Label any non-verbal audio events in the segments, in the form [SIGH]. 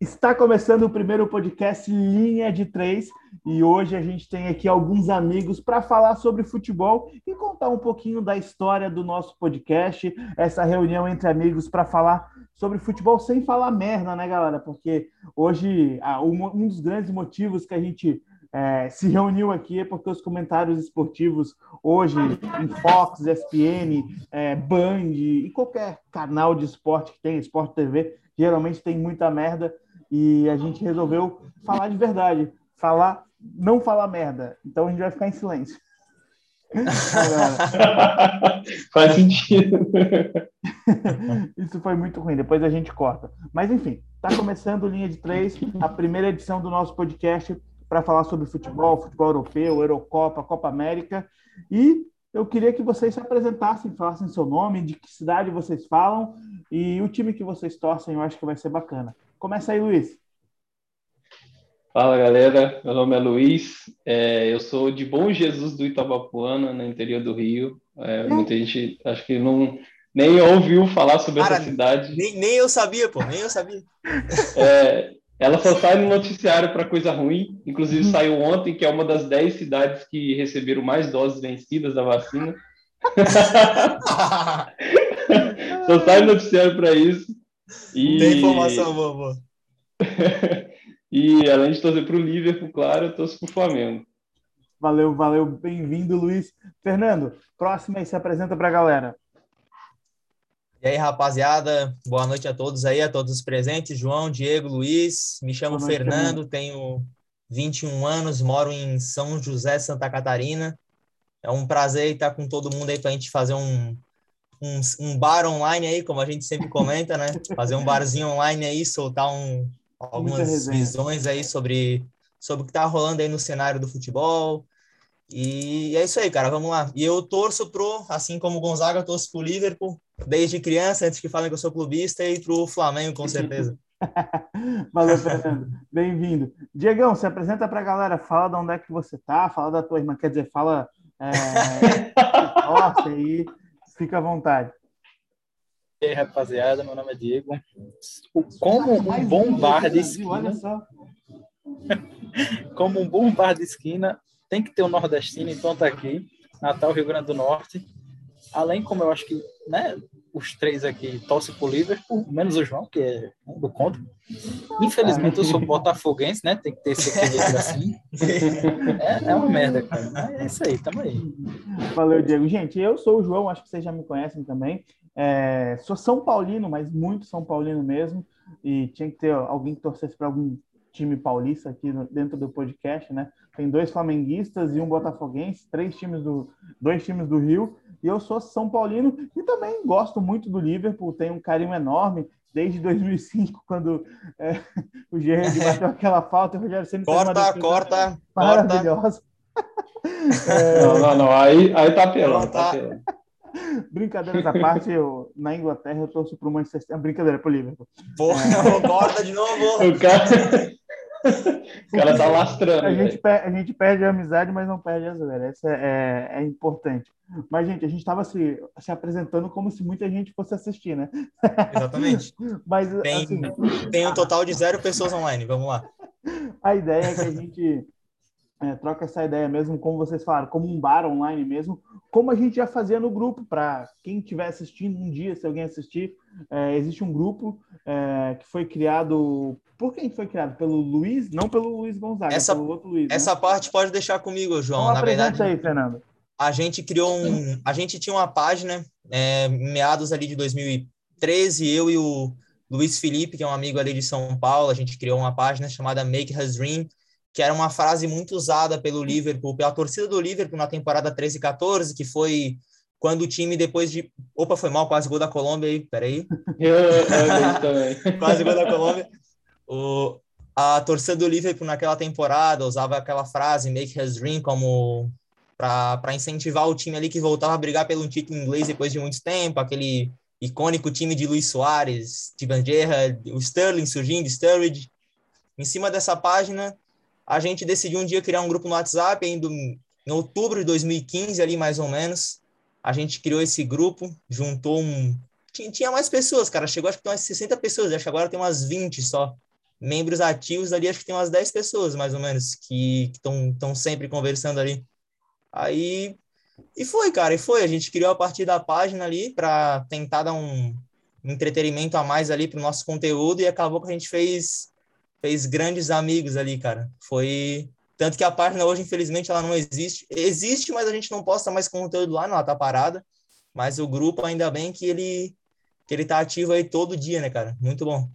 Está começando o primeiro podcast Linha de Três e hoje a gente tem aqui alguns amigos para falar sobre futebol e contar um pouquinho da história do nosso podcast, essa reunião entre amigos para falar sobre futebol sem falar merda, né, galera? Porque hoje um dos grandes motivos que a gente é, se reuniu aqui é porque os comentários esportivos hoje em Fox, ESPN, é, Band e qualquer canal de esporte que tem, Esporte TV, geralmente tem muita merda e a gente resolveu falar de verdade, falar, não falar merda. Então a gente vai ficar em silêncio. [LAUGHS] Faz sentido. [LAUGHS] Isso foi muito ruim, depois a gente corta. Mas enfim, está começando Linha de Três, a primeira edição do nosso podcast para falar sobre futebol, futebol europeu, Eurocopa, Copa América. E eu queria que vocês se apresentassem, falassem seu nome, de que cidade vocês falam e o time que vocês torcem, eu acho que vai ser bacana. Começa aí, Luiz. Fala, galera. Meu nome é Luiz. É, eu sou de Bom Jesus do Itabapuana, no interior do Rio. É, muita gente acho que não nem ouviu falar sobre Cara, essa cidade. Nem, nem eu sabia, pô, nem eu sabia. É, ela só sai no noticiário para coisa ruim. Inclusive, uhum. saiu ontem que é uma das 10 cidades que receberam mais doses vencidas da vacina. [LAUGHS] só sai no noticiário para isso. E... Tem informação, vovô. [LAUGHS] e além de torcer para o Liverpool, claro, eu torço para o Flamengo. Valeu, valeu. Bem-vindo, Luiz. Fernando, próximo aí, se apresenta para a galera. E aí, rapaziada, boa noite a todos aí, a todos os presentes. João, Diego, Luiz, me chamo noite, Fernando, tenho 21 anos, moro em São José, Santa Catarina. É um prazer estar com todo mundo aí para a gente fazer um, um, um, bar online aí, como a gente sempre comenta, né? Fazer um barzinho online aí, soltar um, algumas visões aí sobre, sobre o que está rolando aí no cenário do futebol, e é isso aí, cara, vamos lá. E eu torço pro, assim como o Gonzaga, torço pro Liverpool, desde criança, antes que falem que eu sou clubista, e pro Flamengo, com certeza. [LAUGHS] Valeu, Fernando. Bem-vindo. Diegão, se apresenta pra galera, fala de onde é que você tá, fala da tua irmã, quer dizer, fala. É, [LAUGHS] nossa, aí, fica à vontade. E aí, rapaziada, meu nome é Diego. Como um bom bar de esquina. Olha só. [LAUGHS] Como um bom bar de esquina, tem que ter um nordestino, então tá aqui, Natal, Rio Grande do Norte. Além, como eu acho que né, os três aqui torcem pro Liverpool, menos o João, que é um do contra. Infelizmente, eu sou botafoguense, né? Tem que ter esse equilíbrio assim. [LAUGHS] É, é uma merda, cara. Mas é isso aí, tamo aí. Valeu, Diego. Gente, eu sou o João, acho que vocês já me conhecem também. É, sou São Paulino, mas muito São Paulino mesmo. E tinha que ter alguém que torcesse para algum time paulista aqui dentro do podcast, né? Tem dois flamenguistas e um botafoguense, três times do, dois times do Rio. E eu sou São Paulino e também gosto muito do Liverpool, tenho um carinho enorme desde 2005, [LAUGHS] quando é, o Gerrard [LAUGHS] bateu aquela falta, o Rogério sempre corta, corta, maravilhosa. É... Não, não, não, aí, aí tá pelando, tá pelando. Brincadeiras à parte, eu, na Inglaterra eu torço pro Manchester City. Brincadeira, pro Liverpool. Porra, é... [LAUGHS] corta de novo. O cara... O cara tá lastrando. A gente, perde, a gente perde a amizade, mas não perde a zoeira. Isso é, é, é, importante. Mas, gente, a gente estava se, se apresentando como se muita gente fosse assistir, né? Exatamente. [LAUGHS] mas, tem, assim, tem um total de zero pessoas online. Vamos lá. [LAUGHS] A ideia é que a gente é, troca essa ideia mesmo, como vocês falaram, como um bar online mesmo, como a gente já fazia no grupo, para quem estiver assistindo um dia, se alguém assistir, é, existe um grupo é, que foi criado. Por quem foi criado? Pelo Luiz? Não pelo Luiz Gonzaga, essa, pelo outro Luiz. Né? Essa né? parte pode deixar comigo, João. Então, Na verdade, aí, Fernando. A gente criou um. A gente tinha uma página, é, meados ali de 2013, eu e o Luiz Felipe, que é um amigo ali de São Paulo, a gente criou uma página chamada Make Us Dream que era uma frase muito usada pelo Liverpool, pela torcida do Liverpool na temporada 13 e 14, que foi quando o time depois de... Opa, foi mal, quase gol da Colômbia aí, peraí. [LAUGHS] Eu, eu [LAUGHS] também. quase gol da Colômbia. O, a torcida do Liverpool naquela temporada usava aquela frase, make his dream, como para incentivar o time ali que voltava a brigar pelo título inglês depois de muito tempo, aquele icônico time de Luiz Soares, Steven Gerrard, o Sterling surgindo, Sturridge. Em cima dessa página, a gente decidiu um dia criar um grupo no WhatsApp, ainda em outubro de 2015, ali mais ou menos. A gente criou esse grupo, juntou um. Tinha, mais pessoas, cara. Chegou acho que tem umas 60 pessoas, acho que agora tem umas 20 só. membros ativos ali, acho que tem umas 10 pessoas, mais ou menos, que estão sempre conversando ali. Aí, e foi, cara, e foi. A gente criou a partir da página ali para tentar dar um entretenimento a mais ali pro nosso conteúdo e acabou que a gente fez fez grandes amigos ali, cara. Foi tanto que a página hoje, infelizmente, ela não existe. Existe, mas a gente não posta mais conteúdo lá, não, ela tá parada. Mas o grupo, ainda bem que ele que ele tá ativo aí todo dia, né, cara? Muito bom.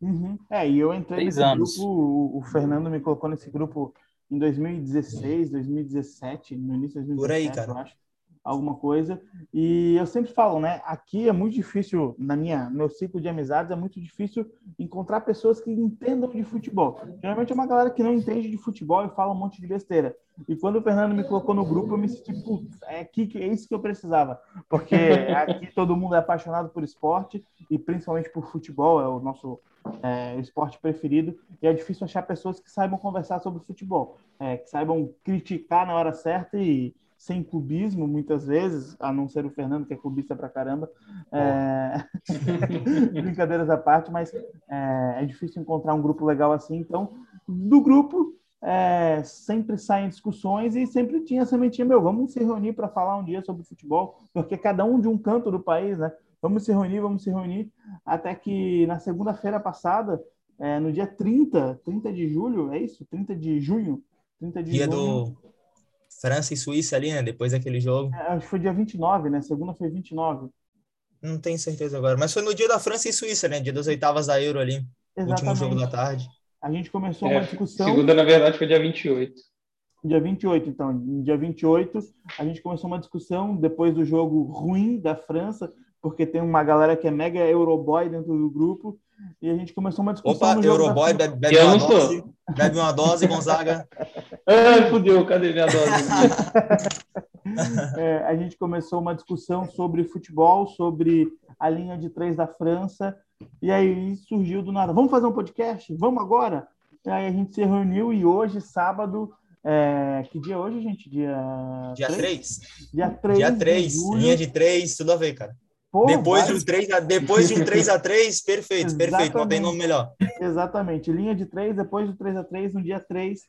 Uhum. É, e eu entrei Seis nesse anos. grupo, o, o, Fernando me colocou nesse grupo em 2016, 2017, no início de 2017, Por aí, cara. eu acho alguma coisa. E eu sempre falo, né? Aqui é muito difícil, na minha meu ciclo de amizades, é muito difícil encontrar pessoas que entendam de futebol. Geralmente é uma galera que não entende de futebol e fala um monte de besteira. E quando o Fernando me colocou no grupo, eu me senti, putz, é, aqui, é isso que eu precisava. Porque [LAUGHS] aqui todo mundo é apaixonado por esporte e principalmente por futebol, é o nosso é, esporte preferido. E é difícil achar pessoas que saibam conversar sobre futebol, é, que saibam criticar na hora certa e sem clubismo, muitas vezes, a não ser o Fernando, que é clubista pra caramba. É... [LAUGHS] Brincadeiras à parte, mas é, é, difícil encontrar um grupo legal assim. Então, do grupo, é, sempre saem discussões e sempre tinha a sementinha, meu, vamos se reunir para falar um dia sobre futebol, porque cada um de um canto do país, né? Vamos se reunir, vamos se reunir. Até que na segunda-feira passada, é, no dia 30, 30 de julho, é isso? 30 de junho? 30 de dia junho, do França e Suíça ali, né? Depois daquele jogo. É, acho que foi dia 29, né? Segunda foi 29. Não tenho certeza agora. Mas foi no dia da França e Suíça, né? Dia das oitavas da Euro ali. Exatamente. Último jogo da tarde. A gente começou é, uma discussão. Segunda, na verdade, foi dia 28. Dia 28, então. Dia 28, a gente começou uma discussão depois do jogo ruim da França, porque tem uma galera que é mega Euroboy dentro do grupo. E a gente começou uma discussão. Opa, Euroboy, bebe, bebe uma dose. Bebe uma dose, Gonzaga. [LAUGHS] Ai, fudeu, cadê minha dose? [LAUGHS] é, a gente começou uma discussão sobre futebol, sobre a linha de três da França. E aí surgiu do nada: vamos fazer um podcast? Vamos agora? E aí a gente se reuniu e hoje, sábado, é, que dia é hoje, gente? Dia, dia 3? 3. Dia 3. Dia 3, de linha de 3, tudo a ver, cara. Pô, depois, vai... de um 3 a, depois de um 3 a [LAUGHS] 3 perfeito, perfeito, não tem nome melhor. Exatamente, linha de 3, depois do 3 a 3 no dia 3,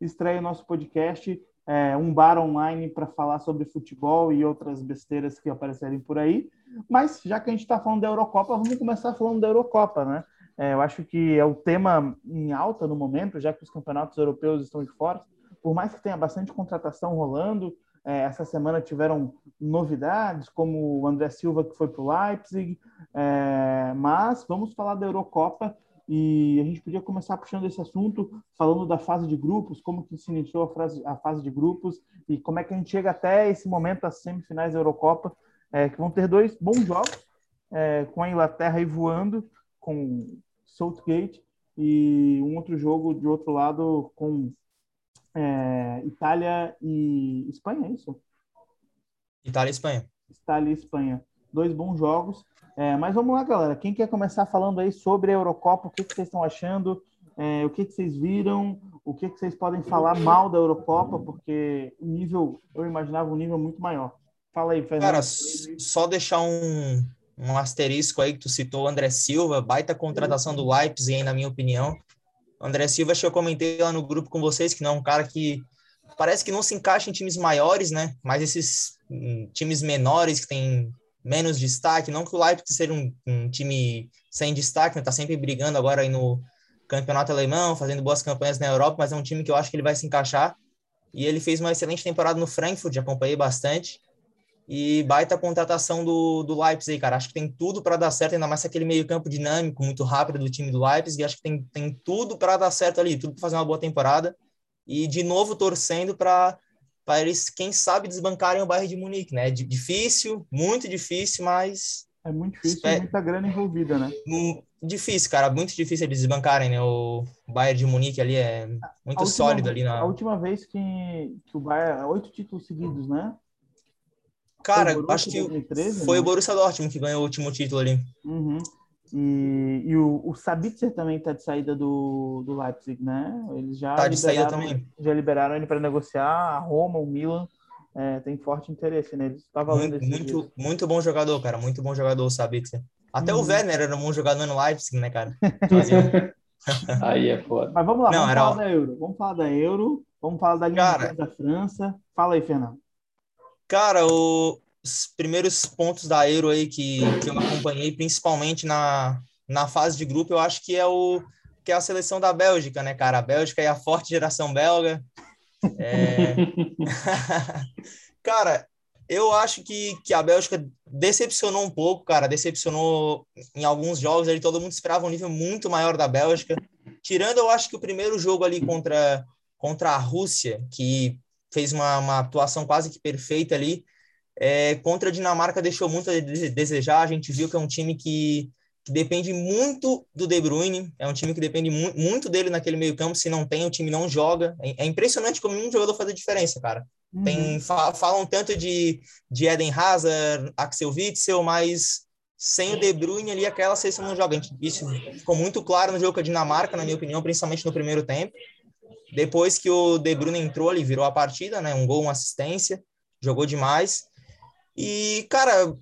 estreia o nosso podcast, é, um bar online para falar sobre futebol e outras besteiras que aparecerem por aí. Mas, já que a gente está falando da Eurocopa, vamos começar falando da Eurocopa, né? É, eu acho que é o tema em alta no momento, já que os campeonatos europeus estão de fora. Por mais que tenha bastante contratação rolando, essa semana tiveram novidades, como o André Silva que foi para o Leipzig, é, mas vamos falar da Eurocopa e a gente podia começar puxando esse assunto, falando da fase de grupos, como que se iniciou a fase, a fase de grupos e como é que a gente chega até esse momento, as semifinais da Eurocopa, é, que vão ter dois bons jogos, é, com a Inglaterra aí voando, com Southgate, e um outro jogo de outro lado com é, Itália e Espanha, é isso? Itália e Espanha. Itália e Espanha. Dois bons jogos. É, mas vamos lá, galera. Quem quer começar falando aí sobre a Eurocopa? O que, que vocês estão achando? É, o que, que vocês viram? O que, que vocês podem falar mal da Eurocopa? Porque o nível, eu imaginava um nível muito maior. Fala aí, Fernando. Cara, só deixar um, um asterisco aí que tu citou, André Silva, baita contratação do Leipzig, na minha opinião. André Silva, acho que eu comentei lá no grupo com vocês que não é um cara que parece que não se encaixa em times maiores, né? Mas esses um, times menores que têm menos destaque, não que o Leipzig seja um, um time sem destaque, né? Tá sempre brigando agora aí no campeonato alemão, fazendo boas campanhas na Europa, mas é um time que eu acho que ele vai se encaixar. E ele fez uma excelente temporada no Frankfurt, acompanhei bastante. E baita contratação do, do Leipzig, cara. Acho que tem tudo para dar certo, ainda mais aquele meio-campo dinâmico, muito rápido do time do Leipzig. Acho que tem, tem tudo para dar certo ali, tudo para fazer uma boa temporada. E de novo torcendo para eles, quem sabe, desbancarem o bairro de Munique, né? Difícil, muito difícil, mas. É muito difícil e muita grana envolvida, né? Difícil, cara, muito difícil eles desbancarem, né? O Bayern de Munique ali é muito última, sólido ali na. A última vez que, que o Bayern. Oito títulos seguidos, né? Cara, acho que 2013, foi né? o Borussia Dortmund que ganhou o último título ali. Uhum. E, e, o, o Sabitzer também está de saída do, do Leipzig, né? Eles já tá de saída também. Já liberaram ele para negociar. A Roma, o Milan, é, tem forte interesse neles. Tá valendo muito, muito, muito, bom jogador, cara. Muito bom jogador o Sabitzer. Até uhum. o Werner era um bom jogador no Leipzig, né, cara? [LAUGHS] [LAUGHS] Aí é foda. Mas vamos lá, Não, vamos era... falar da Euro. Vamos falar da Euro, vamos falar da linha cara, da França. Fala aí, Fernando. Cara, os primeiros pontos da Euro aí que, que eu acompanhei, principalmente na, na fase de grupo, eu acho que é o que é a seleção da Bélgica, né, cara? A Bélgica é a forte geração belga. É... [LAUGHS] cara, eu acho que, que a Bélgica decepcionou um pouco, cara. Decepcionou em alguns jogos ali. Todo mundo esperava um nível muito maior da Bélgica. Tirando, eu acho que o primeiro jogo ali contra, contra a Rússia, que fez uma, uma atuação quase que perfeita ali. É, contra a Dinamarca deixou muito a desejar. A gente viu que é um time que, que depende muito do De Bruyne. É um time que depende mu muito dele naquele meio campo. Se não tem, o time não joga. É, é impressionante como um jogador faz a diferença, cara. Uhum. Tem, fa falam tanto de, de Eden Hazard, Axel Witzel, mas sem o De Bruyne ali, aquela seleção não joga. Isso ficou muito claro no jogo com a Dinamarca, na minha opinião, principalmente no primeiro tempo. Depois que o De Bruyne entrou, ele virou a partida, né? Um gol, uma assistência, jogou demais. E, cara,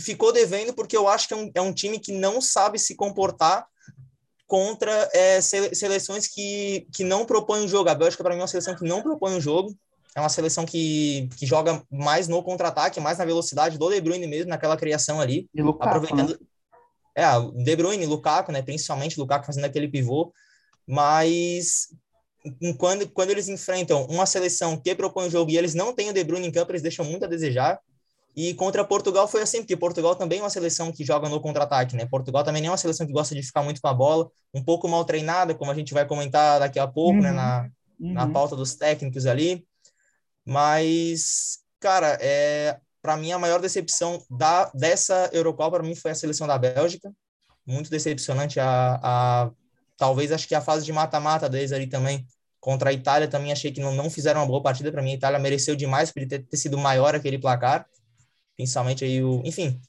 ficou devendo porque eu acho que é um, é um time que não sabe se comportar contra é, seleções que, que não propõem o jogo. A Bélgica, para mim, é uma seleção que não propõe o jogo. É uma seleção que, que joga mais no contra-ataque, mais na velocidade do De Bruyne mesmo, naquela criação ali. E Lukaku, aproveitando. Né? É, De Bruyne, Lukaku, né? Principalmente Lukaku fazendo aquele pivô. Mas quando, quando eles enfrentam uma seleção que propõe o jogo e eles não têm o De Bruyne em campo, eles deixam muito a desejar. E contra Portugal foi assim, porque Portugal também é uma seleção que joga no contra-ataque, né? Portugal também é uma seleção que gosta de ficar muito com a bola, um pouco mal treinada, como a gente vai comentar daqui a pouco, né? uhum. né? Na, uhum. na pauta dos técnicos ali. Mas, cara, é, para mim a maior decepção da, dessa Eurocopa para mim foi a seleção da Bélgica. Muito decepcionante a, a talvez acho que a fase de mata-mata deles ali também Contra a Itália também achei que não, não fizeram uma boa partida. Para mim, a Itália mereceu demais por ter, ter sido maior aquele placar. Principalmente aí o. Enfim.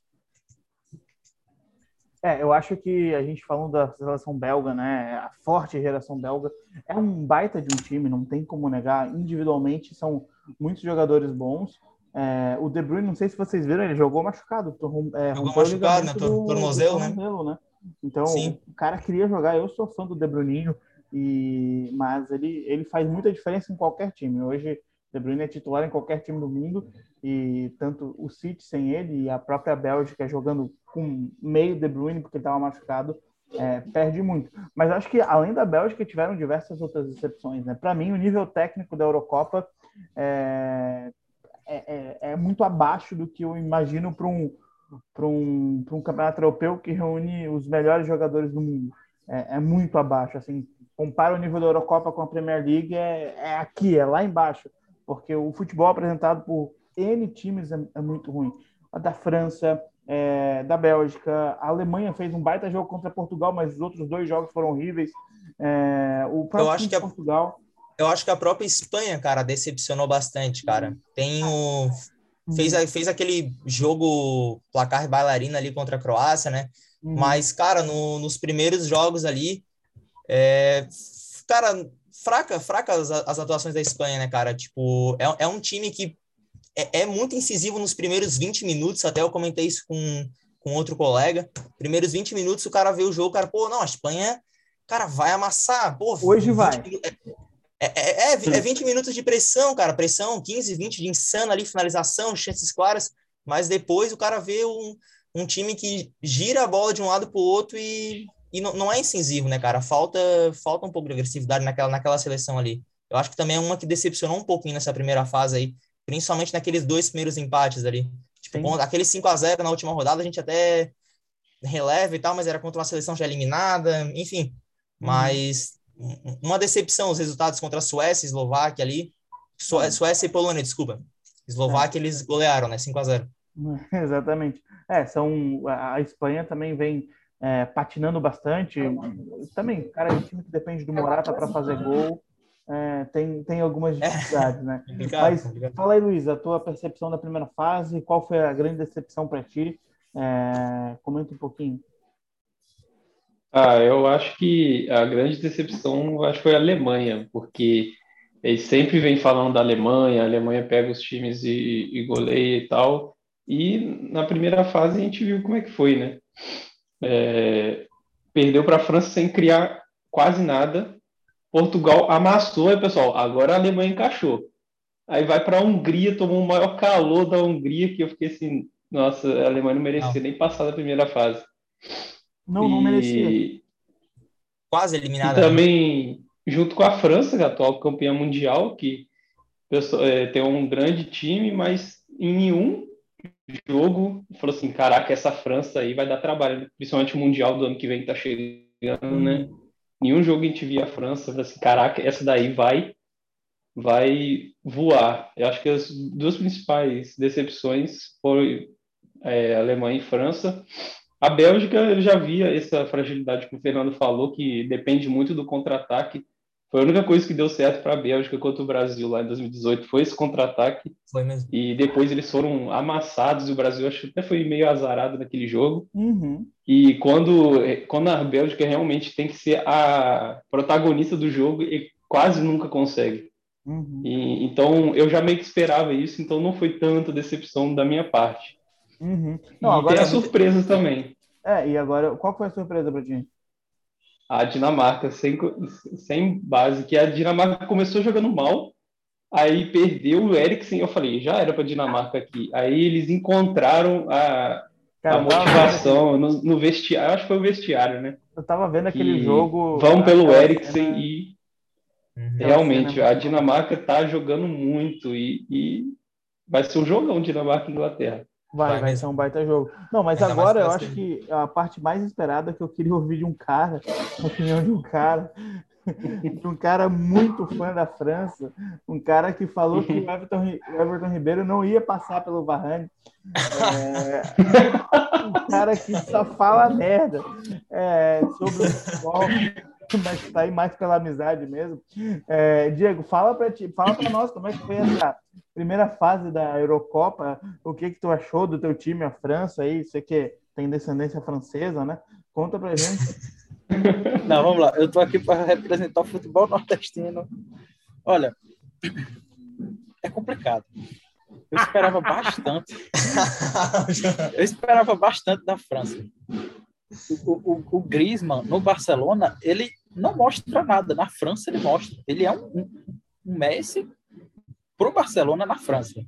É, eu acho que a gente falando da seleção belga, né? A forte geração belga é um baita de um time, não tem como negar. Individualmente são muitos jogadores bons. É, o De Bruyne, não sei se vocês viram, ele jogou machucado. É, jogou machucado, né? Tornozelo, né? né? Então, Sim. o cara queria jogar. Eu sou fã do De Bruyne. E, mas ele, ele faz muita diferença em qualquer time. Hoje, De Bruyne é titular em qualquer time do mundo e tanto o City sem ele e a própria Bélgica jogando com meio De Bruyne porque estava machucado é, perde muito. Mas acho que além da Bélgica tiveram diversas outras exceções. Né? Para mim, o nível técnico da Eurocopa é, é, é, é muito abaixo do que eu imagino para um para um, um campeonato europeu que reúne os melhores jogadores do mundo. É, é, muito abaixo. Assim, compara o nível da Eurocopa com a Premier League, é, é aqui, é lá embaixo, porque o futebol apresentado por N times é, é muito ruim. A da França, é, da Bélgica, a Alemanha fez um baita jogo contra Portugal, mas os outros dois jogos foram horríveis. É, o eu acho que a, Portugal. Eu acho que a própria Espanha, cara, decepcionou bastante, cara. Tem o. Fez, fez aquele jogo placar bailarina ali contra a Croácia, né? Uhum. Mas, cara, no, nos primeiros jogos ali, é, cara, fraca, fraca as, as, atuações da Espanha, né, cara? Tipo, é, é um time que é, é, muito incisivo nos primeiros 20 minutos, até eu comentei isso com, com outro colega. Primeiros 20 minutos, o cara vê o jogo, cara, pô, não, a Espanha, cara, vai amassar. Pô, Hoje vai. É, é, é, é 20 minutos de pressão, cara, pressão, 15, 20 de insano ali, finalização, chances claras, mas depois o cara vê um, um time que gira a bola de um lado para o outro e e não, não é incisivo, né, cara? Falta, falta um pouco de agressividade naquela, naquela seleção ali. Eu acho que também é uma que decepcionou um pouquinho nessa primeira fase aí, principalmente naqueles dois primeiros empates ali. Tipo, aquele 5 a 0 na última rodada a gente até releva e tal, mas era contra uma seleção já eliminada, enfim. Mas hum. uma decepção os resultados contra a Suécia e Eslováquia ali. Su hum. Suécia e Polônia, desculpa. Eslováquia é. eles golearam, né? 5 a 0 [LAUGHS] Exatamente. É, são a Espanha também vem é, patinando bastante. Também, cara, é um time que depende do Morata para fazer gol. É, tem, tem algumas é. dificuldades, né? [LAUGHS] Mas fala aí, Luiz, a tua percepção da primeira fase, qual foi a grande decepção para ti? É, comenta um pouquinho. Ah, eu acho que a grande decepção acho que foi a Alemanha, porque eles sempre vêm falando da Alemanha, a Alemanha pega os times e, e goleia e tal, e na primeira fase a gente viu como é que foi, né? É, perdeu para a França sem criar quase nada. Portugal amassou, e pessoal, agora a Alemanha encaixou. Aí vai para a Hungria, tomou o maior calor da Hungria, que eu fiquei assim, nossa, a Alemanha não merecia não. nem passar da primeira fase. Não, não merecia. Quase eliminada. E né? também, junto com a França, que é a atual campeã mundial, que é, tem um grande time, mas em nenhum jogo falou assim, caraca, essa França aí vai dar trabalho, principalmente o Mundial do ano que vem que tá chegando, né? Nenhum jogo a gente via a França, falou assim, caraca, essa daí vai vai voar. Eu acho que as duas principais decepções foram é, Alemanha e França. A Bélgica, eu já via essa fragilidade que o Fernando falou, que depende muito do contra-ataque. Foi a única coisa que deu certo para a Bélgica contra o Brasil lá em 2018, foi esse contra-ataque. Foi mesmo. E depois eles foram amassados e o Brasil acho que até foi meio azarado naquele jogo. Uhum. E quando, quando a Bélgica realmente tem que ser a protagonista do jogo, e quase nunca consegue. Uhum. E, então eu já meio que esperava isso, então não foi tanta decepção da minha parte. Uhum. Não, e agora tem as surpresas também. É, e agora, qual foi a surpresa para ti? A Dinamarca, sem, sem base, que a Dinamarca começou jogando mal, aí perdeu o Eriksen, eu falei, já era para Dinamarca aqui. Aí eles encontraram a, Cara, a motivação no, no, vestiário, acho que foi o vestiário, né? Eu tava vendo aquele jogo. Vão pelo Eriksen e Uhum. Realmente, a Dinamarca está jogando muito e, e, vai ser um jogão Dinamarca e Inglaterra. Vai, vai ser um baita jogo. Não, mas Ainda agora eu acho que a parte mais esperada que eu queria ouvir de um cara, a opinião de um cara, [LAUGHS] de um cara muito fã da França, um cara que falou que o [LAUGHS] Everton, Everton Ribeiro não ia passar pelo Varane. [LAUGHS] É, um cara que só fala merda é, sobre o futebol [LAUGHS] mas está aí mais pela amizade mesmo. É, Diego, fala para ti, fala para nós como é que foi essa primeira fase da Eurocopa. O que que tu achou do teu time, a França aí? Você que tem descendência francesa, né? Conta para gente. [LAUGHS] Não, vamos lá. Eu estou aqui para representar o futebol nordestino. Olha, é complicado. Eu esperava bastante. [LAUGHS] Eu esperava bastante da França o, o, o Griezmann no Barcelona, ele não mostra nada. Na França, ele mostra. Ele é um, um Messi pro Barcelona na França.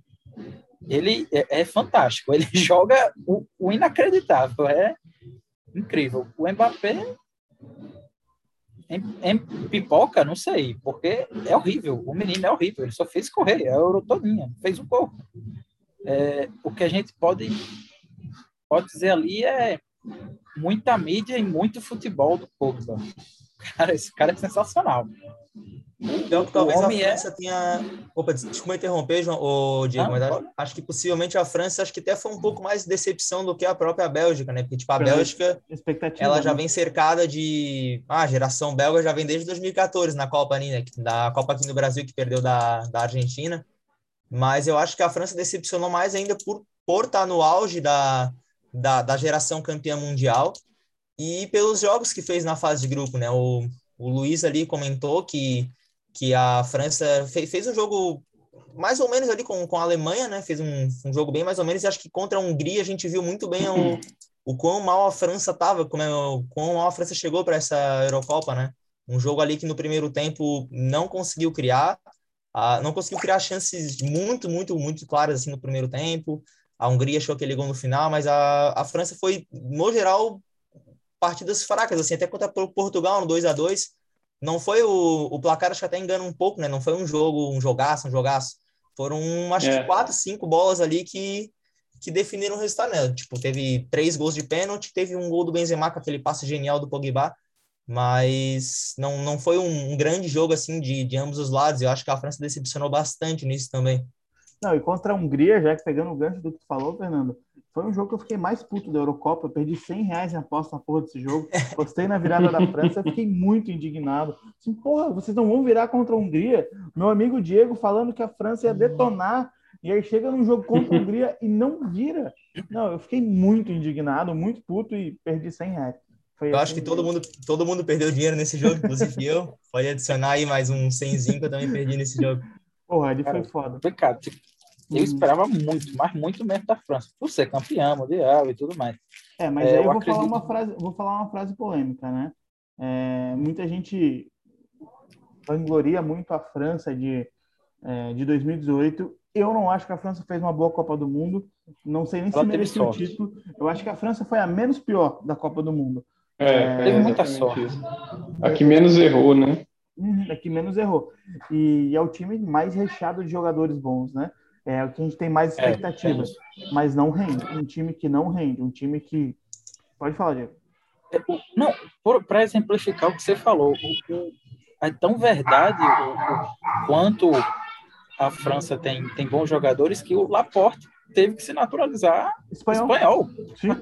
Ele é, é fantástico. Ele [LAUGHS] joga o, o, inacreditável. É incrível. O Mbappé em, em, pipoca, não sei, porque é horrível. O menino é horrível. Ele só fez correr a Euro todinha. Fez um gol. É, o que a gente pode, pode dizer ali é muita mídia e muito futebol do Pogba. Cara, esse cara é sensacional. Então, talvez a é França é... tenha. Opa, desculpa interromper, João, ô, Diego, mas acho, acho, que possivelmente a França acho que até foi um pouco mais decepção do que a própria Bélgica, né? Porque, tipo, a Bélgica ela já né? vem cercada de. Ah, a geração belga já vem desde 2014 na Copa, né? Da Copa aqui no Brasil, que perdeu da, da Argentina. Mas eu acho que a França decepcionou mais ainda por, por estar no auge da, da, da geração campeã mundial e pelos jogos que fez na fase de grupo, né? O, o Luiz ali comentou que, que a França fez, fez um jogo mais ou menos ali com, com a Alemanha, né? Fez um, um jogo bem mais ou menos, e acho que contra a Hungria a gente viu muito bem o, o quão mal a França estava, como é, o quão mal a França chegou para essa Eurocopa, né? Um jogo ali que no primeiro tempo não conseguiu criar, ah, não conseguiu criar chances muito, muito, muito claras assim no primeiro tempo. A Hungria achou aquele gol no final, mas a, a França foi, no geral, partidas fracas, assim, até contra Portugal no 2 a 2 Não foi o, o placar, acho que até engana um pouco, né? Não foi um jogo, um jogaço, um jogaço. Foram, acho é. que quatro, cinco bolas ali que, que definiram o resultado, né? Tipo, teve três gols de pênalti, teve um gol do Benzema com aquele passe genial do Pogba, mas não, não foi um, um grande jogo, assim, de, de ambos os lados. Eu acho que a França decepcionou bastante nisso também. Não, e contra a Hungria, já que pegando o gancho do que tu falou, Fernando, foi um jogo que eu fiquei mais puto da Eurocopa. Eu perdi 100 reais em aposta na porra desse jogo. Gostei na virada da França, eu fiquei muito indignado. Assim, porra, vocês não vão virar contra a Hungria? Meu amigo Diego falando que a França ia detonar. E aí chega num jogo contra a Hungria e não vira. Não, eu fiquei muito indignado, muito puto e perdi 100 reais. Foi eu assim acho que todo mundo, todo mundo perdeu dinheiro nesse jogo, inclusive eu. Pode adicionar aí mais um 100 que eu também perdi nesse jogo. Porra, ele foi foda. Pecado. Eu uhum. esperava muito, mas muito mesmo da França, por ser campeão mundial e tudo mais. É, mas é, aí eu, vou, acredito... falar uma frase, vou falar uma frase polêmica, né? É, muita gente vangloria muito a França de, é, de 2018. Eu não acho que a França fez uma boa Copa do Mundo. Não sei nem Ela se mereceu o título. Eu acho que a França foi a menos pior da Copa do Mundo. É, teve muita sorte. Isso. A que menos errou, né? Uhum, a que menos errou. E, e, é o time mais recheado de jogadores bons, né? É o que a gente tem mais expectativas. É, é mas não rende. Um time que não rende. Um time que. Pode falar, Diego. É, não, para exemplificar o que você falou, o, o, é tão verdade o, o, quanto a França tem, tem bons jogadores que o Laporte teve que se naturalizar espanhol, espanhol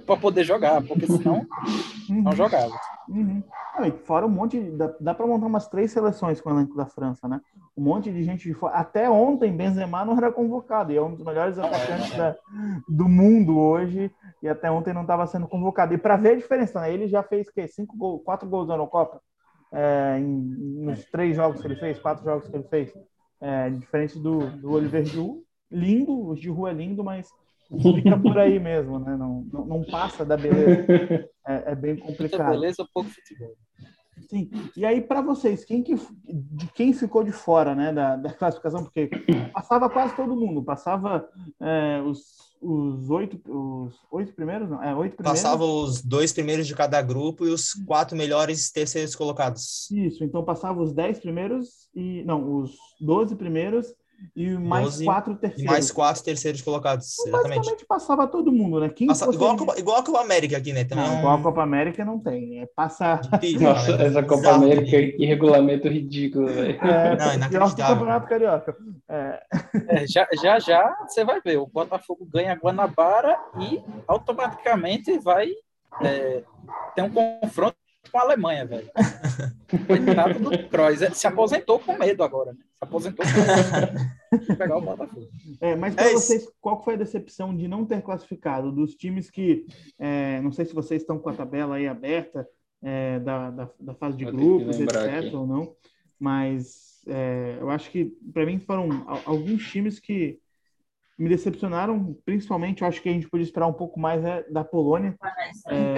para poder jogar, porque senão uhum. não jogava. Uhum. fora um monte, de, dá, dá para montar umas três seleções com o elenco da França, né? Um monte de gente de fora. Até ontem Benzema não era convocado e é um dos melhores atacantes da, do mundo hoje e até ontem não estava sendo convocado. E para ver a diferença, né? Ele já fez que cinco gols, quatro gols na Eurocopa é, em, nos três jogos que ele fez, quatro jogos que ele fez, é, diferente do, do Oliver Giroud, lindo, o Giroud é lindo, mas fica por aí [LAUGHS] mesmo, né? Não, não, não passa da beleza. É, é bem complicado. Beleza, pouco futebol. Sim. E aí, para vocês, quem que, de quem ficou de fora né, da, da classificação? Porque passava quase todo mundo, passava é, os os oito, os oito primeiros, não, é oito primeiros. Passava os dois primeiros de cada grupo e os quatro melhores terceiros colocados. Isso, então passava os dez primeiros e não, os doze primeiros e mais quatro terceiros. E mais quatro terceiros colocados, então, exatamente. Basicamente passava todo mundo, né? Quem Passa, igual, a Copa, igual a Copa América aqui, né? Também não, é. Igual a Copa América não tem, é passar... Nossa, essa Copa América, que regulamento ridículo, velho. É, não, inacreditável. Campeonato Carioca. É. É, já, já, já, você vai ver, o Botafogo ganha Guanabara e automaticamente vai é, ter um confronto com a Alemanha, velho. [LAUGHS] Coitado do Kroos. É, se aposentou com medo agora, né? Se aposentou medo. pegar o Botafogo. [LAUGHS] É, mas para é vocês, qual foi a decepção de não ter classificado? Dos times que, é, não sei se vocês estão com a tabela aí aberta, é, da, da, da, fase de grupos, etc, aqui. ou não, mas é, eu acho que, para mim, foram alguns times que me decepcionaram, principalmente, eu acho que a gente podia esperar um pouco mais é, da Polônia. É,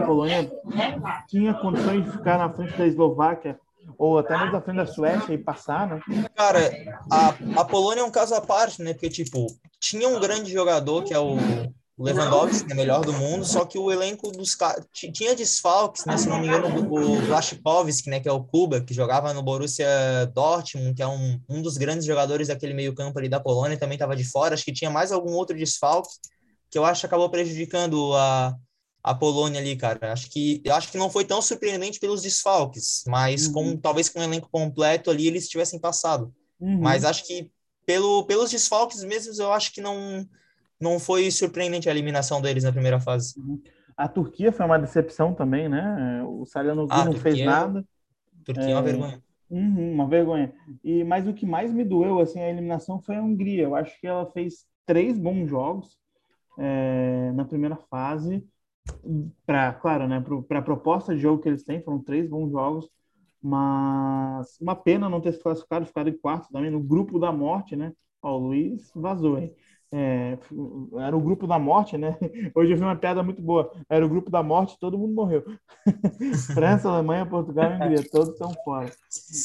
a Polônia tinha condições de ficar na frente da Eslováquia ou até mesmo na frente da Suécia e passar, né? Cara, a, a Polônia é um caso à parte, né? Porque, tipo, tinha um grande jogador que é o o Lewandowski, que é melhor do mundo, só que o elenco dos tinha desfalques, né? Se não me engano, o Blaskovski, né, que é o Kuba, que jogava no Borussia Dortmund, que é um, um dos grandes jogadores daquele meio-campo ali da Polônia, também estava de fora. Acho que tinha mais algum outro desfalque que eu acho que acabou prejudicando a, a Polônia ali, cara. Acho que eu acho que não foi tão surpreendente pelos desfalques, mas uhum. com talvez com o elenco completo ali eles tivessem passado. Uhum. Mas acho que pelo, pelos desfalques mesmo, eu acho que não não foi surpreendente a eliminação deles na primeira fase. Uhum. A Turquia foi uma decepção também, né? O Salihanovic ah, não fez nada. Turquia é uma é, vergonha. Uhum, uma vergonha. E mas o que mais me doeu assim a eliminação foi a Hungria. Eu acho que ela fez três bons jogos é, na primeira fase. Para, claro, né? Para a proposta de jogo que eles têm, foram três bons jogos. Mas uma pena não ter se classificado, ficado em quarto também no grupo da morte, né? Ó, o Luiz vazou, hein? É, era o grupo da morte, né? [LAUGHS] Hoje eu vi uma piada muito boa. Era o grupo da morte, todo mundo morreu. [LAUGHS] França, Alemanha, Portugal e Hungria, todos estão fora.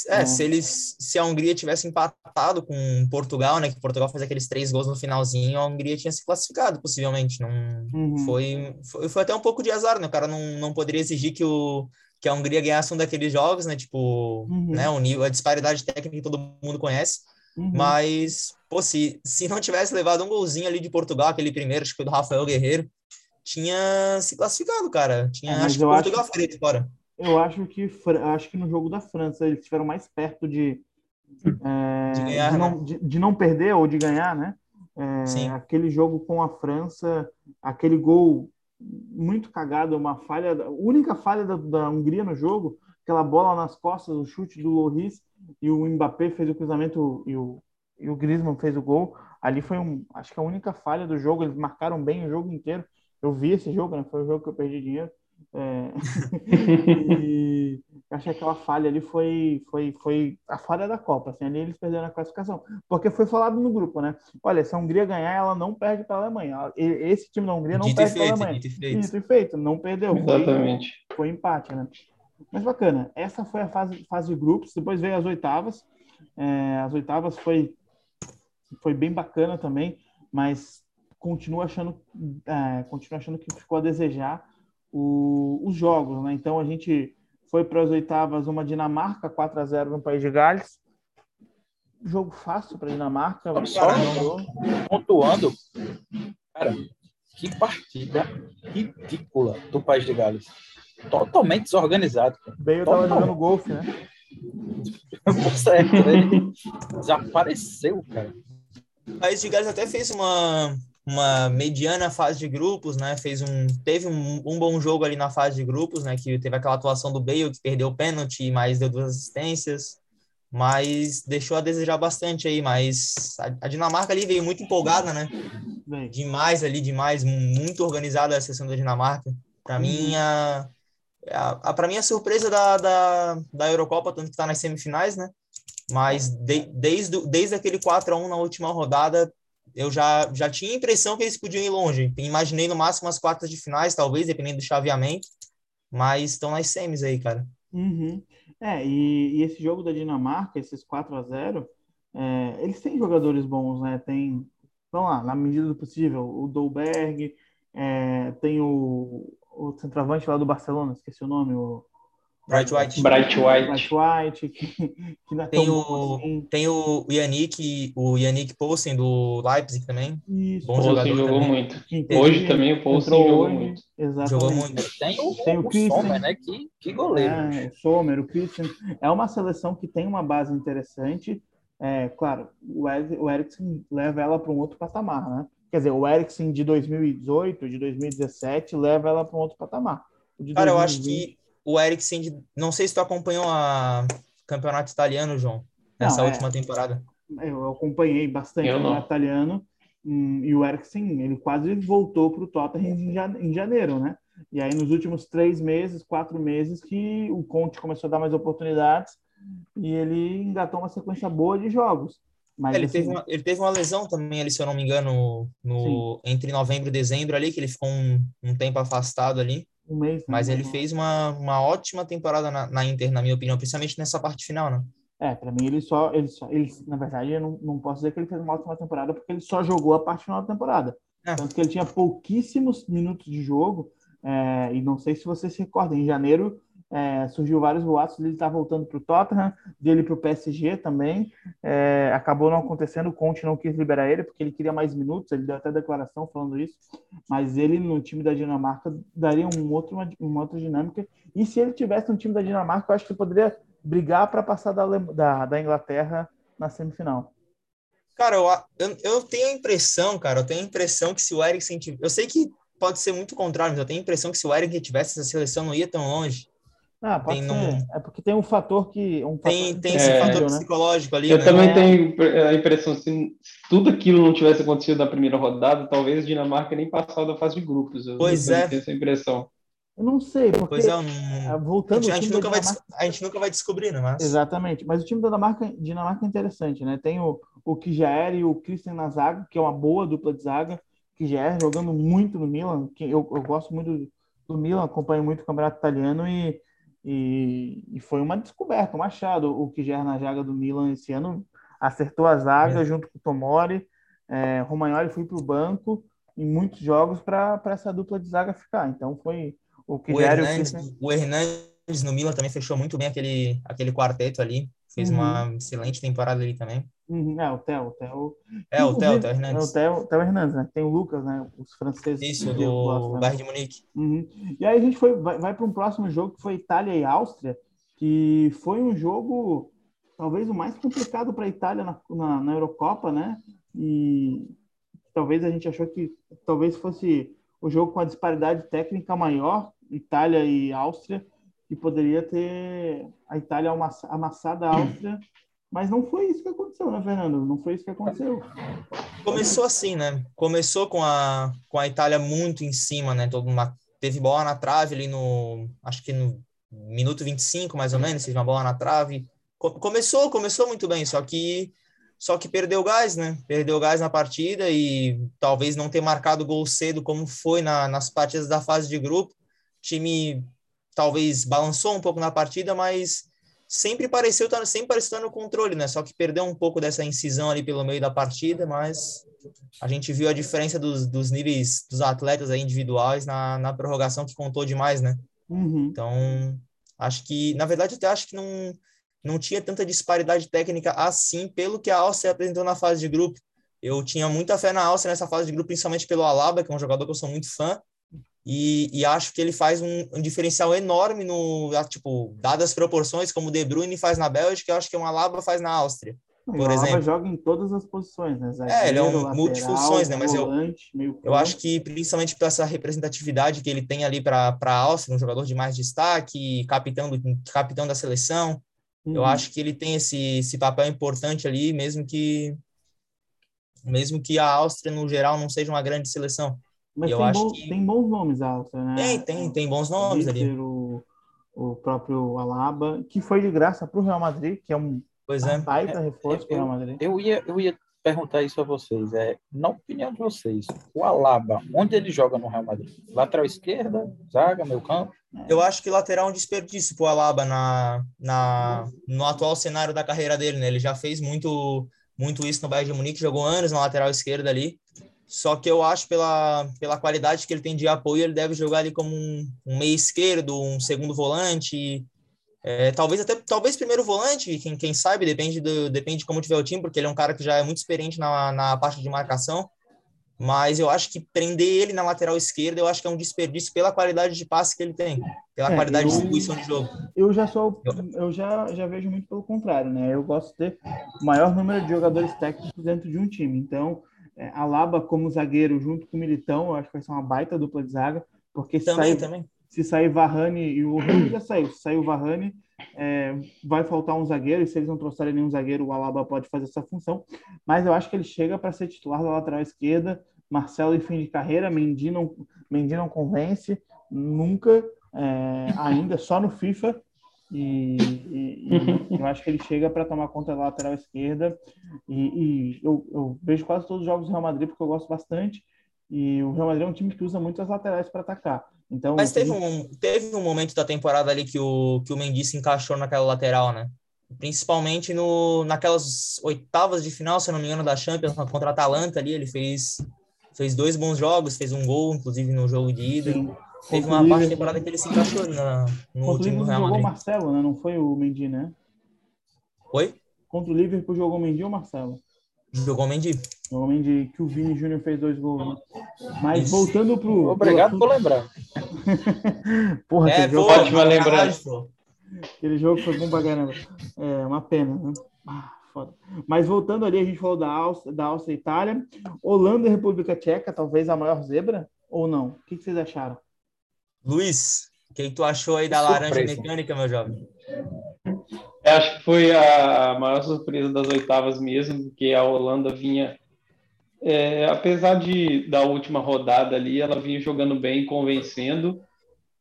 É, é, se eles, se a Hungria tivesse empatado com Portugal, né? Que Portugal fez aqueles três gols no finalzinho, a Hungria tinha se classificado, possivelmente. Não uhum. foi, foi, foi, até um pouco de azar, né? O cara não, não poderia exigir que o que a Hungria ganhasse um daqueles jogos, né? Tipo, uhum. né? O nível, a disparidade técnica que todo mundo conhece. Uhum. Mas, pô, se, se não tivesse levado um golzinho ali de Portugal, aquele primeiro, acho que foi do Rafael Guerreiro, tinha se classificado, cara. Tinha, é, acho que Portugal acho, feito fora. Eu acho que acho que no jogo da França eles estiveram mais perto de, é, de, ganhar, de, não, né? de, de, não perder ou de ganhar, né? É, Sim. Aquele jogo com a França, aquele gol muito cagado, uma falha, a única falha da, da Hungria no jogo, aquela bola nas costas, o chute do Loris, e o Mbappé fez o cruzamento e o, e o Griezmann fez o gol. Ali foi, um, acho que a única falha do jogo. Eles marcaram bem o jogo inteiro. Eu vi esse jogo, né? Foi o jogo que eu perdi dinheiro. É... [LAUGHS] e acho que aquela falha ali foi, foi, foi a falha da Copa. Assim, ali eles perderam a classificação. Porque foi falado no grupo, né? Olha, se a Hungria ganhar, ela não perde para a Alemanha. Esse time da Hungria não dito perde para a Alemanha. Dito e feito. Dito e feito, não perdeu. Exatamente. Foi, foi empate, né? Mas bacana, essa foi a fase, fase de grupos, depois veio as oitavas. É, as oitavas foi, foi bem bacana também, mas continuo achando, é, continuo achando que ficou a desejar o, os jogos, né? Então a gente foi para as oitavas uma Dinamarca 4 a 0 no País de Gales. Jogo fácil para Dinamarca. Só pontuando, cara, que partida ridícula do País de Gales. Totalmente desorganizado. Bale estava jogando golfe, né? certo, ele desapareceu, cara. O País de Gales até fez uma, uma mediana fase de grupos, né? Fez um, teve um, um, bom jogo ali na fase de grupos, né? Que teve aquela atuação do Bale que perdeu o pênalti, mas deu duas assistências, mas deixou a desejar bastante aí. Mas a, Dinamarca ali veio muito empolgada, né? Bem. Demais ali, demais, muito organizada a sessão da Dinamarca. Para uhum. mim, a, a, a para mim a surpresa da, da, da Eurocopa, tanto que está nas semifinais, né? Mas de, desde, desde aquele 4 a 1 na última rodada, eu já, já tinha a impressão que eles podiam ir longe. Imaginei no máximo as quartas de finais, talvez, dependendo do chaveamento. Mas estão nas semis aí, cara. Uhum. É, e, e, esse jogo da Dinamarca, esses 4 a 0 é, eles têm jogadores bons, né? Tem vamos lá, na medida do possível, o Dolberg, é, tem o, o centroavante lá do Barcelona, esqueci o nome, o Bright White. Bright White. Bright White, que, que é tem, o, assim. tem o Yannick, o Yannick Poulsen do Leipzig também. Isso. Bom jogador jogou também. muito. Hoje também o Poulsen jogou hoje, muito. Exatamente. Jogou muito. Tem o, tem o, o Sommer, né? Que, que goleiro. É, o Sommer, o Christian. É uma seleção que tem uma base interessante, é, claro, o, o Eriksen leva ela para um outro patamar, né? Quer dizer, o Eriksen de 2018, de 2017, leva ela para um outro patamar. Cara, 2020... eu acho que o Eriksen, não sei se tu acompanhou a campeonato italiano, João, nessa não, é... última temporada. Eu acompanhei bastante o campeonato italiano hum, e o Eriksen, ele quase voltou para o Tottenham em janeiro, né? E aí, nos últimos três meses, quatro meses, que o Conte começou a dar mais oportunidades e ele engatou uma sequência boa de jogos. Mas, é, ele, assim, teve uma, ele teve uma lesão também ali, se eu não me engano, no, entre novembro e dezembro ali, que ele ficou um, um tempo afastado ali. Um mês. Né? Mas ele fez uma, uma ótima temporada na, na, Inter, na minha opinião, principalmente nessa parte final, né? É, para mim ele só, ele só, ele, na verdade, eu não, não posso dizer que ele fez uma ótima temporada, porque ele só jogou a parte final da temporada. É. Tanto que ele tinha pouquíssimos minutos de jogo, é, e não sei se você se recorda, em janeiro é, surgiu vários boatos dele estar tá voltando para o Tottenham, dele para o PSG também. É, acabou não acontecendo, o Conte não quis liberar ele porque ele queria mais minutos, ele deu até declaração falando isso. Mas ele no time da Dinamarca daria um outro, uma, uma outra dinâmica. E se ele tivesse no time da Dinamarca, eu acho que poderia brigar para passar da, da, da, Inglaterra na semifinal. Cara, eu, eu, eu, tenho a impressão, cara, eu tenho a impressão que se o Eriksen... Eu sei que pode ser muito contrário, mas eu tenho a impressão que se o Eriksen tivesse essa seleção, não ia tão longe. Ah, pode tem ser. Um... É porque tem um fator que. Um tem fator tem esse é, fator né? psicológico ali. Eu né? também é. tenho a impressão, se tudo aquilo não tivesse acontecido na primeira rodada, talvez a Dinamarca nem passava da fase de grupos. Eu pois é. Tenho essa impressão. Eu não sei, porque. Pois é, não... voltando. A gente, a gente nunca vai, a gente nunca vai descobrir, né? Mas... Exatamente. Mas o time da Dinamarca, Dinamarca é interessante, né? Tem o, o Kijaer e o Christian na zaga, que é uma boa dupla de zaga. Kijaer jogando muito no Milan. Que eu, eu gosto muito do Milan, acompanho muito o campeonato italiano e e, e, foi uma descoberta, um achado. O que já na zaga do Milan esse ano acertou a zaga é. junto com o Tomori. É, Romagnoli foi para o banco em muitos jogos para essa dupla de zaga ficar. Então foi o que o Hernandes, o, o Hernandes no Milan também fechou muito bem aquele, aquele quarteto ali. Fez uhum. uma excelente temporada ali também. Uhum, é, o Theo. O Theo... É, o Theo, o Theo Hernandes. É o Theo, Theo Hernandes, né? Tem o Lucas, né? Os franceses. Isso, do né? Bayern de Munique. Uhum. E aí a gente foi, vai, vai para um próximo jogo que foi Itália e Áustria, que foi um jogo talvez o mais complicado para a Itália na, na, na, Eurocopa, né? E talvez a gente achou que talvez fosse o jogo com a disparidade técnica maior, Itália e Áustria, que poderia ter a Itália amassada a Áustria, mas não foi isso que aconteceu, né, Fernando? Não foi isso que aconteceu. Começou assim, né? Começou com a, com a Itália muito em cima, né? Todo uma, teve bola na trave ali no, acho que no minuto 25, mais ou menos, teve uma bola na trave. Começou, começou muito bem, só que só que perdeu gás, né? Perdeu gás na partida e talvez não ter marcado gol cedo como foi na, nas partidas da fase de grupo. Time talvez balançou um pouco na partida, mas sempre pareceu estar sempre pareceu estar no controle, né? Só que perdeu um pouco dessa incisão ali pelo meio da partida, mas a gente viu a diferença dos, dos níveis dos atletas individuais na, na prorrogação que contou demais, né? Uhum. Então, acho que, na verdade, até acho que não, não tinha tanta disparidade técnica assim, pelo que a Áustria apresentou na fase de grupo. Eu tinha muita fé na Áustria nessa fase de grupo, principalmente pelo Alaba, que é um jogador que eu sou muito fã, e, e acho que ele faz um, um, diferencial enorme no, tipo, dadas as proporções, como o De Bruyne faz na Bélgica, eu acho que um Alaba faz na Áustria. Por exemplo, joga em todas as posições, né? Zagueiro, é, ele é um lateral, multifunções, né? Mas volante, eu, eu acho que principalmente por essa representatividade que ele tem ali para a Áustria, um jogador de mais destaque, capitão, do, capitão da seleção, uhum. eu acho que ele tem esse, esse papel importante ali, mesmo que mesmo que a Áustria no geral não seja uma grande seleção. Mas eu tem, acho bom, que... tem bons nomes a Áustria, né? Tem, tem, tem bons nomes ali. O, o próprio Alaba, que foi de graça para o Real Madrid, que é um Pois é. Baita reforço para o Real Madrid. Eu ia, eu ia perguntar isso a vocês. É, na opinião de vocês, o Alaba, onde ele joga no Real Madrid? Lateral esquerda, zaga, meio campo? Eu acho que lateral é um desperdício para o Alaba na, na, no atual cenário da carreira dele. Né? Ele já fez muito, muito isso no Bayern de Munique, jogou anos na lateral esquerda ali. Só que eu acho pela, pela qualidade que ele tem de apoio, ele deve jogar ali como um, um meio esquerdo, um segundo volante, é, talvez até talvez primeiro volante, quem, quem sabe, depende, do, depende de como tiver o time, porque ele é um cara que já é muito experiente na, na parte de marcação. Mas eu acho que prender ele na lateral esquerda, eu acho que é um desperdício pela qualidade de passe que ele tem, pela é, qualidade eu, de distribuição de jogo. Eu já sou, eu já, já vejo muito pelo contrário, né? Eu gosto de ter o maior número de jogadores técnicos dentro de um time. Então, é, Alaba como zagueiro junto com o Militão, eu acho que vai ser uma baita dupla de zaga, porque também, sai, também se sair Varane e o Henrique já saiu, se sair o Varane, é, vai faltar um zagueiro, e se eles não trouxerem nenhum zagueiro, o Alaba pode fazer essa função. Mas eu acho que ele chega para ser titular da lateral esquerda. Marcelo em fim de carreira, Mendy não, Mendy não convence, nunca, é, ainda, só no FIFA. E, e, e, eu acho que ele chega para tomar conta da lateral esquerda. E, e eu, eu, vejo quase todos os jogos do Real Madrid porque eu gosto bastante. E o Real Madrid é um time que usa muito as laterais para atacar. Então, Mas teve um, teve um momento da temporada ali que o, que o Mendy se encaixou naquela lateral, né? Principalmente no, naquelas oitavas de final, se eu não me engano, da Champions, contra a Atalanta ali, ele fez, fez dois bons jogos, fez um gol, inclusive, no jogo de ida. Sim. Teve uma parte da temporada que ele se encaixou na, no contra time do Real Madrid. jogou Marcelo, né? Não foi o Mendy, né? Oi? Contra o Liverpool jogou o Mendy ou Marcelo? Jogou o Mendy. Jogou o Mendy, que o Vini Júnior fez dois gols. Né? Mas Isso. voltando pro... Obrigado pro... por lembrar. [LAUGHS] Porra, é, jogo... Ótima lembrança. Aquele jogo foi bom pra caramba. É, uma pena, né? Ah, foda. Mas voltando ali, a gente falou da Áustria, da Áustria e Itália. Holanda e República Tcheca, talvez a maior zebra, ou não? O que, que vocês acharam? Luiz, o que, que tu achou aí da Surpresa. laranja mecânica, meu jovem? Eu acho que foi a maior surpresa das oitavas mesmo, porque a Holanda vinha, é, apesar de da última rodada ali, ela vinha jogando bem, convencendo,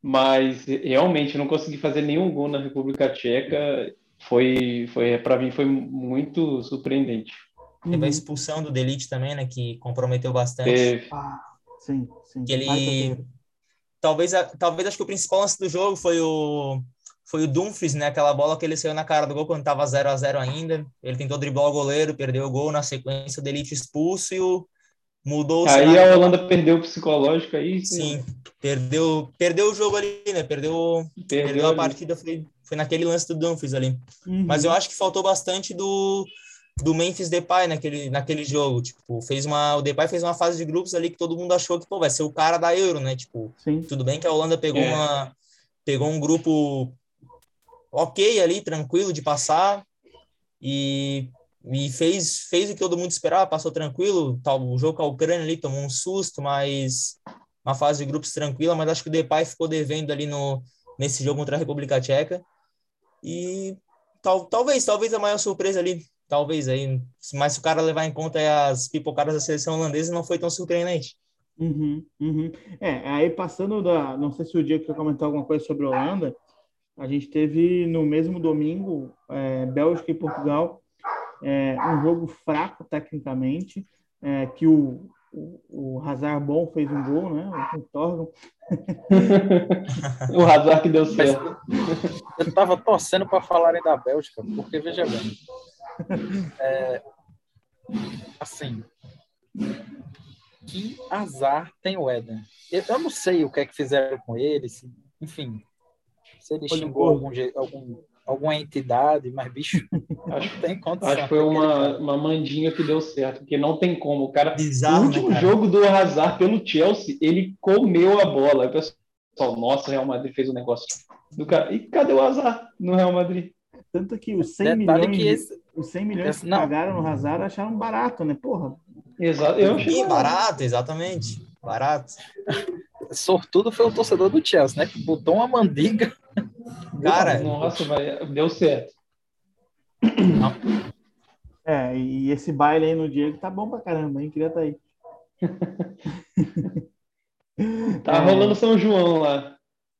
mas realmente não consegui fazer nenhum gol na República Tcheca. Foi, foi para mim foi muito surpreendente. Teve a uhum. expulsão do Delite também, né, que comprometeu bastante. Teve. Ah, sim, sim. Que ele talvez talvez acho que o principal lance do jogo foi o foi o Dumfries, né? Aquela bola que ele saiu na cara do gol quando estava 0 a 0 ainda. Ele tentou driblar o goleiro, perdeu o gol na sequência, o Elite expulso e o mudou o Aí a Holanda perdeu o psicológico aí. Sim, perdeu, perdeu o jogo ali, né? Perdeu, perdeu, perdeu a partida, foi, foi naquele lance do Dumfries ali. Uhum. Mas eu acho que faltou bastante do do Memphis Depay naquele, naquele jogo, tipo, fez uma, o Depay fez uma fase de grupos ali que todo mundo achou que, pô, vai ser o cara da Euro, né, tipo, Sim. tudo bem que a Holanda pegou é. uma, pegou um grupo ok ali, tranquilo de passar e, e fez, fez o que todo mundo esperava, passou tranquilo. Tal, o jogo com a Ucrânia ali tomou um susto, mas uma fase de grupos tranquila, mas acho que o Depay ficou devendo ali no, nesse jogo contra a República Tcheca. E tal, talvez, talvez a maior surpresa ali, talvez aí, mas se o cara levar em conta as pipocadas da seleção holandesa, não foi tão surpreendente. Uhum, uhum. É, aí passando da. Não sei se o Diego quer comentar alguma coisa sobre a Holanda, a gente teve no mesmo domingo é, Bélgica e Portugal, é, um jogo fraco tecnicamente, é, que o, o, o Hazard bom fez um gol, né? O Torgon. [LAUGHS] o Hazard que deu certo. Eu estava torcendo para falarem da Bélgica, porque veja bem. É, assim, que azar tem o Éden. Eu, eu, não sei o que é que fizeram com ele, se, enfim, se ele xingou algum, algum alguma entidade, mas bicho, [LAUGHS] acho que tem condição. Acho que foi uma, uma mandinha que deu certo, porque não tem como. O cara, Bizarro, o último né, jogo do Hazard pelo Chelsea, ele comeu a bola. O pessoal, nossa, o Real Madrid fez um negócio do cara. E cadê o Hazard no Real Madrid? Tanto que os 100 Detalhe milhões, que esse... os 100 milhões esse... que pagaram no Hazard acharam barato, né? Porra. Exato. Eu achei barato, exatamente. Barato. Sortudo foi o torcedor do Chelsea, né? Que botou uma mandiga Cara, nossa, vai, deu certo. É, e esse baile aí no Diego tá bom pra caramba, hein? Queria estar tá aí. [LAUGHS] tá é... rolando São João lá.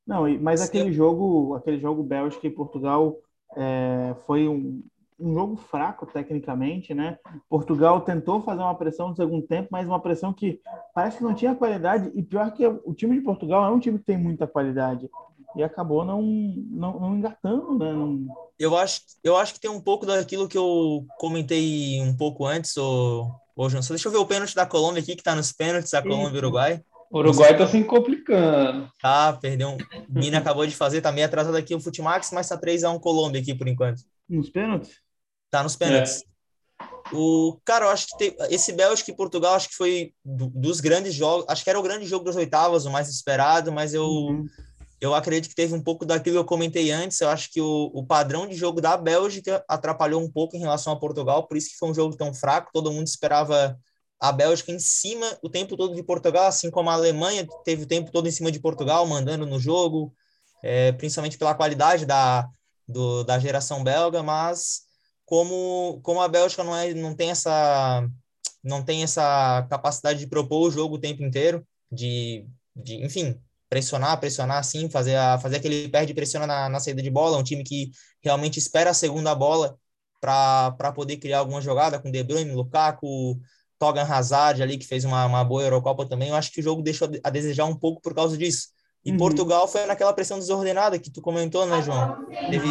Não, mas aquele jogo, aquele jogo Bélgica e Portugal é, foi um, um jogo fraco tecnicamente, né? Portugal tentou fazer uma pressão no segundo tempo, mas uma pressão que parece que não tinha qualidade e pior que o time de Portugal é um time que tem muita qualidade e acabou não, não, não engatando, né? Não... Eu, acho, eu acho que tem um pouco daquilo que eu comentei um pouco antes, o, o João. Só deixa eu ver o pênalti da Colômbia aqui, que tá nos pênaltis da Colômbia e Uruguai. O Uruguai tá se complicando. Tá, perdeu um. Mina acabou de fazer, tá meio atrasado aqui o Futimax, mas tá 3x1 Colômbia aqui por enquanto. Nos pênaltis? Tá nos pênaltis. É. O cara, eu acho que tem, esse Bélgica e Portugal acho que foi do, dos grandes jogos, acho que era o grande jogo das oitavas, o mais esperado, mas eu uhum eu acredito que teve um pouco daquilo que eu comentei antes. Eu acho que o, o padrão de jogo da Bélgica atrapalhou um pouco em relação a Portugal, por isso que foi um jogo tão fraco. Todo mundo esperava a Bélgica em cima o tempo todo de Portugal, assim como a Alemanha teve o tempo todo em cima de Portugal, mandando no jogo, é, principalmente pela qualidade da, do, da geração belga, mas como, como a Bélgica não, é, não, tem essa, não tem essa capacidade de propor o jogo o tempo inteiro, de, de enfim, pressionar, pressionar assim, fazer, a, fazer aquele perde pressiona na, na saída de bola, um time que realmente espera a segunda bola para poder criar alguma jogada com De Bruyne, Lukaku, Togan Hazard ali, que fez uma, uma boa Eurocopa também, eu acho que o jogo deixou a desejar um pouco por causa disso. E uhum. Portugal foi naquela pressão desordenada que tu comentou, né, João? Teve...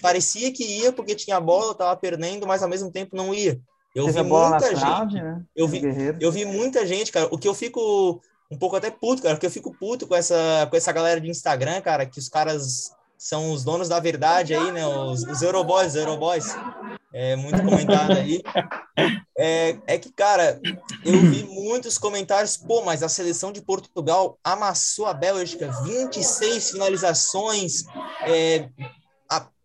Parecia, que ia porque tinha a bola, tava perdendo, mas ao mesmo tempo não ia. Eu vi muita gente. Né? eu, vi, eu vi muita gente, cara. O que eu fico um pouco até puto, cara, porque eu fico puto com essa, com essa galera de Instagram, cara, que os caras são os donos da verdade aí, né? Os, os Euroboys, Euroboys. É muito comentado aí. É, é que, cara, eu vi muitos comentários, pô, mas a seleção de Portugal amassou a Bélgica, 26 finalizações, é,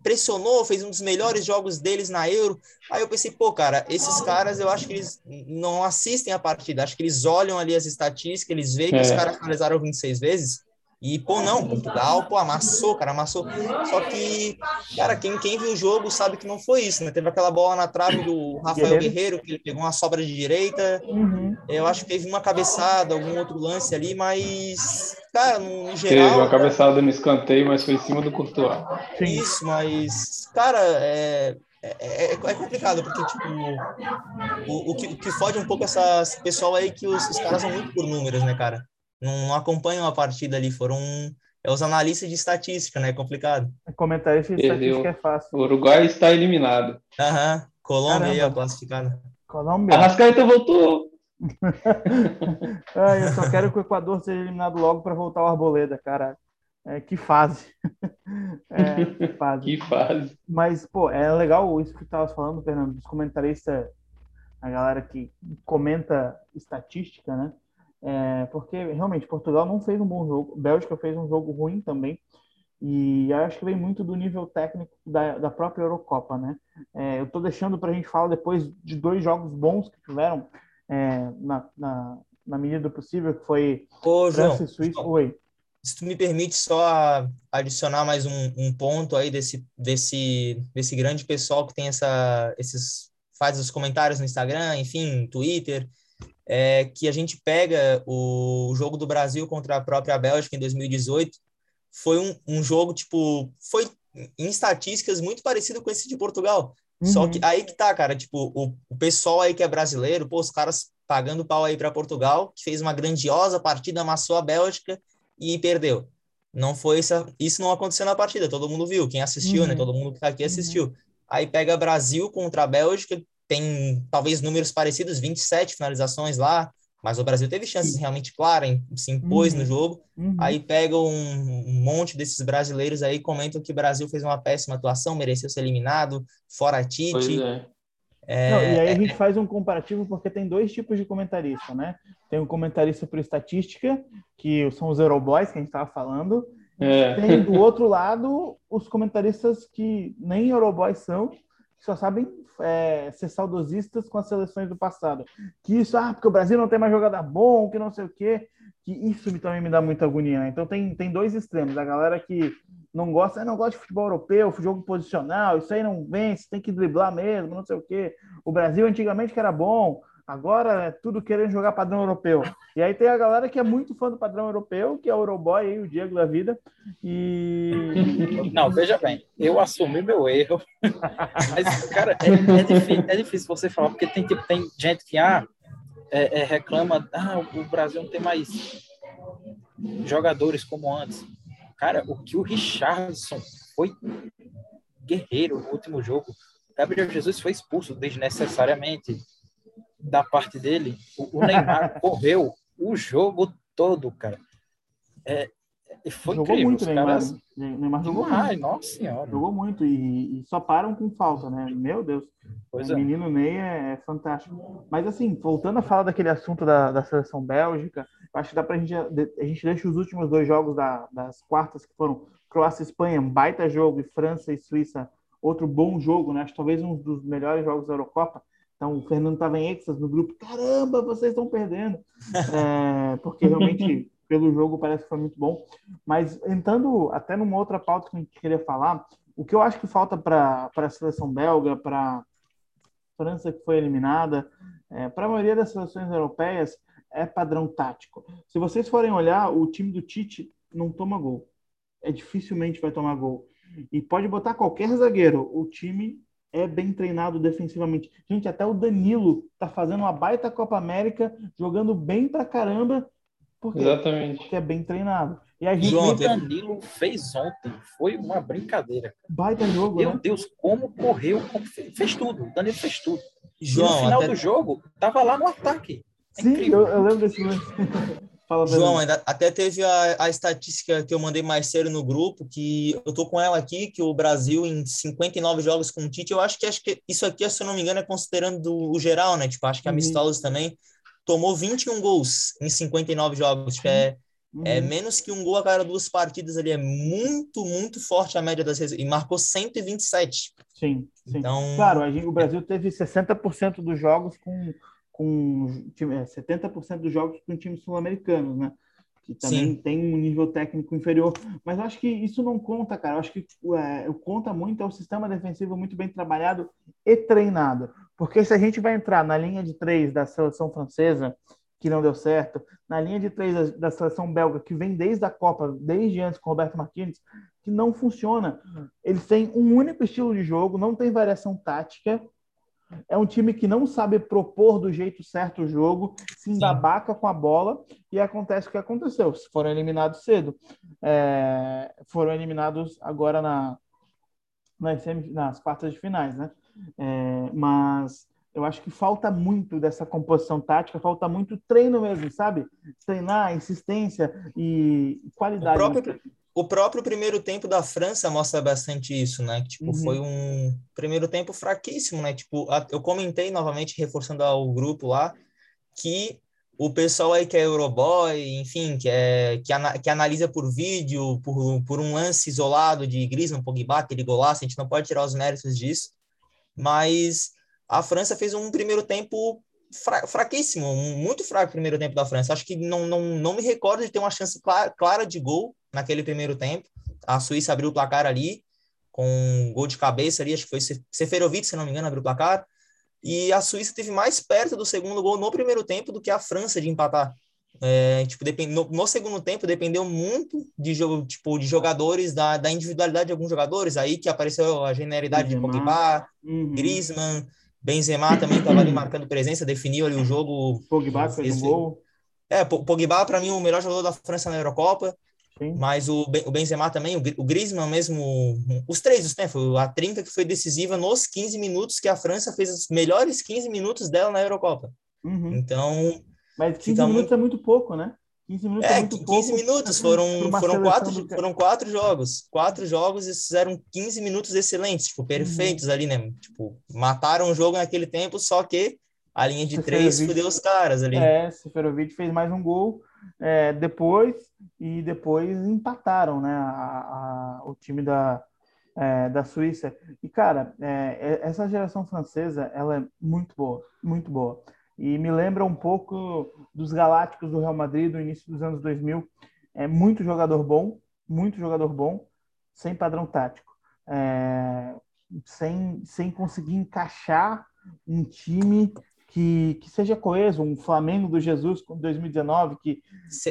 pressionou, fez um dos melhores jogos deles na Euro. Aí eu pensei, pô, cara, esses caras eu acho que eles não assistem a partida, acho que eles olham ali as estatísticas, eles veem que é. os caras finalizaram 26 vezes. E, pô, não, Portugal, pô, amassou, cara, amassou. Só que, cara, quem, quem viu o jogo sabe que não foi isso, né? Teve aquela bola na trave do Rafael Guerreiro, que ele pegou uma sobra de direita. Uhum. Eu acho que teve uma cabeçada, algum outro lance ali, mas Cara, no, no geral. Teve uma cabeçada no escanteio, mas foi em cima do Courtois. Isso, mas, cara, é, é, é, é, complicado, porque, tipo, o, o, que, o que fode um pouco essa, esse pessoal aí que os, os caras são muito por números, né, cara? Não, não acompanham a partida ali, foram é os analistas de estatística, né? É complicado. Comentarista de estatística é fácil. O Uruguai está eliminado. Aham. Colômbia aí, ó, classificada. Colômbia. A Rascaeta voltou. [LAUGHS] ah, eu só quero que o Equador seja eliminado logo para voltar ao Arboleda, cara. É, que fase. [LAUGHS] é, que fase. que fase. Mas, pô, é legal isso que tu estava falando, Fernando, dos comentaristas, a galera que comenta estatística, né? É, porque realmente Portugal não fez um bom jogo, Bélgica fez um jogo ruim também, e acho que vem muito do nível técnico da, da própria Eurocopa, né? É, eu estou deixando para a gente falar depois de dois jogos bons que tiveram é, na, na, na, medida do possível, que foi Ô, França João, e Suíça. Oi. Se tu me permite só adicionar mais um, um, ponto aí desse, desse, desse grande pessoal que tem essa, esses faz os comentários no Instagram, enfim, Twitter, é que a gente pega o jogo do Brasil contra a própria Bélgica em 2018, foi um, um jogo, tipo, foi em estatísticas muito parecido com esse de Portugal. Uhum. Só que aí que tá, cara, tipo, o, o pessoal aí que é brasileiro, pô, os caras pagando pau aí para Portugal, que fez uma grandiosa partida, amassou a Bélgica e perdeu. Não foi isso, isso não aconteceu na partida, todo mundo viu, quem assistiu, né? uhum. né? Todo mundo que tá aqui uhum. assistiu. Uhum. Aí pega Brasil contra a Bélgica, tem talvez números parecidos, 27 finalizações lá, mas o Brasil teve chances realmente claras, se impôs uhum. no jogo. Uhum. Aí pega um, um, monte desses brasileiros aí, comentam que o Brasil fez uma péssima atuação, mereceu ser eliminado, fora Tite. É. É, Não, e aí a é, gente é... faz um comparativo porque tem dois tipos de comentarista, né? Tem um comentarista por estatística, que são os Euroboys que a gente estava falando. É. Tem do outro lado os comentaristas que nem Euroboys são, que só sabem é, ser saudosistas com as seleções do passado. Que isso, ah, porque o Brasil não tem mais jogada bom, que não sei o quê. Que isso também me dá muita agonia. Né? Então tem, tem dois extremos. A galera que não gosta, não gosta de futebol europeu, jogo posicional, isso aí não vence, tem que driblar mesmo, não sei o quê. O Brasil antigamente que era bom, Agora é tudo querendo jogar padrão europeu. E aí tem a galera que é muito fã do padrão europeu, que é o Euroboy aí, o Diego da vida. E. [LAUGHS] Não, veja bem, eu assumi meu erro. [LAUGHS] Mas, cara, é, é, difícil, é difícil você falar, porque tem, tipo, tem gente que ah, é, é, reclama, ah, o Brasil não tem mais jogadores como antes. Cara, o que o Richardson foi guerreiro no último jogo. Gabriel Jesus foi expulso desnecessariamente da parte dele, o, Neymar [LAUGHS] correu o jogo todo, cara. É, foi jogou incrível, muito, Neymar. Caras... Neymar jogou Demais, muito. Nossa senhora. Jogou muito e, e, só param com falta, né? Meu Deus. Pois o é. menino Ney é, é, fantástico. Mas assim, voltando a falar daquele assunto da, da seleção bélgica, acho que dá pra gente. A gente deixa os últimos dois jogos da, das quartas, que foram Croácia e Espanha, um baita jogo, e França e Suíça, outro bom jogo, né? Acho que talvez um dos melhores jogos da Eurocopa. Então, o Fernando estava em êxtase no grupo. Caramba, vocês estão perdendo. É, porque realmente, [LAUGHS] pelo jogo, parece que foi muito bom. Mas entrando até numa outra pauta que a gente queria falar, o que eu acho que falta para a seleção belga, para a França que foi eliminada, é, para a maioria das seleções europeias, é padrão tático. Se vocês forem olhar, o time do Tite não toma gol. É dificilmente vai tomar gol. E pode botar qualquer zagueiro, o time é bem treinado defensivamente. Gente, até o Danilo tá fazendo uma baita Copa América, jogando bem pra caramba, porque, Exatamente. porque é bem treinado. E a gente o Danilo fez ontem, foi uma brincadeira. Baita jogo, Meu né? Deus, como correu, como fez, fez, tudo. O Danilo fez tudo. João, e no final até... do jogo, tava lá no ataque. É Sim, eu, eu, lembro desse lance. [LAUGHS] Fala, João, ainda, até teve a, a estatística que eu mandei mais cedo no grupo, que eu tô com ela aqui, que o Brasil em 59 jogos com o Tite, eu acho que, acho que isso aqui, se eu não me engano, é considerando o geral, né? Tipo, acho que uhum. amistosos também, tomou 21 gols em 59 jogos, que é, uhum. é menos que um gol a cada duas partidas ali, é muito, muito forte a média das e marcou 127. Sim, sim. Então, claro, a gente, o Brasil teve 60% dos jogos com com time, 70% é, dos jogos com times sul-americanos, né? Que também Sim. tem um nível técnico inferior. Mas acho que isso não conta, cara. Eu acho que é, conta muito é o sistema defensivo muito bem trabalhado e treinado. Porque se a gente vai entrar na linha de três da seleção francesa, que não deu certo, na linha de três da, seleção belga, que vem desde a Copa, desde antes com o Roberto Martins, que não funciona. Eles têm um único estilo de jogo, não tem variação tática, é um time que não sabe propor do jeito certo o jogo, se embabaca com a bola e acontece o que aconteceu. Foram eliminados cedo. É, foram eliminados agora na, nas, nas quartas de finais, né? É, mas eu acho que falta muito dessa composição tática, falta muito treino mesmo, sabe? Treinar, insistência e qualidade. O próprio, o próprio primeiro tempo da França mostra bastante isso, né? Tipo, uhum. foi um primeiro tempo fraquíssimo, né? Tipo, eu comentei novamente, reforçando ao grupo lá, que o pessoal aí que é Euroboy, enfim, que, é, que, ana, que analisa por vídeo, por, por um lance isolado de Griezmann, Pogba, aquele golaço, a gente não pode tirar os méritos disso, mas a França fez um primeiro tempo fra, fraquíssimo, muito fraco o primeiro tempo da França. Acho que não, não, não me recordo de ter uma chance clara, clara de gol naquele primeiro tempo. A Suíça abriu o placar ali, com um gol de cabeça ali, acho que foi Seferovic, se não me engano, abriu o placar. E a Suíça teve mais perto do segundo gol no primeiro tempo do que a França de empatar. É, tipo, depend... no, no, segundo tempo dependeu muito de jogo, tipo, de jogadores, da, da individualidade de alguns jogadores, aí que apareceu a genialidade Benzema. de Pogba, uhum. Griezmann, Benzema também estava ali marcando presença, definiu ali o jogo. Pogba fez um gol. É, Pogba para mim o melhor jogador da França na Eurocopa. Sim. Mas o, o Benzema também, o Griezmann mesmo, os três, né? Foi a trinca que foi decisiva nos 15 minutos que a França fez os melhores 15 minutos dela na Eurocopa. Uhum. Então. Mas 15 minutos muito... é muito pouco, né? 15 minutos é, é muito 15 pouco minutos, foram, foram, quatro, do... foram quatro jogos. Quatro jogos e fizeram 15 minutos excelentes, tipo, perfeitos uhum. ali, né? Tipo, mataram o jogo naquele tempo, só que a linha de três fudeu os caras ali. É, Seferovic fez mais um gol é, depois e depois empataram, né? A, a, o time da, é, da Suíça. E, cara, é, é essa geração francesa, ela é muito boa, muito boa e me lembra um pouco dos Galácticos do Real Madrid do início dos anos 2000. É muito jogador bom, muito jogador bom, sem padrão tático, é, sem, sem conseguir encaixar um time que, que seja coeso, um Flamengo do Jesus com 2019 que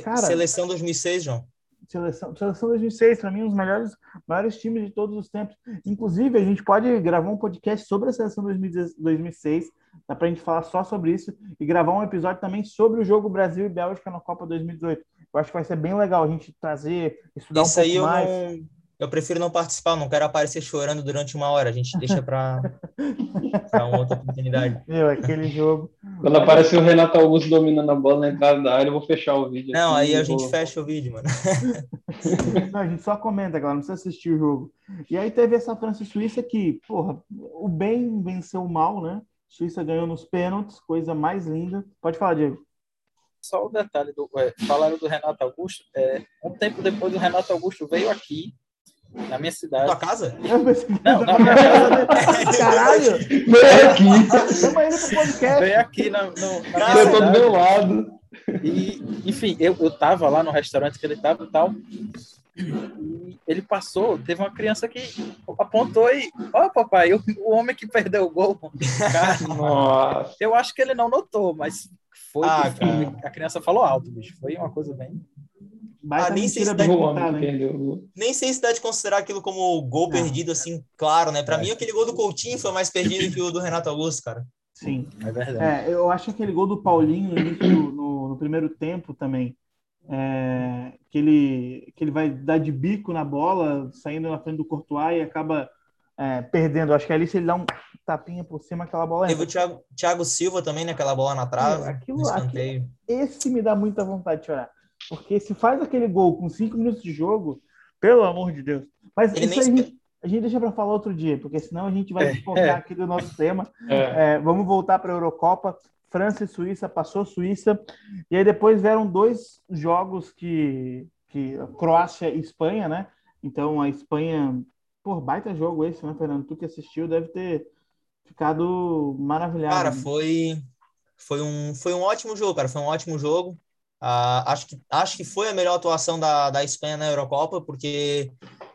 cara, seleção 2006, João. Seleção, seleção 2006, para mim, um dos melhores, maiores times de todos os tempos. Inclusive, a gente pode gravar um podcast sobre a seleção 2006, Dá para a gente falar só sobre isso e gravar um episódio também sobre o jogo Brasil e Bélgica na Copa 2018. Eu acho que vai ser bem legal a gente trazer, estudar isso um pouco mais. Não, eu prefiro não participar, não quero aparecer chorando durante uma hora. A gente [LAUGHS] deixa para uma outra oportunidade. Meu, aquele jogo. Quando aparecer o Renato Augusto dominando a bola na entrada da área, eu vou fechar o vídeo. Não, aí a vou... gente fecha o vídeo, mano. [LAUGHS] não, a gente só comenta, galera, não precisa assistir o jogo. E aí teve essa França e Suíça que, porra, o bem venceu o mal, né? Suíça ganhou nos pênaltis, coisa mais linda. Pode falar, Diego. Só o detalhe do é, falaram do Renato Augusto. É, um tempo depois o Renato Augusto veio aqui na minha cidade. Na casa? [LAUGHS] Não, na minha casa. [LAUGHS] Caralho! Veio aqui. Chama ele pro podcast. Veio aqui na, no, na minha cidade. do meu lado. E, enfim, eu, eu tava lá no restaurante que ele tava e tal. E ele passou, teve uma criança que apontou e, ó, oh, papai, o, o, homem que perdeu o gol. Cara. Eu acho que ele não notou, mas foi. Ah, a criança falou alto, bicho. Foi uma coisa bem. Ah, nem, sei se dá, contar, né? nem sei se dá de considerar aquilo como gol perdido, assim, claro, né? Para é. mim, aquele gol do Coutinho foi mais perdido que o do Renato Augusto, cara. Sim, é verdade. É, eu acho que aquele gol do Paulinho no, no, no primeiro tempo também é, que, ele, que ele vai dar de bico na bola, saindo na frente do Courtois e acaba é, perdendo. Acho que ali se ele dá um tapinha por cima, aquela bola Teve o Thiago, Thiago Silva também, naquela né, bola na trave. Aquilo, aquilo, esse me dá muita vontade de chorar. Porque se faz aquele gol com cinco minutos de jogo, pelo amor de Deus. Mas ele isso nem... a, gente, a gente deixa para falar outro dia, porque senão a gente vai desfocar é, aqui do nosso tema. É. É, vamos voltar para a Eurocopa. França e Suíça, passou Suíça. E aí depois vieram dois jogos que, que Croácia e Espanha, né? Então a Espanha, por baita jogo esse, né, Fernando? Tu que assistiu deve ter ficado maravilhado. Cara, foi foi um foi um ótimo jogo, cara, foi um ótimo jogo. Uh, acho que acho que foi a melhor atuação da, da Espanha na Eurocopa, porque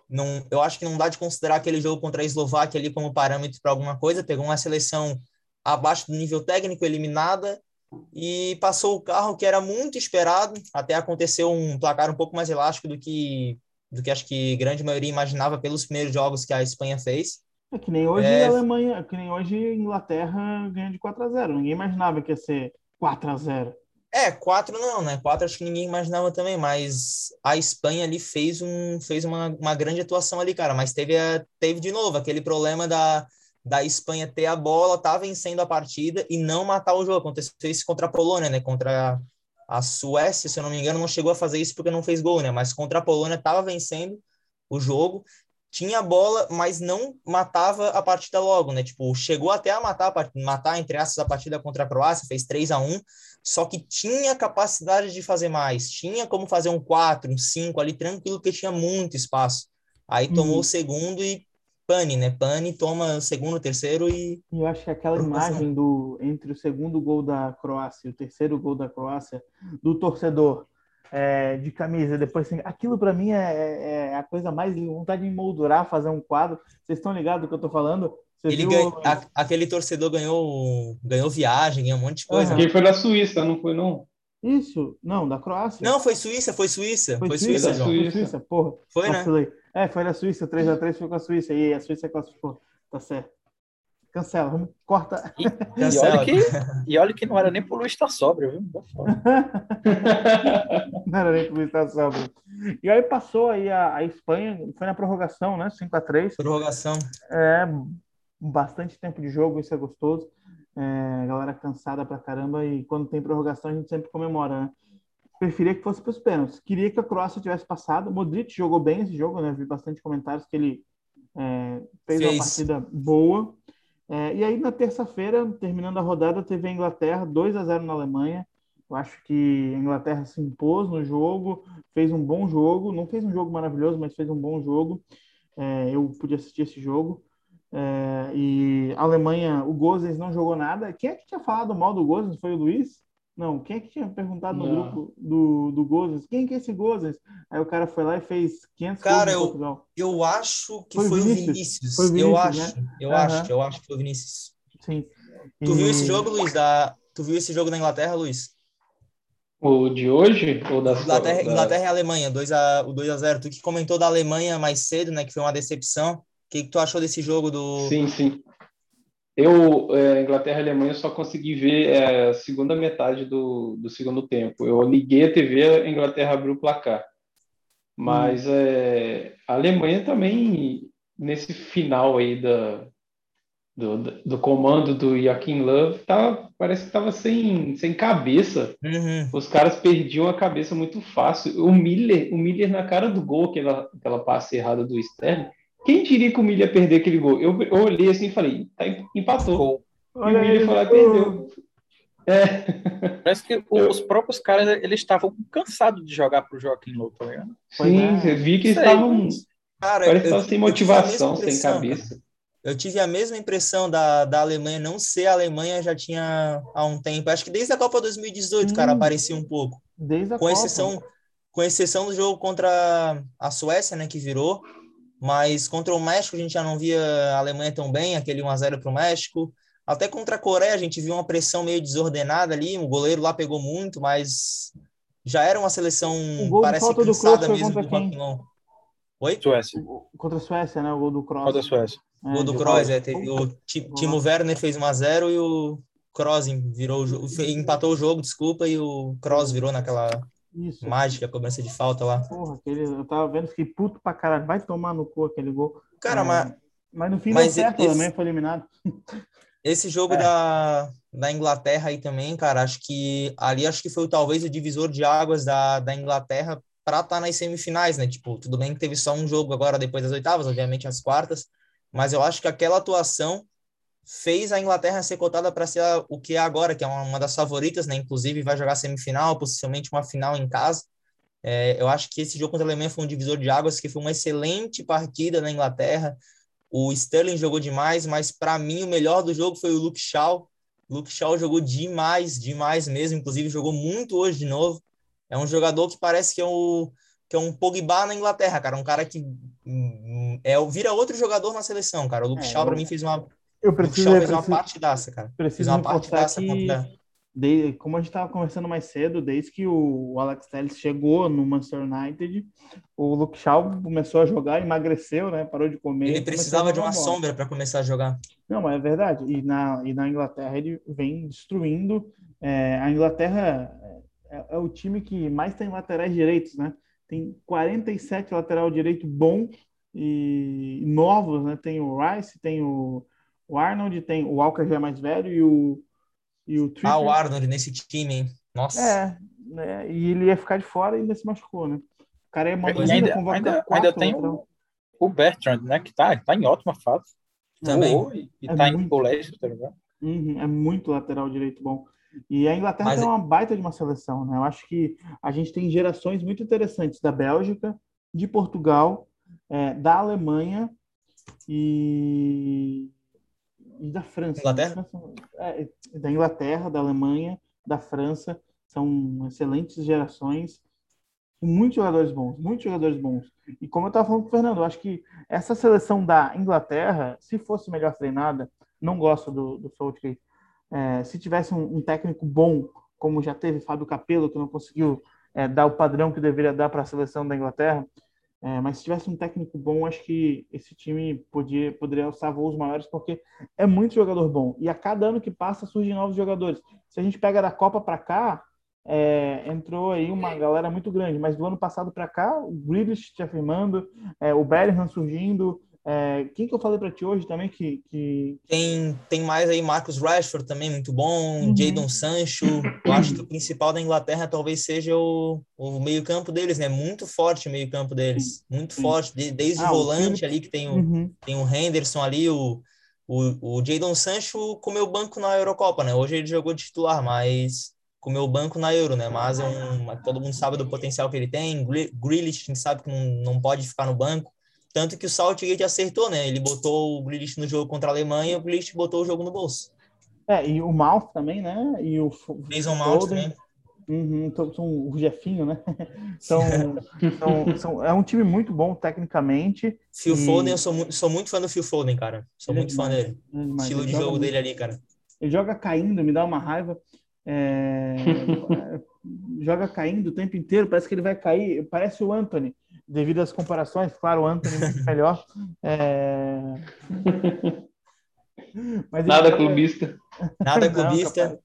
não, eu acho que não dá de considerar aquele jogo contra a Eslováquia ali como parâmetro para alguma coisa. Pegou uma seleção abaixo do nível técnico, eliminada, e passou o carro que era muito esperado. Até aconteceu um placar um pouco mais elástico do que, do que acho que grande maioria imaginava pelos primeiros jogos que a Espanha fez. É que nem hoje é... a Alemanha, que nem hoje a Inglaterra ganha de 4 a 0 Ninguém imaginava que ia ser 4 a 0 É, 4 não, né? 4 acho que ninguém imaginava também, mas a Espanha ali fez, um, fez uma, uma grande atuação ali, cara. Mas teve, teve de novo aquele problema da, da Espanha ter a bola, tá vencendo a partida e não matar o jogo. Aconteceu isso contra a Polônia, né? Contra a Suécia, se eu não me engano, não chegou a fazer isso porque não fez gol, né? Mas contra a Polônia estava vencendo o jogo, tinha a bola, mas não matava a partida logo, né? Tipo, chegou até a matar, matar entre aspas a partida contra a Croácia, fez 3 a 1 só que tinha capacidade de fazer mais, tinha como fazer um 4, um 5 ali tranquilo, porque tinha muito espaço. Aí tomou uhum. o segundo e pane, né? Pane, toma o segundo, terceiro e. Eu acho que aquela imagem do entre o segundo gol da Croácia e o terceiro gol da Croácia, do torcedor é, de camisa, depois assim, aquilo para mim é, é, é, a coisa mais vontade de emoldurar, fazer um quadro. Vocês estão ligados do que eu tô falando? Você Ele viu... ganha, a, aquele torcedor ganhou, ganhou viagem, ganhou um monte de coisa. Uhum. Quem foi na Suíça, não foi não? Isso, não, da Croácia. Não, foi Suíça, foi Suíça. Foi, Foi Suíça, Suíça, João. Foi Suíça, porra. Foi, né? É, foi da Suíça, 3x3 foi com a Suíça. E a Suíça classificou. Tá certo. Cancela, vamos, corta. E, [LAUGHS] e olha que, e olha que não era nem pro Luiz estar sóbrio, viu? Foda. [LAUGHS] Não era nem publicação. E aí passou aí a, a Espanha, foi na prorrogação, né? 5x3. Prorrogação. É bastante tempo de jogo, isso é gostoso. É, galera cansada pra caramba e quando tem prorrogação a gente sempre comemora, né? Preferia que fosse para os pênaltis. Queria que a Croácia tivesse passado. Modric jogou bem esse jogo, né? Vi bastante comentários que ele é, fez, Fez. uma partida boa. É, e aí na terça-feira, terminando a rodada, teve a Inglaterra 2 a 0 na Alemanha. Eu acho que a Inglaterra se impôs no jogo, fez um bom jogo. Não fez um jogo maravilhoso, mas fez um bom jogo. É, eu pude assistir esse jogo. É, e a Alemanha, o Gozens não jogou nada. Quem é que tinha falado mal do Gozens? Foi o Luiz? Não, quem é que tinha perguntado no Não. grupo do, do Gozens? Quem que é esse Gozens? Aí o cara foi lá e fez 500 Cara, eu-. Eu acho que Foi foi, Vinícius. o Vinícius. Foi o eu Vinícius, acho, eu Aham. acho, eu acho que foi o Vinícius. Sim. Tu E- viu esse jogo, Luiz? Da... Tu viu esse jogo da Inglaterra, Luiz? O de hoje ou das Inglaterra, da- Inglaterra e Alemanha, 2 a, o 2 a 0 Tu que comentou da Alemanha mais cedo, né? Que foi uma decepção. O que, que tu achou desse jogo do. Sim, sim. Eu, é, Inglaterra e Alemanha, só consegui ver é, a segunda metade do, do segundo tempo. Eu liguei a TV, a Inglaterra abriu o placar. Mas é, a Alemanha também, nesse final aí da, do, do comando do Joachim Löw, tá, parece que estava sem, sem cabeça. Uhum. Os caras perdiam a cabeça muito fácil. O Miller, o Miller na cara do gol, aquela, aquela passe errada do Sterling. Quem diria que o Miller ia perder aquele gol? Eu, eu olhei assim e falei, tá, empatou. Gol. E o Miller foi lá e perdeu. É, Parece que os próprios caras eles estavam cansados de jogar pro Joaquim Low, tá ligado? Sim, é. você vi que eles estavam. Cara, Parece que eu- estavam sem eu mesma motivação, sem cabeça. Eu tive a mesma impressão da, da Alemanha não ser a Alemanha já tinha há um tempo. Acho que desde a Copa 2018, cara, Sim. aparecia um pouco. Desde a Com Copa. exceção, com exceção do jogo contra a Suécia, né, que virou. Mas contra o México a gente já não via a Alemanha tão bem, aquele 1x0 para o México. Até contra a Coreia a gente viu uma pressão meio desordenada ali, o goleiro lá pegou muito, mas já era uma seleção, O parece do cansada foi mesmo contra do quem? Joaquim. Oi? Suécia. Contra a Suécia, né? O gol do Kroos. Contra a Suécia. É, Gol do de Kroos, é, teve, o Ti- Timo Werner fez 1x0 e o Kroos virou o empatou o jogo, desculpa, e o Kroos virou naquela Isso. mágica cobrança de falta lá. Porra, aquele, eu tava vendo, fiquei puto pra caralho. Vai tomar no cu aquele gol. Cara, É, mas Mas no fim Mas deu certo, esse- também foi eliminado. [LAUGHS] esse jogo É. da, da Inglaterra aí também, cara, acho que ali acho que foi talvez o divisor de águas da, da Inglaterra para estar nas semifinais, né? Tipo, tudo bem que teve só um jogo agora depois das oitavas, obviamente as quartas, mas eu acho que aquela atuação fez a Inglaterra ser cotada para ser a- o que é agora, que é uma, uma das favoritas, né? Inclusive vai jogar semifinal, possivelmente uma final em casa. É, eu acho que esse jogo contra a Alemanha foi um divisor de águas, que foi uma excelente partida na Inglaterra. O Sterling jogou demais, mas para mim o melhor do jogo foi o Luke Shaw. Luke Shaw jogou demais, demais mesmo. Inclusive jogou muito hoje de novo. É um jogador que parece que é, o, que é um Pogba na Inglaterra, cara. Um cara que hum, é, vira outro jogador na seleção, cara. O Luke É, Shaw para mim fez uma, Eu preciso, Shaw eu fez uma preciso, partidaça, cara. Fez preciso uma partidaça que, de- como a gente estava conversando mais cedo, desde que o Alex Telles chegou no Manchester United, o Luke Shaw começou a jogar, emagreceu, né? Parou de comer. Ele precisava de uma bola. sombra para começar a jogar. Não, mas é verdade. E na, e na Inglaterra ele vem destruindo. É, a Inglaterra é, é o time que mais tem laterais direitos, né? Tem 47 lateral direito bom e novos, né? Tem o Rice, tem o, o Arnold, tem o Walker já é mais velho e o e o Ah, o. Arnold nesse time, hein? Nossa. É, né? E ele ia ficar de fora e ainda se machucou, né? O cara é E ainda, convoca ainda, quatro ainda tem lateral. o, o Bertrand, né? Que tá, tá em ótima fase. Também. Voou E, e É tá muito. em colégio, tá ligado? Uhum, é muito lateral direito bom. E a Inglaterra Mas- tem uma baita de uma seleção, né? Eu acho que a gente tem gerações muito interessantes da Bélgica, de Portugal, é, da Alemanha e, e da França. Inglaterra? É, da Inglaterra, da Alemanha, da França. São excelentes gerações, muitos jogadores bons, muitos jogadores bons. E como eu estava falando com o Fernando, eu acho que essa seleção da Inglaterra, se fosse melhor treinada, não gosto do, do Southgate, é, se tivesse um, um técnico bom como já teve Fábio Capello, que não conseguiu é, dar o padrão que deveria dar para a seleção da Inglaterra. É, mas se tivesse um técnico bom, acho que esse time podia, poderia alçar voos maiores, porque é muito jogador bom. E a cada ano que passa surgem novos jogadores. Se a gente pega da Copa para cá, é, entrou aí uma galera muito grande, mas do ano passado para cá, o Grealish se afirmando, é, o Bellingham surgindo, é, quem que eu falei para ti hoje também que, que, Tem, tem mais aí Marcos Rashford também, muito bom, uhum. Jadon Sancho. Eu acho que o principal da Inglaterra talvez seja o, o meio-campo deles, né? Muito forte o meio-campo deles. Muito Sim. forte. De, desde ah, o volante o ali, que tem o, uhum. tem o Henderson ali, o, o, o Jadon Sancho comeu banco na Eurocopa, né? Hoje ele jogou de titular, mas comeu banco na Euro, né? Mas é um, todo mundo sabe do potencial que ele tem. Grealish, sabe que não, não pode ficar no banco. Tanto que o Southgate acertou, né? Ele botou o Grealish no jogo contra a Alemanha e o Grealish botou o jogo no bolso. É, e o Mouth também, né? E o Mason Mount também. Uhum, são o Jefinho, né? [LAUGHS] são, são, são, é um time muito bom tecnicamente. Phil e... Foden, eu sou, muito, sou muito fã do Phil Foden, cara. Sou é muito fã dele. É Estilo de jogo muito. dele ali, cara. Ele joga caindo, me dá uma raiva. É... [LAUGHS] joga caindo o tempo inteiro, parece que ele vai cair. Parece o Anthony devido às comparações, claro, o Anthony é muito melhor. É... [LAUGHS] Mas Nada clubista. Nada clubista.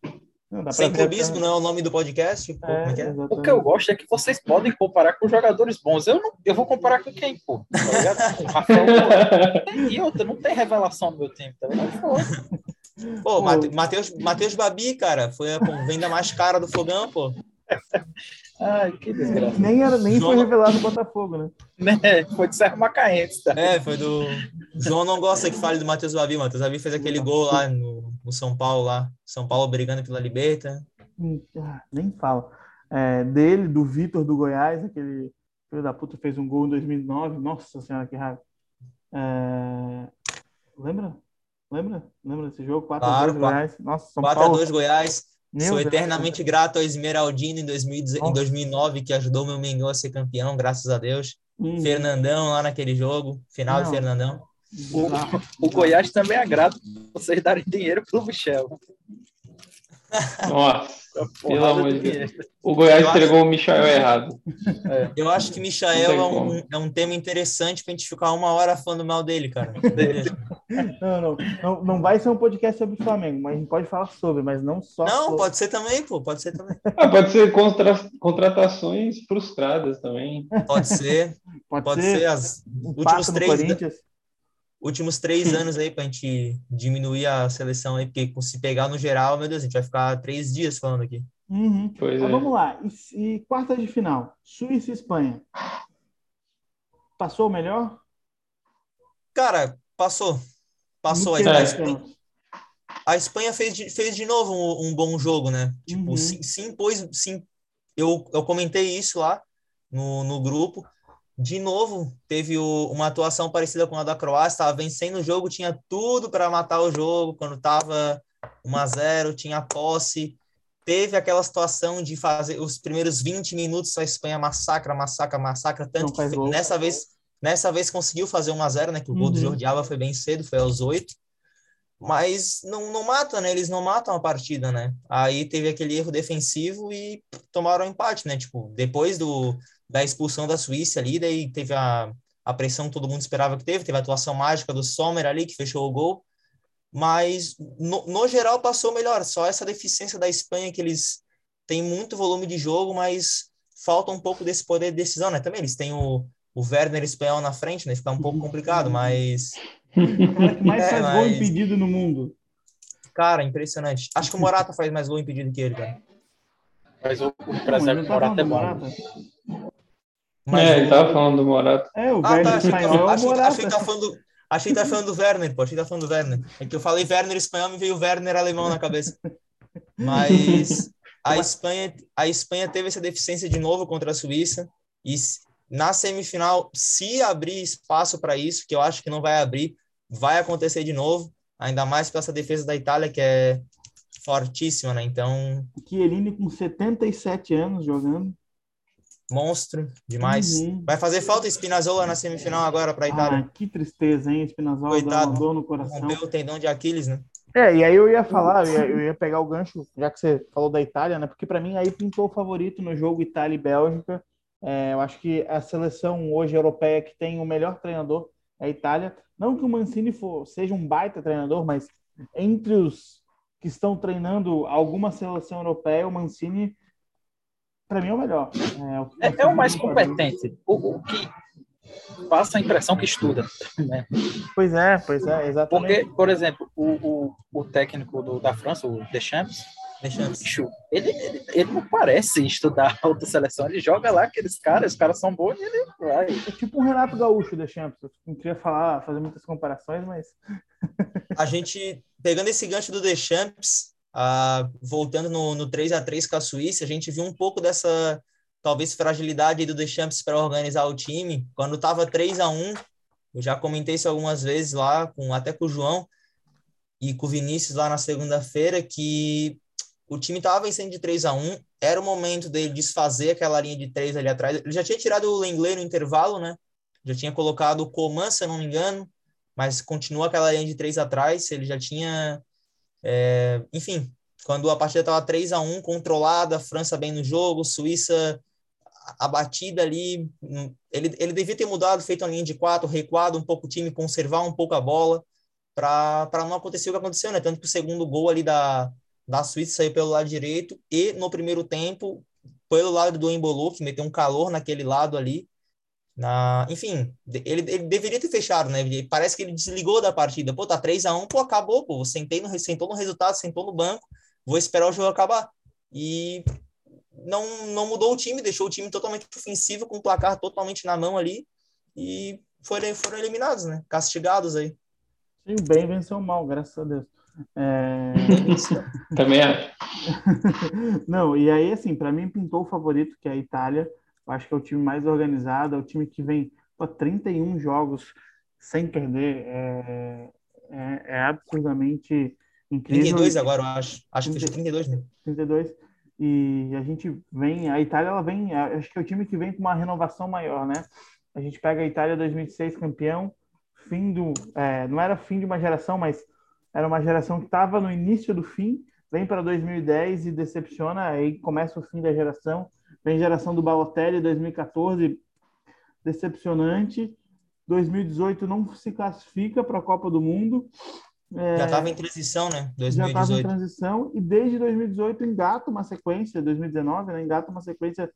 Não, Sem clubismo não é o nome do podcast? Pô, é, é, é? O que eu gosto é que vocês podem comparar com jogadores bons. Eu, não, eu vou comparar com quem, pô? Tá ligado? [LAUGHS] Rafael, e outra, não tem revelação no meu tempo, tá ligado? Pô, Matheus, Matheus Babi, cara, foi a venda mais cara do fogão, pô. Ai, que desgraça. Nem, era, nem João... foi revelado o Botafogo, né? né? Foi de Serra Macaense, tá? É, foi do. João não gosta que fale do Matheus Babi. Matheus Babi fez aquele gol lá no, no, São Paulo, lá. São Paulo brigando pela Liberta. Nem fala. É, dele, do Vitor do Goiás, aquele filho da puta fez um gol em 2009. Nossa senhora, que raiva. É... Lembra? Lembra? Lembra desse jogo? 4x2 claro, Goiás. Nossa, São 4 Paulo. 4x2 Goiás. Meu Sou Deus eternamente Deus. grato ao Esmeraldino em, 2000, em 2009, que ajudou meu Mengão a ser campeão, graças a Deus. Hum. Fernandão lá naquele jogo, final Não. de Fernandão. O, o Goiás também é grato vocês darem dinheiro pro Michel. Nossa, pelo amor de Deus. O Goiás entregou o Michael errado. É. Eu acho que Michael é um, é um tema interessante pra gente ficar uma hora falando mal dele, cara. [LAUGHS] não, não, não, não vai ser um podcast sobre o Flamengo, mas a gente pode falar sobre, mas não só. Não, sobre... pode ser também, pô, pode ser também. [LAUGHS] Ah, pode ser contra... contratações frustradas também. Pode ser. Pode, pode ser. ser. as últimos três últimos três anos aí para a gente diminuir a seleção aí, porque se pegar no geral, meu Deus, a gente vai ficar três dias falando aqui. Uhum. Pois então, é. Vamos lá. E, e quarta de final, Suíça e Espanha. Passou o melhor? Cara, passou. Passou. A, a, Espanha, a Espanha fez de, fez de novo um, um bom jogo, né? Tipo, uhum. se, se impôs. Se, eu, eu comentei isso lá no, no grupo de novo, teve o, uma atuação parecida com a da Croácia, estava vencendo o jogo, tinha tudo para matar o jogo, quando estava 1 a 0 tinha posse. Teve aquela situação de fazer os primeiros 20 minutos, a Espanha massacra, massacra, massacra, tanto que nessa vez, nessa vez conseguiu fazer 1 a 0 né? Que o gol uhum. do Jordi Alba foi bem cedo, foi aos 8. Mas não, não mata, né? Eles não matam a partida, né? Aí teve aquele erro defensivo e tomaram o empate, né? Tipo, depois do, da expulsão da Suíça ali, daí teve a, a pressão que todo mundo esperava que teve, teve a atuação mágica do Sommer ali, que fechou o gol, mas no, no geral passou melhor, só essa deficiência da Espanha que eles têm muito volume de jogo, mas falta um pouco desse poder de decisão, né? Também eles têm o, o Werner espanhol na frente, né? Fica um pouco complicado, mas... O [LAUGHS] cara que mais é, faz mas... gol impedido no mundo. Cara, impressionante. Acho que o Morata faz mais gol impedido que ele, cara. Mas o, o Brasil tá Morata é bom. Mas é, ele tava falando do Morata. É, o ah, tá, achei, espanhol, achei, Morata. Achei que tá falando, achei que tá falando do Werner, pô. Achei que tá falando do Werner. É que eu falei Werner espanhol, me veio Werner alemão na cabeça. Mas a Espanha, a Espanha teve essa deficiência de novo contra a Suíça. E na semifinal, se abrir espaço para isso, que eu acho que não vai abrir, vai acontecer de novo. Ainda mais para essa defesa da Itália, que é fortíssima, né? Então. Chiellini com 77 anos jogando monstro demais. Uhum. Vai fazer falta Spinazzola na semifinal agora para a Itália. Ah, que tristeza, hein? Spinazzola Coitado, dor no coração. Rompeu o tendão de Aquiles, né? É, e aí eu ia falar, eu ia, eu ia, pegar o gancho, já que você falou da Itália, né? Porque para mim aí pintou o favorito no jogo Itália e Bélgica. É, eu acho que a seleção hoje europeia que tem o melhor treinador é a Itália. Não que o Mancini for, seja um baita treinador, mas entre os que estão treinando alguma seleção europeia, o Mancini, para mim, é o melhor. É, o, é, é o mais competente. O, o, que passa a impressão que estuda. Né? Pois é, pois é, exatamente. Porque, por exemplo, o, o, o técnico do, da França, o Deschamps, ele, ele, ele não parece estudar [LAUGHS] outra seleção, ele joga lá aqueles caras, os caras são bons e ele vai. É tipo um Renato Gaúcho da Champions. Não queria falar, fazer muitas comparações, mas. a gente, pegando esse gancho do Deschamps, uh, voltando no, no 3 a 3 com a Suíça, a gente viu um pouco dessa talvez fragilidade do Deschamps para organizar o time. Quando estava 3 a 1 eu já comentei isso algumas vezes lá, com, até com o João e com o Vinícius lá na segunda-feira, que o time estava vencendo de 3 a 1 era o momento dele desfazer aquela linha de três ali atrás. Ele já tinha tirado o Lenglet no intervalo, né? Já tinha colocado o Coman, se eu não me engano, mas continua aquela linha de três atrás. Ele já tinha. É... enfim, quando a partida estava 3 a 1 controlada, França bem no jogo, Suíça abatida ali. Ele, ele devia ter mudado, feito a linha de quatro, recuado um pouco o time, conservar um pouco a bola, para não acontecer o que aconteceu, né? Tanto que o segundo gol ali da, da Suíça saiu pelo lado direito e no primeiro tempo pelo lado do Embolo, que meteu um calor naquele lado ali. Na, enfim, ele, ele deveria ter fechado, né? Parece que ele desligou da partida. Pô, tá 3 a 1 pô, acabou, pô. Sentei no, sentou no resultado, sentou no banco, vou esperar o jogo acabar. E não, não mudou o time, deixou o time totalmente ofensivo, com o placar totalmente na mão ali. E foram, foram eliminados, né? Castigados aí. Sim, bem venceu mal, graças a Deus. É... [LAUGHS] Também é. [LAUGHS] Não, e aí, assim, para mim pintou o favorito, que é a Itália. Eu acho que é o time mais organizado, é o time que vem para 31 jogos sem perder. É, é, é absurdamente incrível. 32 agora, eu acho. Acho que fechou 32, né? 32. E a gente vem, a Itália, ela vem, acho que é o time que vem com uma renovação maior, né? A gente pega a Itália 2006 campeão, fim do, é, não era fim de uma geração, mas era uma geração que estava no início do fim, vem para 2010 e decepciona, aí começa o fim da geração. Vem geração do Balotelli 2014, decepcionante. 2018 não se classifica para a Copa do Mundo. É, já estava em transição, né? 2018. Já estava em transição e desde 2018 engata uma sequência, 2019, né? engata uma sequência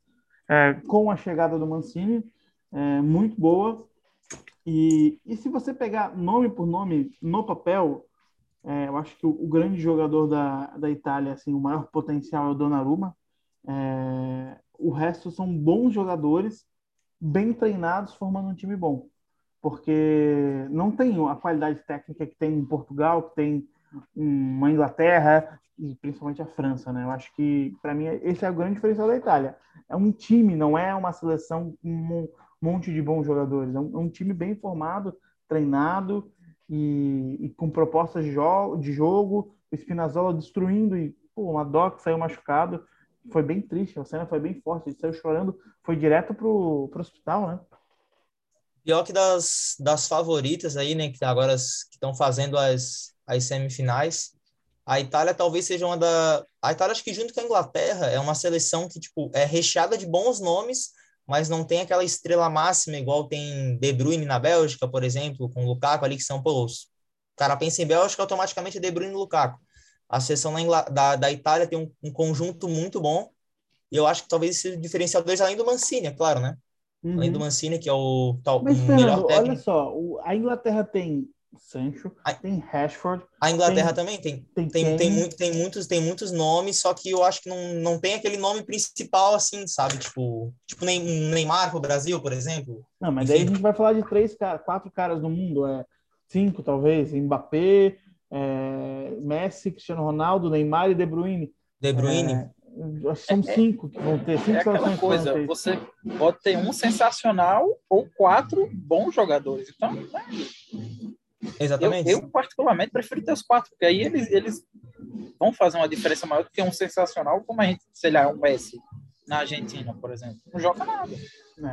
é, com a chegada do Mancini, é, muito boa. E, e se você pegar nome por nome no papel, é, eu acho que o, o, grande jogador da, da Itália, assim, o maior potencial é o Donnarumma. É, o resto são bons jogadores, bem treinados, formando um time bom. Porque não tem a qualidade técnica que tem em Portugal, que tem uma Inglaterra e principalmente a França, né? Eu acho que, para mim, esse é o grande diferencial da Itália. É um time, não é uma seleção com um monte de bons jogadores. É um, é um time bem formado, treinado e, e com propostas de, jo de jogo, o Spinazzola destruindo e pô, uma Doc saiu machucado. Foi bem triste, a cena foi bem forte, ele saiu chorando, foi direto pro, pro hospital, né? Pior que das, das favoritas aí, né, que agora estão fazendo as, as semifinais, a Itália talvez seja uma da. A Itália, acho que junto com a Inglaterra, é uma seleção que, tipo, é recheada de bons nomes, mas não tem aquela estrela máxima igual tem De Bruyne na Bélgica, por exemplo, com o Lukaku ali, que são, pô, o cara pensa em Bélgica, automaticamente é De Bruyne e Lukaku. A seleção da, da Itália tem um, um, conjunto muito bom, e eu acho que talvez esse diferencial dois, além do Mancini, é claro, né? Uhum. Além do Mancini, que é o tal, Mas, Fernando, olha só, a Inglaterra tem Sancho, a, tem Rashford. A Inglaterra tem, também tem. Tem, tem, tem, muito, tem, muitos, tem muitos nomes, só que eu acho que não, não tem aquele nome principal, assim, sabe? Tipo, tipo Neymar pro Brasil, por exemplo. Não, mas Enfim. daí a gente vai falar de três, quatro caras no mundo, é cinco talvez, Mbappé, é, Messi, Cristiano Ronaldo, Neymar e De Bruyne. De Bruyne. É, são é, cinco que vão ter. Cinco é aquela coisa, você pode ter um sensacional ou quatro bons jogadores. Então, né? Exatamente. Eu, eu, particularmente, prefiro ter os quatro, porque aí eles, eles vão fazer uma diferença maior do que um sensacional, como a gente, sei lá, um Messi na Argentina, por exemplo. Não joga nada.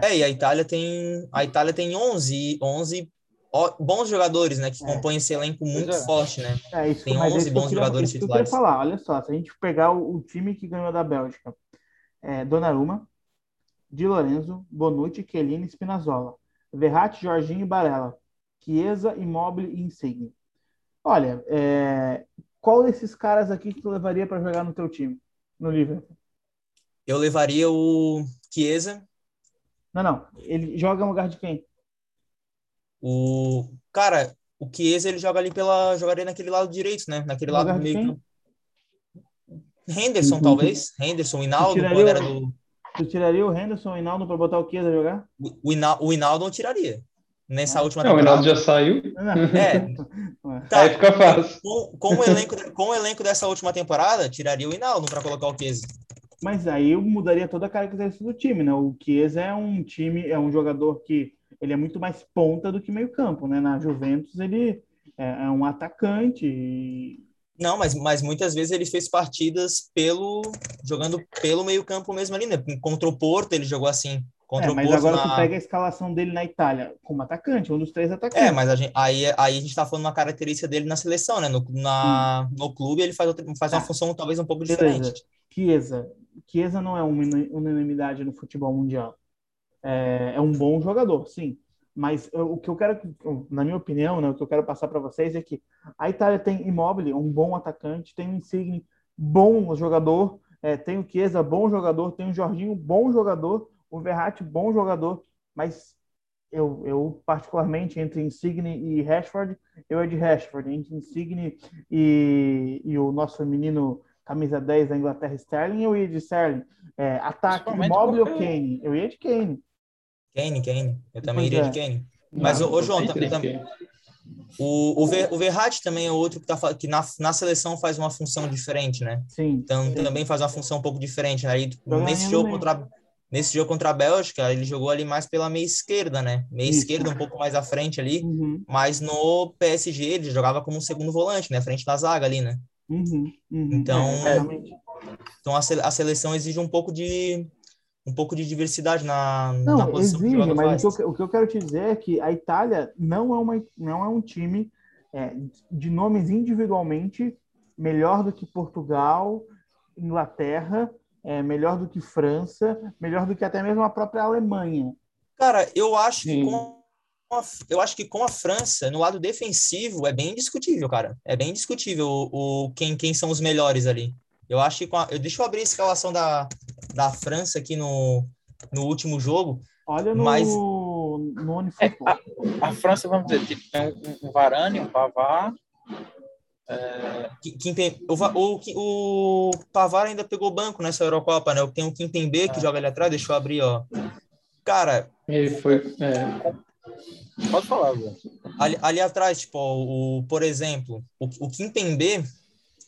É, e a Itália tem a Itália tem 11, 11 bons jogadores, né? Que é. compõem esse elenco muito é. forte, né? É, isso, Tem 11 bons queria, jogadores isso titulares. Que eu falar, olha só, se a gente pegar o, o time que ganhou da Bélgica, é, Donnarumma, Di Lorenzo, Bonucci, Chiellini e Spinazzola. Verratti, Jorginho e Barella. Chiesa, Immobile e Insigne. Olha, é, qual desses caras aqui que tu levaria para jogar no teu time, no Liverpool? Eu levaria o Chiesa. Não, não. Ele joga no lugar de quem? O cara, o Chiesa ele joga ali pela jogaria naquele lado direito, né? Naquele lado do meio. Henderson, talvez. Henderson, Hinaldo, quando era do. Tu tiraria o Henderson, o Hinaldo para botar o Chiesa a jogar? O, Hinaldo, o Hinaldo não tiraria. Nessa ah. última não, temporada. o Hinaldo já saiu. É. [LAUGHS] tá, Aí fica fácil. Com, com, o elenco, com o elenco dessa última temporada, tiraria o Hinaldo para colocar o Chiesa. Mas aí eu mudaria toda a característica do time, né? O Chiesa é um time, é um jogador que ele é muito mais ponta do que meio campo, né? Na Juventus ele é, é um atacante e não, mas, mas muitas vezes ele fez partidas pelo jogando pelo meio-campo mesmo ali, né? Contra o Porto ele jogou assim. Contra é, mas Porto agora na... tu pega a escalação dele na Itália como atacante, um dos três atacantes. É, mas a gente, aí, aí a gente tá falando uma característica dele na seleção, né? No, na, no clube ele faz, outra, faz uma ah, função talvez um pouco diferente. Chiesa. Chiesa não é uma unanimidade no futebol mundial. É, é um bom jogador, sim. Mas o que eu quero, na minha opinião, né, o que eu quero passar para vocês é que a Itália tem Immobile, um bom atacante, tem o Insigne, bom jogador, é, tem o Chiesa, bom jogador, tem o Jorginho, bom jogador, o Verratti, bom jogador, mas eu, eu particularmente, entre Insigne e Rashford, eu é de Rashford, entre Insigne e, e o nosso menino camisa 10 da Inglaterra, Sterling, eu ia de Sterling. É, ataque, Immobile ou Kane? Eu ia de Kane. Kane, Kane. Eu também pois iria é. de Kane. Mas, o João, também, também, o, o, Ver, o Verratti também é outro que, tá, que na, na seleção faz uma função diferente, né? Sim. Então, sim. também faz uma função um pouco diferente. Aí, nesse jogo, contra, nesse jogo contra a Bélgica, ele jogou ali mais pela meia esquerda, né? Meia Isso. esquerda, um pouco mais à frente ali. Uhum. Mas no PSG, ele jogava como segundo volante, né? Frente da zaga ali, né? Uhum. Uhum. Então, é, então a, a seleção exige um pouco de um pouco de diversidade na, não, na posição exige, que mas o que, eu, o que, eu, quero te dizer é que a Itália não é, uma, não é um time é, de nomes individualmente melhor do que Portugal, Inglaterra, é, melhor do que França, melhor do que até mesmo a própria Alemanha. Cara, eu acho Sim. que com a, eu acho que com a França, no lado defensivo, é bem discutível, cara. É bem discutível o, o quem, quem são os melhores ali. Eu acho que com a, eu, deixa eu abrir a escalação da, da França aqui no, no último jogo. Olha no, mas... no é, a, a, França, vamos dizer, tipo, tem um, um Varane, um Pavard. É... O, o, o Pavar ainda pegou banco nessa Eurocopa, né? Tem o Kimpembe que é. joga ali atrás, deixa eu abrir, ó. Cara. Ele foi. É... Pode falar, ali, ali, atrás, tipo, o, por exemplo, o, o Kimpembe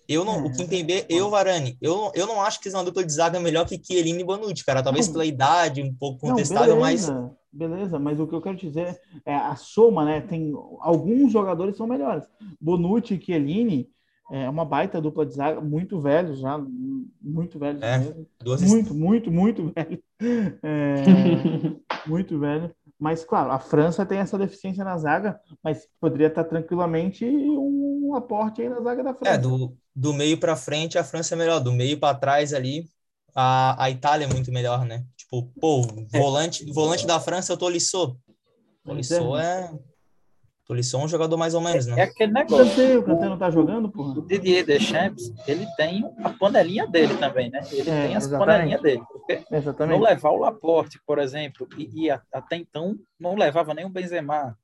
eu não, o Kimpembe e o Varane, eu, eu não acho que são uma dupla de zaga melhor que Chiellini e Bonucci, cara. Talvez não, pela idade, um pouco contestável, não, beleza, mas... Beleza, mas o que eu quero dizer é a soma, né? Tem alguns jogadores são melhores. Bonucci e Chiellini é uma baita dupla de zaga, muito velhos já, muito velhos é, mesmo. Muito, muito, muito velho. É, [LAUGHS] muito velho. Mas, claro, a França tem essa deficiência na zaga, mas poderia estar tranquilamente um aporte aí na zaga da é, França. É, do, do meio para frente a França é melhor, do meio para trás ali a, a Itália é muito melhor, né? Tipo, pô, volante, volante da França é o Tolisso. Tolisso é... Tolisso é um jogador mais ou menos, né? É aquele negócio. O Kanté, o Kanté não tá jogando, porra? O Didier Deschamps, ele tem a panelinha dele também, né? Ele é, tem as panelinhas dele. Exatamente. Não levar o Laporte, por exemplo, e, e até então não levava nem o Benzema.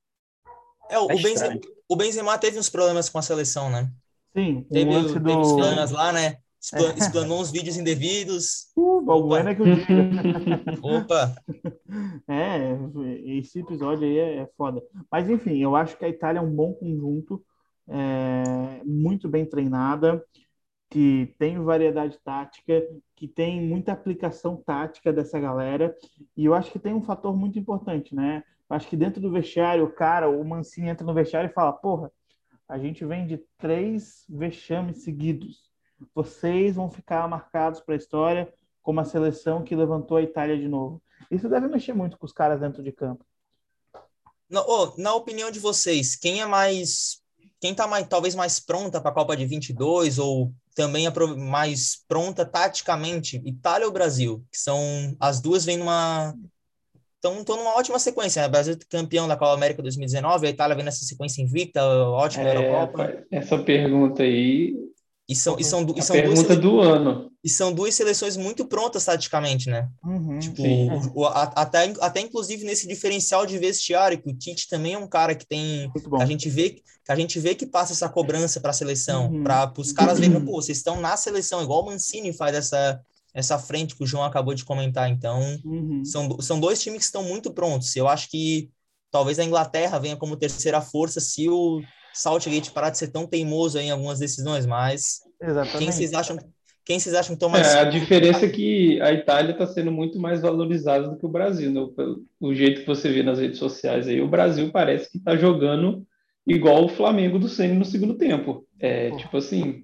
É, o, é o, Benzema, o Benzema teve uns problemas com a seleção, né? Sim. Teve, teve do... os planos lá, né? Explanou uns vídeos indevidos. [LAUGHS] Uh, Balbuena é que eu digo. [LAUGHS] Opa! É, esse episódio aí é, é foda. Mas enfim, eu acho que a Itália é um bom conjunto, é, muito bem treinada, que tem variedade tática, que tem muita aplicação tática dessa galera, e eu acho que tem um fator muito importante, né? Eu acho que dentro do vestiário, o cara, o Mancini entra no vestiário e fala, porra, a gente vem de três vexames seguidos vocês vão ficar marcados para a história como a seleção que levantou a Itália de novo. Isso deve mexer muito com os caras dentro de campo. Na, oh, na opinião de vocês, quem é mais. Quem tá mais, talvez mais pronta para a Copa de 22 ou também é mais pronta taticamente, Itália ou Brasil? Que são. As duas vêm numa. Estão numa ótima sequência. Né? O Brasil campeão da Copa América 2019, a Itália vem nessa sequência invicta, ótima é, Eurocopa. Essa pergunta aí e são, e são, e são pergunta duas, do ano. E são duas seleções muito prontas taticamente, né? Uhum, tipo, o, a, até, até inclusive nesse diferencial de vestiário, que o Tite também é um cara que tem. A gente vê que a gente vê que passa essa cobrança para a seleção, uhum. para os caras verem, pô, vocês estão na seleção, igual o Mancini faz essa, essa frente que o João acabou de comentar. Então, uhum. são, são dois times que estão muito prontos. Eu acho que talvez a Inglaterra venha como terceira força se o Saltgate parar de ser tão teimoso em algumas decisões, mas Exatamente. quem vocês acham quem vocês acham que toma é, A diferença é que a Itália está sendo muito mais valorizada do que o Brasil. Né? O, jeito que você vê nas redes sociais aí, o Brasil parece que está jogando igual o Flamengo do Senna no segundo tempo. É Pô. tipo assim,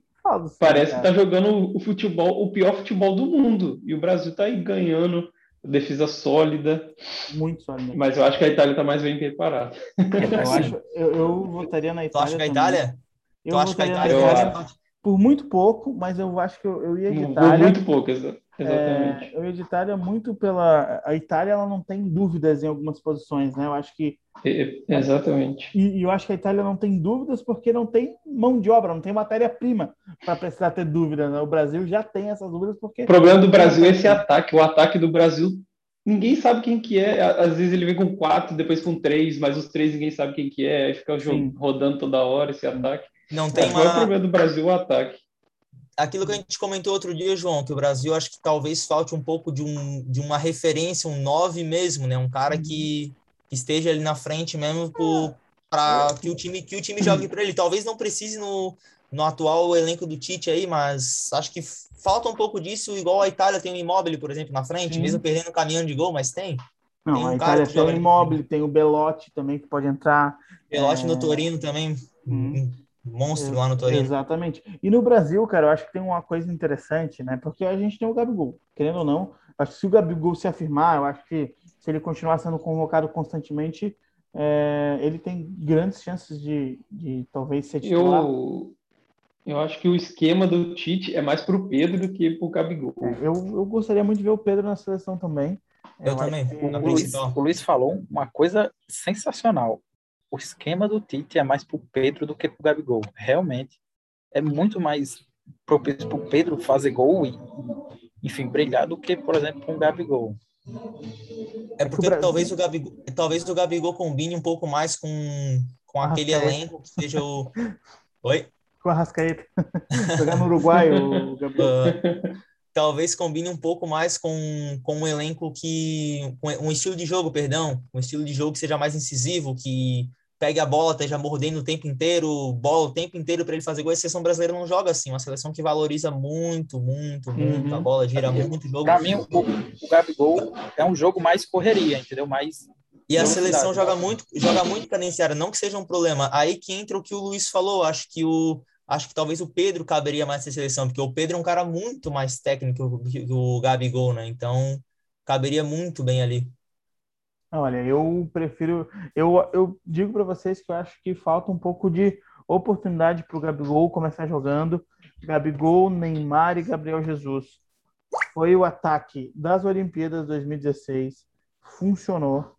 parece que está jogando o futebol, o pior futebol do mundo. E o Brasil está aí ganhando defesa sólida. Muito sólida. Mas eu acho que a Itália está mais bem preparada. Eu, acho, eu, eu votaria na Itália. Tu acha que a Itália? Eu tu acha que a Itália? Por muito pouco, mas eu acho que eu, eu ia de Itália. Por muito pouco, exatamente. É, eu ia de Itália muito pela. A Itália ela não tem dúvidas em algumas posições, né? Eu acho que. exatamente. E, e, eu acho que a Itália não tem dúvidas porque não tem mão de obra, não tem matéria-prima para precisar ter dúvida. Né? O Brasil já tem essas dúvidas porque. O problema do Brasil é esse ataque. O ataque do Brasil ninguém sabe quem que é. Às vezes ele vem com quatro, depois com três, mas os três ninguém sabe quem que é. Aí fica rodando toda hora esse ataque. Não tem é, uma... o problema do Brasil o ataque. Aquilo que a gente comentou outro dia, João, que o Brasil acho que talvez falte um pouco de, um, de uma referência, um nove mesmo, né? Um cara que, esteja ali na frente mesmo para que o time que o time jogue para ele. Talvez não precise no, no atual elenco do Tite aí, mas acho que falta um pouco disso, igual a Itália tem o Immobile, por exemplo, na frente, Sim. mesmo perdendo caminhão de gol, mas tem. Não, tem um a Itália tem o Immobile, tem o Belotti também que pode entrar. Belotti é... no Torino também. Hum monstro lá no Torino. Exatamente. E no Brasil, cara, eu acho que tem uma coisa interessante, né? Porque a gente tem o Gabigol, querendo ou não. Acho que se o Gabigol se afirmar, eu acho que se ele continuar sendo convocado constantemente, é, ele tem grandes chances de, de talvez ser titular. Eu, eu acho que o esquema do Tite é mais para o Pedro do que para o Gabigol. É, eu, eu gostaria muito de ver o Pedro na seleção também. Eu, eu também. O Luiz, o Luiz falou uma coisa sensacional o esquema do Tite é mais para o Pedro do que para o Gabigol. Realmente é muito mais propício para o Pedro fazer gol e, enfim, brilhar do que, por exemplo, com o Gabigol. É porque Brasil... talvez o Gabigol, talvez o Gabigol combine um pouco mais com, com aquele elenco que seja o. [LAUGHS] Oi? Com a Rascaeta. [LAUGHS] Jogar no Uruguai, o Gabigol. Uh, talvez combine um pouco mais com, com um elenco que. Com um estilo de jogo, perdão. Um estilo de jogo que seja mais incisivo, que pegue a bola, esteja mordendo o tempo inteiro, bola o tempo inteiro para ele fazer gol. A seleção brasileira não joga assim, uma seleção que valoriza muito, muito, muito uhum. a bola, gira muito o jogo. Para mim, o, o Gabigol é um jogo mais correria, entendeu? Mais e a seleção joga muito, joga muito cadenciada, não que seja um problema. Aí que entra o que o Luiz falou, acho que o acho que talvez o Pedro caberia mais nessa seleção, porque o Pedro é um cara muito mais técnico que o Gabigol, né? Então, caberia muito bem ali. Olha, eu prefiro. Eu, eu digo para vocês que eu acho que falta um pouco de oportunidade para o Gabigol começar jogando. Gabigol, Neymar e Gabriel Jesus. Foi o ataque das Olimpíadas 2016. Funcionou.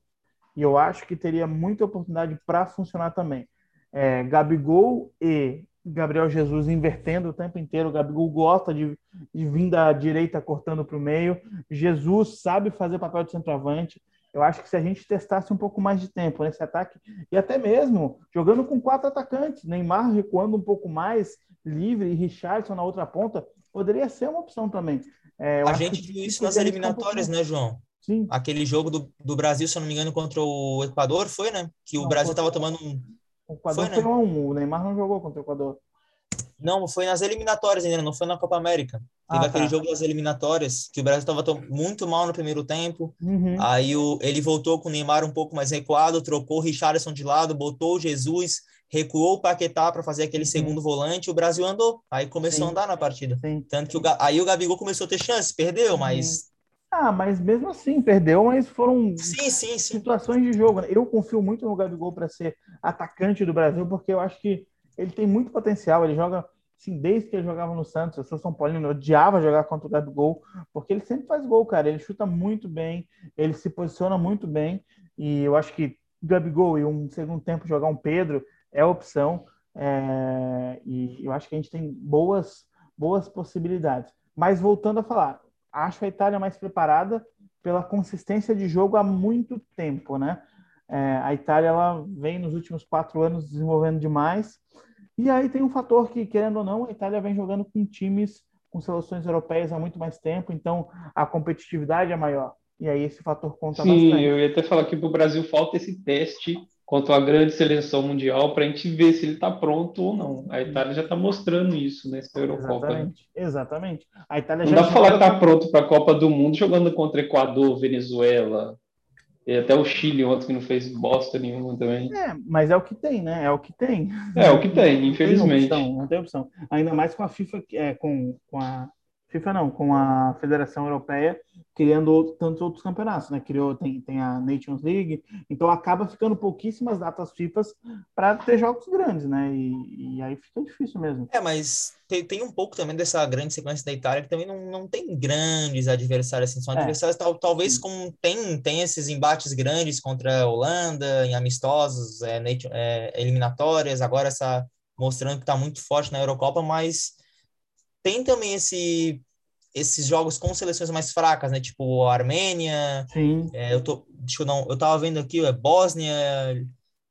E eu acho que teria muita oportunidade para funcionar também. É, Gabigol e Gabriel Jesus invertendo o tempo inteiro. O Gabigol gosta de, de vir da direita cortando para o meio. Jesus sabe fazer papel de centroavante. Eu acho que se a gente testasse um pouco mais de tempo nesse ataque, e até mesmo jogando com quatro atacantes, Neymar recuando um pouco mais, livre, e Richardson na outra ponta, poderia ser uma opção também. É, a gente viu isso nas eliminatórias, um né, João? Sim. Aquele jogo do, do Brasil, se eu não me engano, contra o Equador, foi, né? Que não, o Brasil estava tomando um. O Equador foi, né? foi um, o Neymar não jogou contra o Equador. Não, foi nas eliminatórias ainda, não foi na Copa América. Teve ah, aquele tá. jogo das eliminatórias, que o Brasil estava muito mal no primeiro tempo. Uhum. Aí o, ele voltou com o Neymar um pouco mais recuado, trocou o Richarlison de lado, botou o Jesus, recuou o Paquetá para fazer aquele uhum. segundo volante, o Brasil andou. Aí começou Sim. a andar na partida. Sim. Tanto que o, aí o Gabigol começou a ter chance, perdeu, uhum. mas Ah, mas mesmo assim, perdeu, mas foram sim, sim, sim. situações de jogo. Né? Eu confio muito no Gabigol para ser atacante do Brasil, porque eu acho que ele tem muito potencial. Ele joga, assim, desde que ele jogava no Santos, eu sou São Paulino, eu odiava jogar contra o Gabigol, porque ele sempre faz gol, cara. Ele chuta muito bem, ele se posiciona muito bem, e eu acho que Gabigol e um segundo tempo jogar um Pedro é opção. É... e eu acho que a gente tem boas, boas possibilidades. Mas voltando a falar, acho a Itália mais preparada pela consistência de jogo há muito tempo, né? É, a Itália ela vem nos últimos quatro anos desenvolvendo demais. E aí tem um fator que, querendo ou não, a Itália vem jogando com times com seleções europeias há muito mais tempo, então a competitividade é maior. E aí esse fator conta Sim, bastante. eu ia até falar que para o Brasil falta esse teste contra a grande seleção mundial para a gente ver se ele está pronto ou não. A Itália já está mostrando isso nessa Eurocopa. Exatamente, né? exatamente. A Itália não já dá para falar que está pronto para a Copa do Mundo jogando contra Equador, Venezuela, e até o Chile ontem que não fez bosta nenhuma também. É, mas é o que tem, né? É o que tem. É o que tem, infelizmente. Não tem opção, não tem opção. Ainda mais com a FIFA, é, com, com a FIFA não, com a Federação Europeia criando tantos outros campeonatos, né? Criou, tem, tem a Nations League, então acaba ficando pouquíssimas datas FIFA para ter jogos grandes, né? E, e, aí fica difícil mesmo. É, mas tem, tem um pouco também dessa grande sequência da Itália que também não, não tem grandes adversários, assim, são é. adversários tal, talvez como tem, tem esses embates grandes contra a Holanda, em amistosos, é, é, eliminatórias, agora essa mostrando que está muito forte na Eurocopa, mas tem também esse esses jogos com seleções mais fracas, né? Tipo a Armênia. Sim. É, eu tô, deixa eu não, eu tava vendo aqui, é Bósnia,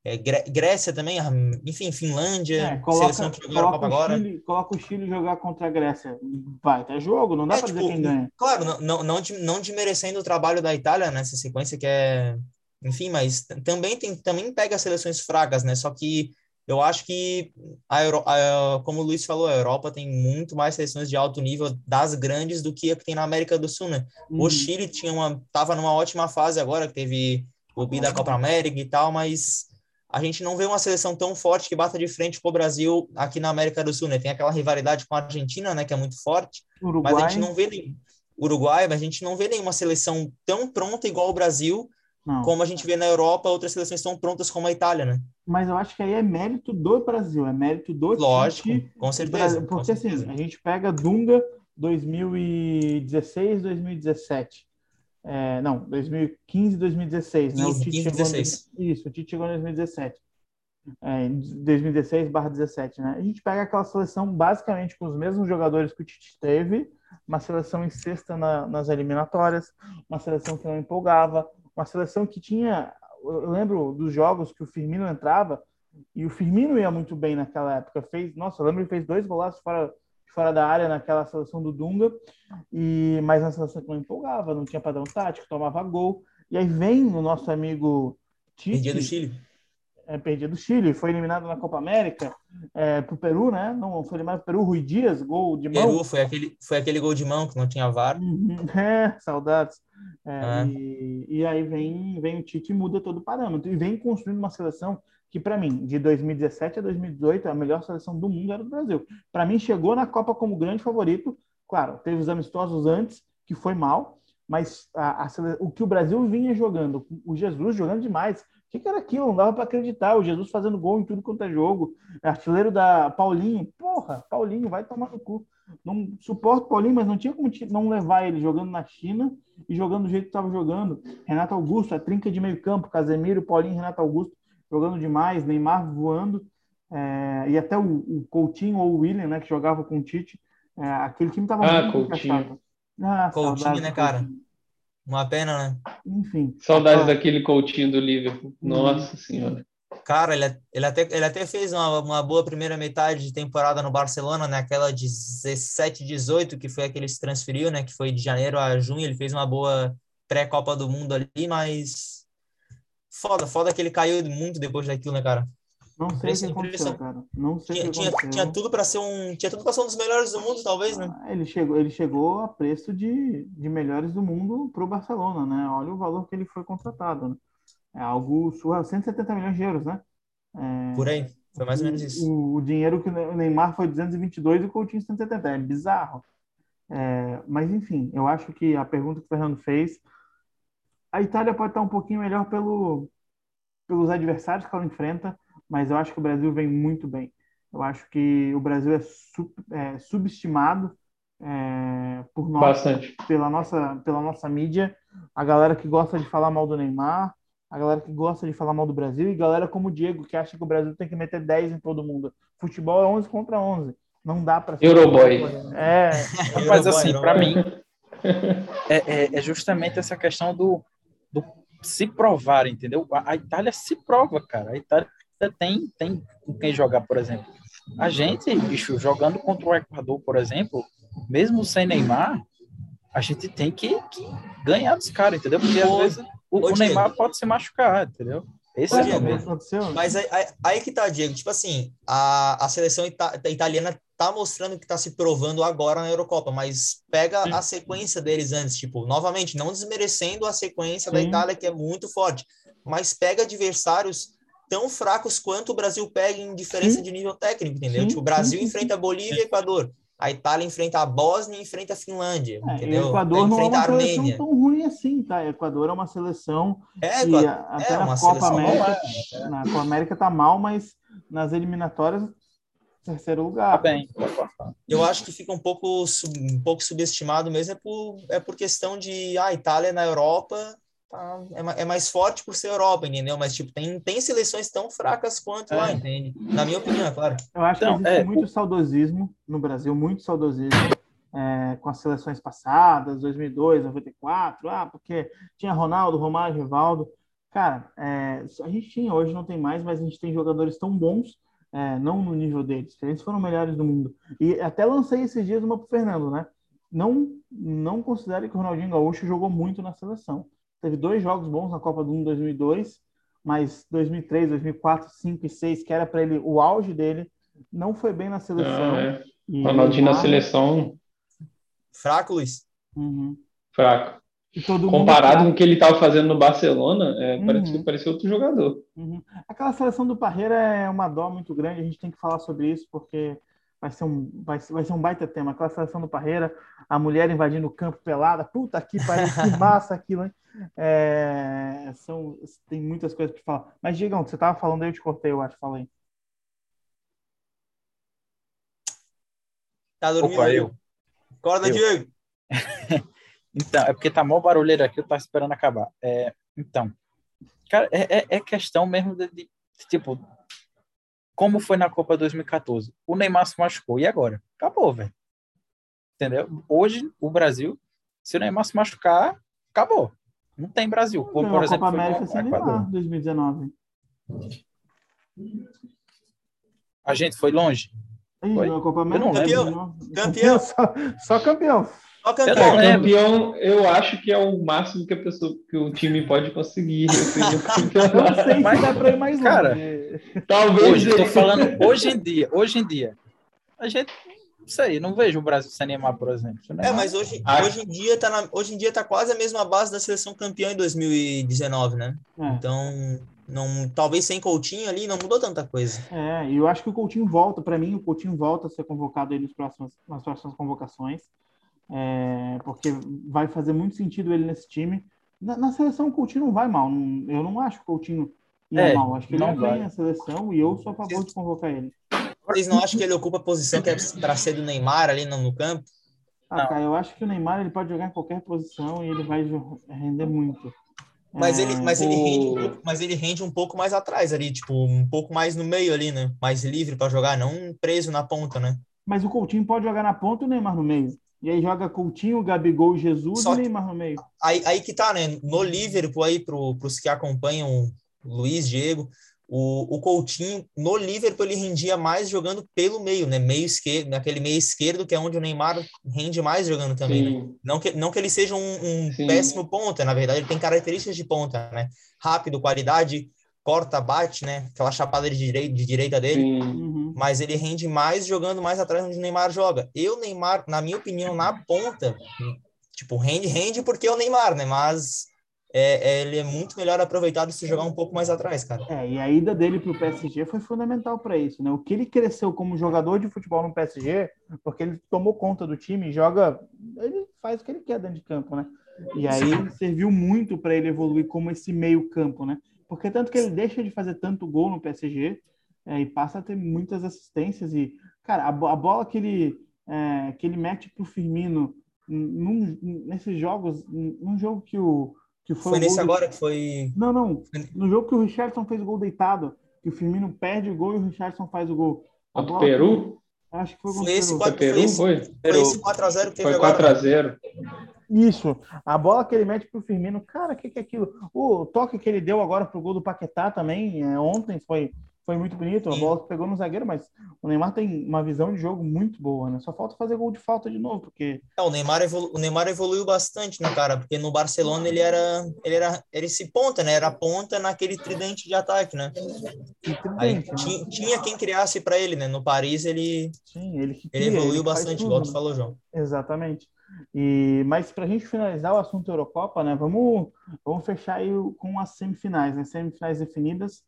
é, Grécia também, enfim, Finlândia, é, coloca, seleção que jogou coloca agora. Chile, coloca o Chile jogar contra a Grécia. Vai, tá jogo, não dá é, para tipo, dizer quem ganha. Claro, não, não, não, não desmerecendo o trabalho da Itália nessa sequência que é, enfim, mas também tem também pega seleções fracas, né? Só que eu acho que, a Euro, a, como o Luiz falou, a Europa tem muito mais seleções de alto nível das grandes do que a que tem na América do Sul, né? Uhum. O Chile tinha uma, tava numa ótima fase agora, que teve o bi da Copa América e tal, mas a gente não vê uma seleção tão forte que bata de frente com o Brasil aqui na América do Sul, né? Tem aquela rivalidade com a Argentina, né, que é muito forte, Uruguai. mas a gente não vê nem Uruguai, mas a gente não vê nenhuma seleção tão pronta igual o Brasil não. Como a gente vê na Europa, outras seleções estão prontas como a Itália, né? Mas eu acho que aí é mérito do Brasil, é mérito do Lógico, Tite, com certeza. Porque com assim, certeza. a gente pega Dunga 2016, 2017. É, não, 2015, 2016, 15, né? O Tite 15, 16. Em, isso, o Tite chegou em 2017. É, 2016 barra 17, né? A gente pega aquela seleção basicamente com os mesmos jogadores que o Tite teve, uma seleção em sexta na, nas eliminatórias, uma seleção que não empolgava, uma seleção que tinha. Eu lembro dos jogos que o Firmino entrava e o Firmino ia muito bem naquela época. Fez, nossa, eu lembro que fez dois golaços fora, fora da área naquela seleção do Dunga, e mas na seleção que não empolgava, não tinha padrão tático, tomava gol. E aí vem o nosso amigo Tite. Dia do Chile é, perdia do Chile, foi eliminado na Copa América é, para o Peru, né? Não foi eliminado para o Peru, Rui Dias, gol de mão. Peru foi aquele, foi aquele gol de mão que não tinha VAR. Uhum, [LAUGHS] é, saudades. É, é. E, e, aí vem, vem o Tite e muda todo o parâmetro. E vem construindo uma seleção que, para mim, de 2017 a 2018, a melhor seleção do mundo era do Brasil. Para mim, chegou na Copa como grande favorito. Claro, teve os amistosos antes, que foi mal, mas a, a, o que o Brasil vinha jogando, o Jesus jogando demais, o que, que, era aquilo? Não dava para acreditar. O Jesus fazendo gol em tudo quanto é jogo. Artilheiro da Paulinho. Porra, Paulinho, vai tomar no cu. Não suporto Paulinho, mas não tinha como não levar ele jogando na China e jogando do jeito que estava jogando. Renato Augusto, a trinca de meio campo, Casemiro, Paulinho, Renato Augusto jogando demais, Neymar voando. É, e até o, o, Coutinho ou o William, né, que jogava com o Tite. É, aquele time estava ah, muito Coutinho. Ah, Coutinho, né, cara? Coutinho. Uma pena, né? Enfim. Saudades daquele Coutinho do Liverpool. Nossa Senhora. Cara, ele, ele, até, ele até fez uma, uma boa primeira metade de temporada no Barcelona, naquela né? 17, 18, que foi a que ele se transferiu, né? Que foi de janeiro a junho. Ele fez uma boa pré-Copa do Mundo ali, mas foda, foda que ele caiu muito depois daquilo, né, cara? Não sei o que aconteceu, cara. Não sei tinha, tinha, tinha, tudo para ser um, tinha tudo para ser um dos melhores do mundo, talvez, né? Ah, ele chegou, ele chegou a preço de, de melhores do mundo para o Barcelona, né? Olha o valor que ele foi contratado, né? É algo surreal, 170 milhões de euros, né? É, Por aí, foi mais ou menos isso. O, o, dinheiro que o Neymar foi 222 e o Coutinho 170, é bizarro. É, mas, enfim, eu acho que a pergunta que o Fernando fez, a Itália pode estar um pouquinho melhor pelo, pelos adversários que ela enfrenta, mas eu acho que o Brasil vem muito bem. Eu acho que o Brasil é, sub, é subestimado é, por nós, Bastante. pela nossa, pela nossa mídia, a galera que gosta de falar mal do Neymar, a galera que gosta de falar mal do Brasil e galera como o Diego que acha que o Brasil tem que meter 10 em todo mundo. Futebol é 11 contra 11. Não dá para Euroboy. É. [LAUGHS] Mas assim, para mim, é, é, é, justamente essa questão do, do se provar, entendeu? A, a, Itália se prova, cara. A Itália tem, tem com quem jogar, por exemplo. A gente, bicho, jogando contra o Equador, por exemplo, mesmo sem Neymar, a gente tem que, que ganhar dos caras, entendeu? Porque às vezes o, o Neymar pode se machucar, entendeu? Esse é, o Mas aí, aí, aí, que tá, Diego. Tipo assim, a, a seleção ita italiana tá mostrando que tá se provando agora na Eurocopa, mas pega Sim. a sequência deles antes, tipo, novamente, não desmerecendo a sequência Sim. da Itália, que é muito forte, mas pega adversários tão fracos quanto o Brasil pega em diferença Sim. de nível técnico, entendeu? Tipo, o Brasil enfrenta Bolívia e Equador. A Itália enfrenta a Bósnia e enfrenta a Finlândia, é, entendeu? O Equador não é uma seleção tão ruim assim, tá? O Equador é uma seleção é, que até é na Copa América, é. na Copa América tá mal, mas nas eliminatórias terceiro lugar. Tá bem. Eu acho que fica um pouco um pouco subestimado mesmo é por é por questão de a ah, Itália na Europa tá, é, é, mais forte por ser Europa, entendeu? Mas, tipo, tem, tem seleções tão fracas quanto é. lá, entende? Na minha opinião, é claro. Eu acho então, que existe é... muito saudosismo no Brasil, muito saudosismo. É, com as seleções passadas, 2002, 94, ah, porque tinha Ronaldo, Romário, Rivaldo. Cara, é, a gente tinha, hoje não tem mais, mas a gente tem jogadores tão bons, é, não no nível deles, eles foram melhores do mundo. E até lancei esses dias uma pro Fernando, né? Não, não considere que o Ronaldinho Gaúcho jogou muito na seleção teve dois jogos bons na Copa do Mundo 2002, mas 2003, 2004, 2005 e 2006, que era para ele o auge dele, não foi bem na seleção. Ah, é. Ronaldinho na seleção. Fraco, Luiz. Uhum. Fraco. Comparado com o que ele estava fazendo no Barcelona, é, uhum. parece, parecia outro jogador. Uhum. Aquela seleção do Parreira é uma dó muito grande, a gente tem que falar sobre isso, porque vai ser um, vai, vai ser um baita tema. Aquela seleção do Parreira, a mulher invadindo o campo pelada, puta que pariu, que [LAUGHS] massa aquilo, hein? É, são, tem muitas coisas para falar. Mas, Digão, você estava falando aí, eu te cortei, eu acho, falei. Tá dormindo? Opa, eu. Acorda, eu. Diego. [LAUGHS] então, é porque tá mó barulheiro aqui, eu tava esperando acabar. É, então, cara, é, é, é questão mesmo de, de, tipo, como foi na Copa 2014? O Neymar se machucou, e agora? Acabou, velho. Entendeu? Hoje, o Brasil, se o Neymar se machucar, acabou. Não tem Brasil. Como, por exemplo, Copa América sem Neymar, 2019. A gente foi longe? Ih, foi? Na Copa América, campeão. Campeão. [LAUGHS] Só, só campeão. Só campeão. Eu campeão, eu acho que é o máximo que a pessoa, que o time pode conseguir. [LAUGHS] Não sei se dá para ir mais longe. Cara, talvez. Hoje, estou falando hoje em dia. Hoje em dia. A gente sei, não vejo o Brasil se animar, por exemplo. É, mas hoje, ah. hoje, em dia tá na, hoje em dia tá quase a mesma base da seleção campeã em 2019, né? É. Então, não, talvez sem Coutinho ali não mudou tanta coisa. É, e eu acho que o Coutinho volta, para mim, o Coutinho volta a ser convocado aí nos próximos, nas próximas convocações, é, porque vai fazer muito sentido ele nesse time. Na, na, seleção, o Coutinho não vai mal, não, eu não acho que o Coutinho ia é, mal, acho que ele não vai a seleção e eu sou a favor de convocar ele. Vocês não acham que ele ocupa a posição que é para ser do Neymar ali no, no campo? Ah, cara, eu acho que o Neymar ele pode jogar em qualquer posição e ele vai render muito. Mas, é, ele, mas, o... ele rende, mas ele rende um pouco mais atrás ali, tipo, um pouco mais no meio ali, né? Mais livre para jogar, não preso na ponta, né? Mas o Coutinho pode jogar na ponta e o Neymar no meio. E aí joga Coutinho, Gabigol, Jesus Só e Neymar no meio. Aí, aí que tá, né? No Liverpool aí, pro, pros que acompanham Luiz, Diego, o, o Coutinho, no Liverpool, ele rendia mais jogando pelo meio, né? Meio esquerdo, naquele meio esquerdo, que é onde o Neymar rende mais jogando também, né? Não que, não que ele seja um, um péssimo ponta, na verdade, ele tem características de ponta, né? Rápido, qualidade, corta, bate, né? Aquela chapada de direita, de direita dele. Uhum. Mas ele rende mais jogando mais atrás onde o Neymar joga. Eu, Neymar, na minha opinião, na ponta, tipo, rende, rende porque é o Neymar, né? Mas é, é, ele é muito melhor aproveitado se jogar um pouco mais atrás, cara. É, e a ida dele para o PSG foi fundamental para isso, né? O que ele cresceu como jogador de futebol no PSG, porque ele tomou conta do time, joga ele faz o que ele quer dentro de campo, né? E aí serviu muito para ele evoluir como esse meio campo, né? Porque tanto que ele deixa de fazer tanto gol no PSG é, e passa a ter muitas assistências e, cara, a, a bola que ele é, que ele mete pro Firmino num, nesses jogos, num jogo que o que foi, foi nesse do... agora que foi. Não, não. No jogo que o Richardson fez o gol deitado, que o Firmino perde o gol e o Richardson faz o gol. Contra o Peru? Acho que foi contra esse 4 Peru, foi? Foi esse 4x0 que teve Foi 4x0. Isso. A bola que ele mete pro Firmino, cara, o que, que é aquilo? O toque que ele deu agora pro gol do Paquetá também, é, ontem, foi foi muito bonito, a bola pegou no zagueiro, mas o Neymar tem uma visão de jogo muito boa, né? Só falta fazer gol de falta de novo, porque... É, o, Neymar evolu... o Neymar evoluiu bastante, né, cara? Porque no Barcelona ele era, ele era, era esse ponta, né? Era ponta naquele tridente de ataque, né? Tridente, Aí, né? Tinha, tinha, quem criasse para ele, né? No Paris ele, Sim, ele, cria, ele evoluiu ele bastante, tudo, igual tu né? falou, João. Exatamente. E, mas para a gente finalizar o assunto Eurocopa, né? Vamos, vamos fechar aí com as semifinais, né? Semifinais definidas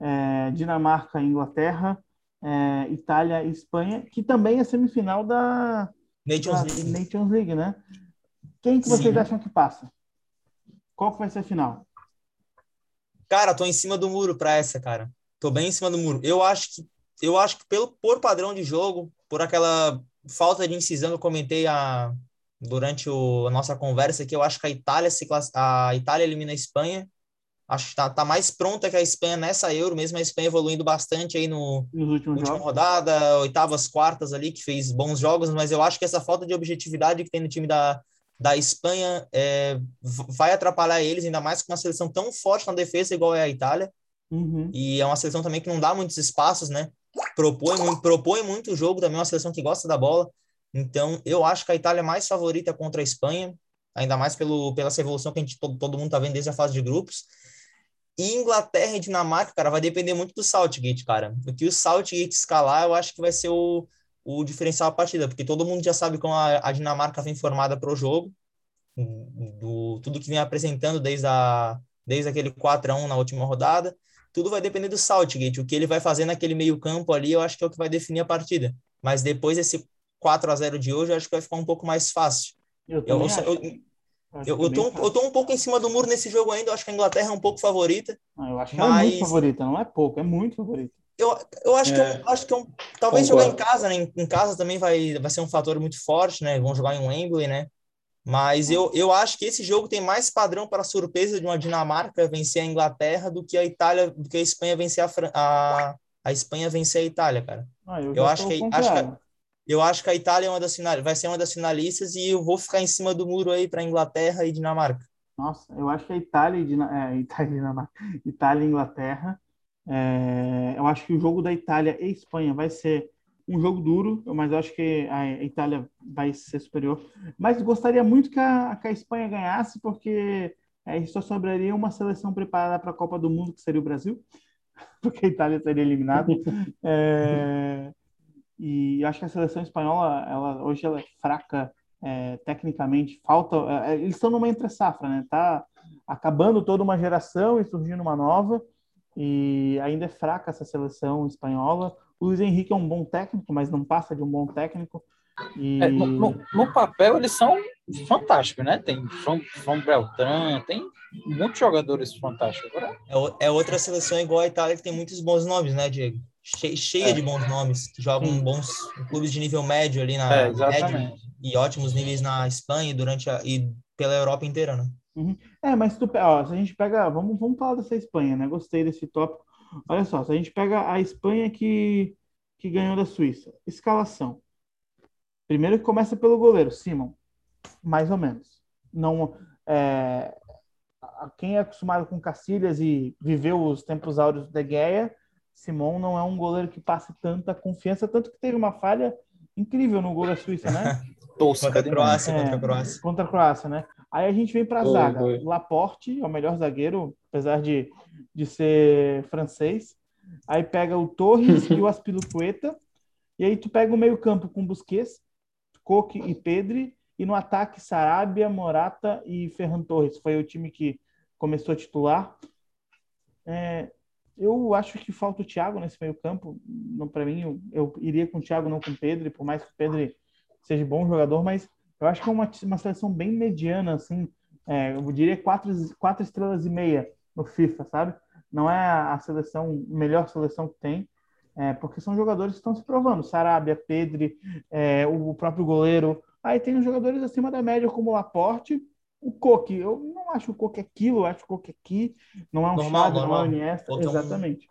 é, Dinamarca e Inglaterra, é, Itália e Espanha, que também é semifinal da Nations, da League. Nations League, né? Quem que vocês Sim. acham que passa? Qual que vai ser a final? Cara, tô em cima do muro para essa, cara. Tô bem em cima do muro. Eu acho que eu acho que pelo por padrão de jogo, por aquela falta de incisão que eu comentei a, durante o, a nossa conversa que eu acho que a Itália se a Itália elimina a Espanha Acho que tá, tá mais pronta que a Espanha nessa Euro, mesmo a Espanha evoluindo bastante aí no última rodada, oitavas, quartas ali, que fez bons jogos, mas eu acho que essa falta de objetividade que tem no time da, da Espanha é, vai atrapalhar eles, ainda mais com uma seleção tão forte na defesa igual é a Itália. Uhum. E é uma seleção também que não dá muitos espaços, né? Propõe, propõe muito o jogo, também é uma seleção que gosta da bola. Então, eu acho que a Itália é mais favorita contra a Espanha, ainda mais pelo, pela essa evolução que a gente, todo, todo mundo tá vendo desde a fase de grupos. E Inglaterra e Dinamarca, cara, vai depender muito do Southgate, cara. O que o Southgate escalar, eu acho que vai ser o, o diferencial da partida, porque todo mundo já sabe como a, a Dinamarca vem formada para o jogo, do tudo que vem apresentando desde, a, desde aquele 4 a 1 na última rodada. Tudo vai depender do Southgate. O que ele vai fazer naquele meio-campo ali, eu acho que é o que vai definir a partida. Mas depois desse 4 a 0 de hoje, eu acho que vai ficar um pouco mais fácil. Eu, eu, eu, eu, eu, tô, eu tô um pouco em cima do muro nesse jogo ainda. Eu acho que a Inglaterra é um pouco favorita. Ah, eu acho que mas... é muito favorita, não é pouco, é muito favorita. Eu, eu acho, é. que eu, acho que eu, talvez Concordo. jogar em casa, né? Em, em, casa também vai, vai ser um fator muito forte, né? Vão jogar em Wembley, né? Mas eu, eu acho que esse jogo tem mais padrão para a surpresa de uma Dinamarca vencer a Inglaterra do que a Itália, do que a Espanha vencer a, a, a Espanha vencer a Itália, cara. Ah, eu, eu acho que, acho que eu acho que a Itália é uma das final... vai ser uma das finalistas e eu vou ficar em cima do muro aí para Inglaterra e Dinamarca. Nossa, eu acho que a Itália e é, Itália, Dinamarca, Itália e Inglaterra. É... eu acho que o jogo da Itália e Espanha vai ser um jogo duro, mas eu acho que a Itália vai ser superior. Mas gostaria muito que a, que a Espanha ganhasse, porque é, só sobraria uma seleção preparada para a Copa do Mundo, que seria o Brasil, [LAUGHS] porque a Itália seria eliminada. [LAUGHS] É, e acho que a seleção espanhola, ela, hoje ela é fraca é, tecnicamente, falta. É, é eles estão numa entre-safra, né? Tá acabando toda uma geração e surgindo uma nova, e ainda é fraca essa seleção espanhola. O Luiz Henrique é um bom técnico, mas não passa de um bom técnico. E... É, no, no, no, papel, eles são fantásticos, né? Tem João, João Beltrán, tem muitos jogadores fantásticos. Agora... É, é outra seleção igual a Itália que tem muitos bons nomes, né, Diego? Cheia é. de bons nomes, que jogam Sim. bons clubes de nível médio ali na é, médio e ótimos níveis na Espanha durante a, e pela Europa inteira, né? Uhum. É, mas tu, ó, se a gente pega, vamos, vamos falar dessa Espanha, né? Gostei desse tópico. Olha só, se a gente pega a Espanha que, que ganhou da Suíça, escalação. Primeiro que começa pelo goleiro, Simon, mais ou menos. Não, é, quem é acostumado com Cacilhas e viveu os tempos áureos da Gueia, Simon não é um goleiro que passe tanta confiança, tanto que teve uma falha incrível no gol da Suíça, né? [LAUGHS] Tosca contra a Croácia, é, contra a Croácia. Contra a Croácia, né? Aí a gente vem para a zaga. Foi. Laporte é o melhor zagueiro, apesar de, de ser francês. Aí pega o Torres [LAUGHS] e o Aspilucueta. E aí tu pega o meio-campo com Busquets, Coque e Pedri. E no ataque, Sarabia, Morata e Ferran Torres. Foi o time que começou a titular. É, eu acho que falta o Thiago nesse meio campo. Para mim, eu, eu, iria com o Thiago, não com o Pedro, por mais que o Pedro seja bom jogador, mas Eu acho que é uma, uma seleção bem mediana, assim, é, eu diria quatro, quatro estrelas e meia no FIFA, sabe? Não é a seleção, melhor seleção que tem, é, porque são jogadores que estão se provando. Sarabia, Pedri, é, o próprio goleiro. Aí tem os jogadores acima da média, como Laporte, o Coque. Eu não acho o Coque aquilo, eu acho o Coque aqui. Não é um Normal, Xavi, não é normal. um Iniesta. Exatamente.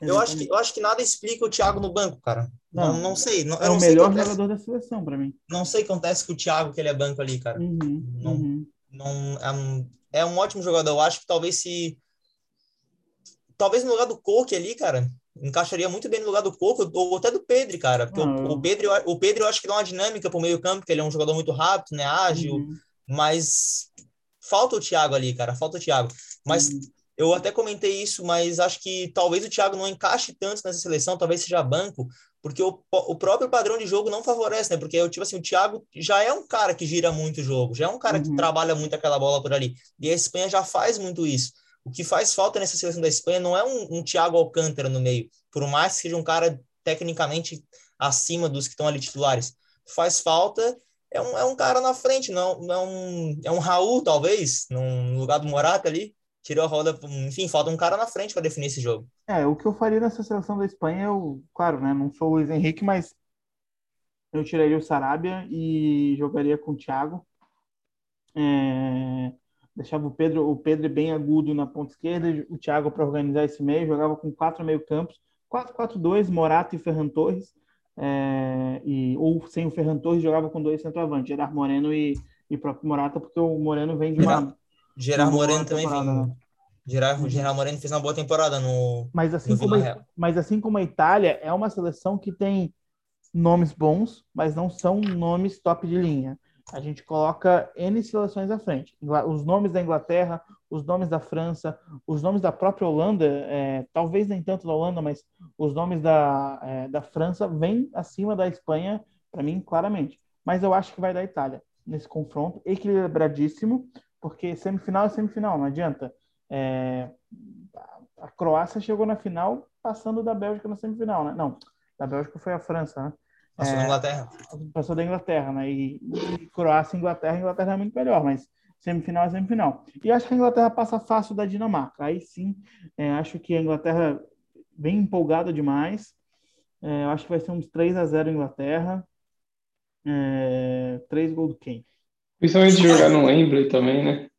Eu acho, que, eu acho que nada explica o Thiago no banco, cara. Não, Não. não, sei. Não, É o melhor acontece, jogador da seleção para mim. não sei o que acontece com o Thiago, que ele é banco ali, cara. Uhum, Não. uhum. Não, é, um, é um ótimo jogador. Eu acho que talvez se. Talvez no lugar do Coque ali, cara, encaixaria muito bem no lugar do Coque, ou até do Pedro, cara. Porque Ah, o, o Pedro, eu- o Pedro eu acho que dá uma dinâmica pro meio-campo, que ele é um jogador muito rápido, né? Ágil, Uhum, mas falta o Thiago ali, cara. Falta o Thiago. Mas uhum. eu até comentei isso, mas acho que talvez o Thiago não encaixe tanto nessa seleção, talvez seja banco, porque o, o próprio padrão de jogo não favorece, né? Porque eu, tipo assim, o Thiago já é um cara que gira muito o jogo, já é um cara que Uhum. trabalha muito aquela bola por ali. E a Espanha já faz muito isso. O que faz falta nessa seleção da Espanha não é um, um Thiago Alcântara no meio, por mais que seja um cara tecnicamente acima dos que estão ali titulares. Faz falta é um, é um cara na frente, não, não é um, é um Raul, talvez, no lugar do Morata ali tirou a roda, enfim, falta um cara na frente para definir esse jogo. É, o que eu faria nessa seleção da Espanha, eu, claro, né, não sou o Luiz Henrique, mas eu tiraria o Sarabia e jogaria com o Thiago. É, deixava o Pedro, o Pedro bem agudo na ponta esquerda, o Thiago para organizar esse meio, jogava com quatro meio-campos, 4-4-2, Morata e Ferran Torres, é, e, ou sem o Ferran Torres, jogava com dois centroavantes, Gerard Moreno e, e próprio Morata, porque o Moreno vem de uma, Gerard, Moreno também vem. né? Gerard, Gerard Moreno fez uma boa temporada no, Mas assim, no como a, mas assim como a Itália, é uma seleção que tem nomes bons, mas não são nomes top de linha. A gente coloca N seleções à frente. Os nomes da Inglaterra, os nomes da França, os nomes da própria Holanda, é, talvez nem tanto da Holanda, mas os nomes da, é, da França vêm acima da Espanha, para mim, claramente. Mas eu acho que vai da Itália nesse confronto, equilibradíssimo, porque semifinal é semifinal, não adianta. É, a Croácia chegou na final passando da Bélgica na semifinal, né? Não, da Bélgica foi a França, né? Passou na Inglaterra. Passou da Inglaterra, né? E, e Croácia Inglaterra, Inglaterra é muito melhor, mas semifinal é semifinal. E acho que a Inglaterra passa fácil da Dinamarca. Aí sim, é, acho que a Inglaterra vem empolgada demais. É, eu acho que vai ser uns 3 a 0 Inglaterra. É, 3 gols do Kane. Principalmente jogar no Wembley também, né?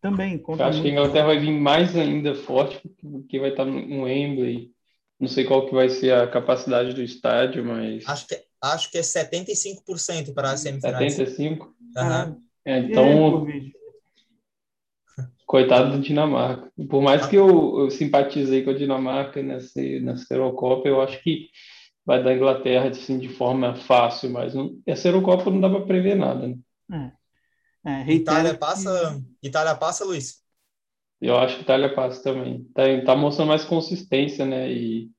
Também, Eu acho que a muito. Inglaterra vai vir mais ainda forte, porque vai estar no Wembley. Não sei qual que vai ser a capacidade do estádio, mas Acho que, acho que é 75% para as semifinais. 75. Aham. Caralho. É, aí, então, coitado da Dinamarca. Por mais que eu, eu simpatizei com a Dinamarca nessa, nessa Eurocopa, eu acho que vai dar Inglaterra assim, de forma fácil, mas não, essa Eurocopa não dá para prever nada. Né? É, reitero Itália que- passa, Itália passa, Luiz? Eu acho que Itália passa também. Tá, tá mostrando mais consistência, né? E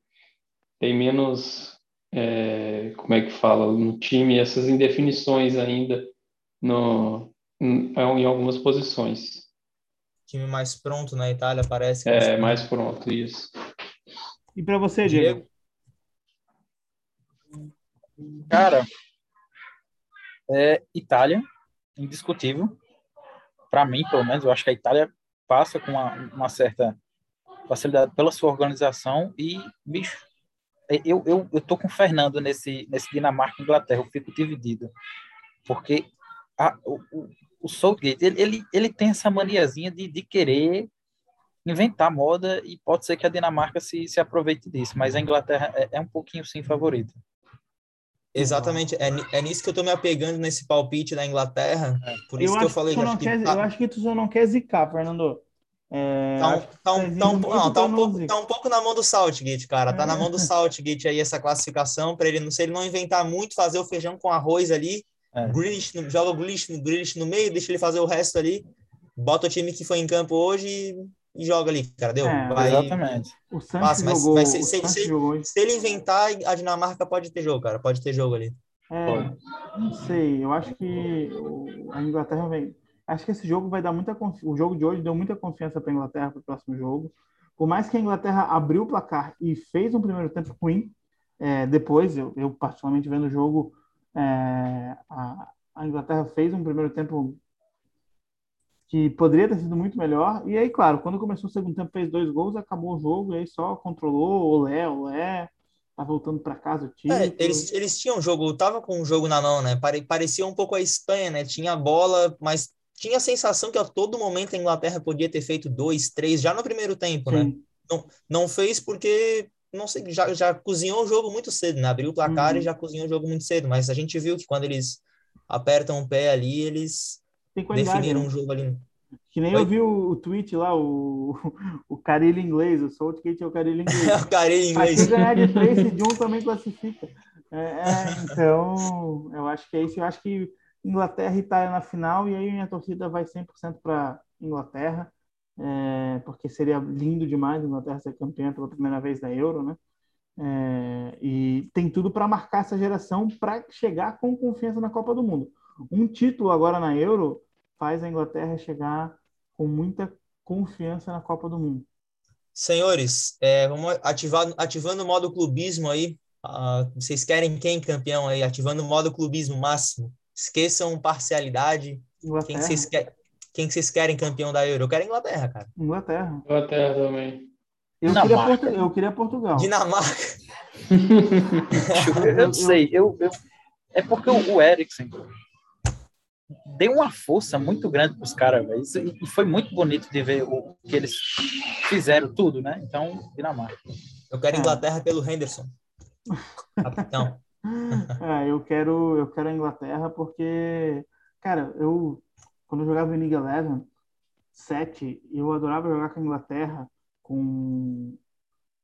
tem menos, é, como é que fala, no time, essas indefinições ainda no, em, em algumas posições. Time mais pronto na Itália, parece. que É, você- mais pronto, isso. E para você, Diego? Cara, é Itália, indiscutível. Para mim, pelo menos, eu acho que a Itália passa com uma, uma certa facilidade pela sua organização e, bicho, é, eu, eu, eu tô com o Fernando nesse, nesse Dinamarca e Inglaterra, eu fico dividido. Porque a, o, o, o Southgate, ele, ele, ele tem essa maniazinha de, de querer inventar moda e pode ser que a Dinamarca se, se aproveite disso, mas a Inglaterra é, é um pouquinho sim favorita. Exatamente. É, é nisso que eu tô me apegando nesse palpite da Inglaterra. Por isso eu que eu acho falei que não acho que quer, tá- eu acho que tu só não quer zicar, Fernando. É, Tá um, tá um, tá um, não, tá um pouco, tá um pouco na mão do Southgate, cara. Tá na É. mão do Southgate aí essa classificação para ele não se ele não inventar muito, fazer o feijão com arroz ali. É. Grealish joga o Grealish, no- Grealish no meio, deixa ele fazer o resto ali. Bota o time que foi em campo hoje e, e joga ali, cara. Deu? É, Vai- Exatamente. O Santos Passa, mas jogou, vai ser- se- se- jogou hoje. Se ele inventar, a Dinamarca pode ter jogo, cara. Pode ter jogo ali. É, não sei, eu acho que a Inglaterra vem. Acho que esse jogo vai dar muita confiança. O jogo de hoje deu muita confiança para a Inglaterra para o próximo jogo. Por mais que a Inglaterra abriu o placar e fez um primeiro tempo ruim, é, depois, eu, eu particularmente vendo o jogo, é, a, a Inglaterra fez um primeiro tempo que poderia ter sido muito melhor. E aí, claro, quando começou o segundo tempo, fez dois gols, acabou o jogo, e aí só controlou, olé, olé, tá voltando para casa o time. É, eles, eles tinham um jogo, tava com um jogo na mão, né? Parecia um pouco a Espanha, né? Tinha bola, mas tinha a sensação que a todo momento a Inglaterra podia ter feito dois, três, já no primeiro tempo, né? Sim. né? Não, não fez porque, não sei, já, já cozinhou o jogo muito cedo, né? Abriu o placar uhum. e já cozinhou o jogo muito cedo, mas a gente viu que quando eles apertam o pé ali, eles definiram né? um jogo ali. Que nem Oi? eu vi o, o, tweet lá, o, [LAUGHS] o Carilho inglês, o Southgate é o Carilho inglês. É [LAUGHS] o Carilho inglês. Aqui ganhar de três, [LAUGHS] de um também classifica. É, é, então, eu acho que é isso. Eu acho que Inglaterra e Itália na final, e aí minha torcida vai 100% para Inglaterra, é, porque seria lindo demais a Inglaterra ser campeã pela primeira vez da Euro, né? É, e tem tudo para marcar essa geração para chegar com confiança na Copa do Mundo. Um título agora na Euro faz a Inglaterra chegar com muita confiança na Copa do Mundo. Senhores, é, vamos ativar, ativando o modo clubismo aí. Uh, vocês querem quem campeão aí? Ativando o modo clubismo máximo. Esqueçam parcialidade. Quem vocês, quer, quem vocês querem campeão da Euro? Eu quero Inglaterra, cara. Inglaterra. Inglaterra também. Eu queria, Portu... eu queria Portugal. Dinamarca. eu, eu sei, eu, eu, é porque o, Eriksen deu uma força muito grande para os caras, e foi muito bonito de ver o que eles fizeram tudo, né? Então, Dinamarca. Eu quero Inglaterra pelo Henderson. Capitão. [LAUGHS] É, eu quero, eu quero a Inglaterra porque, cara, eu quando eu jogava em League Eleven 7, eu adorava jogar com a Inglaterra com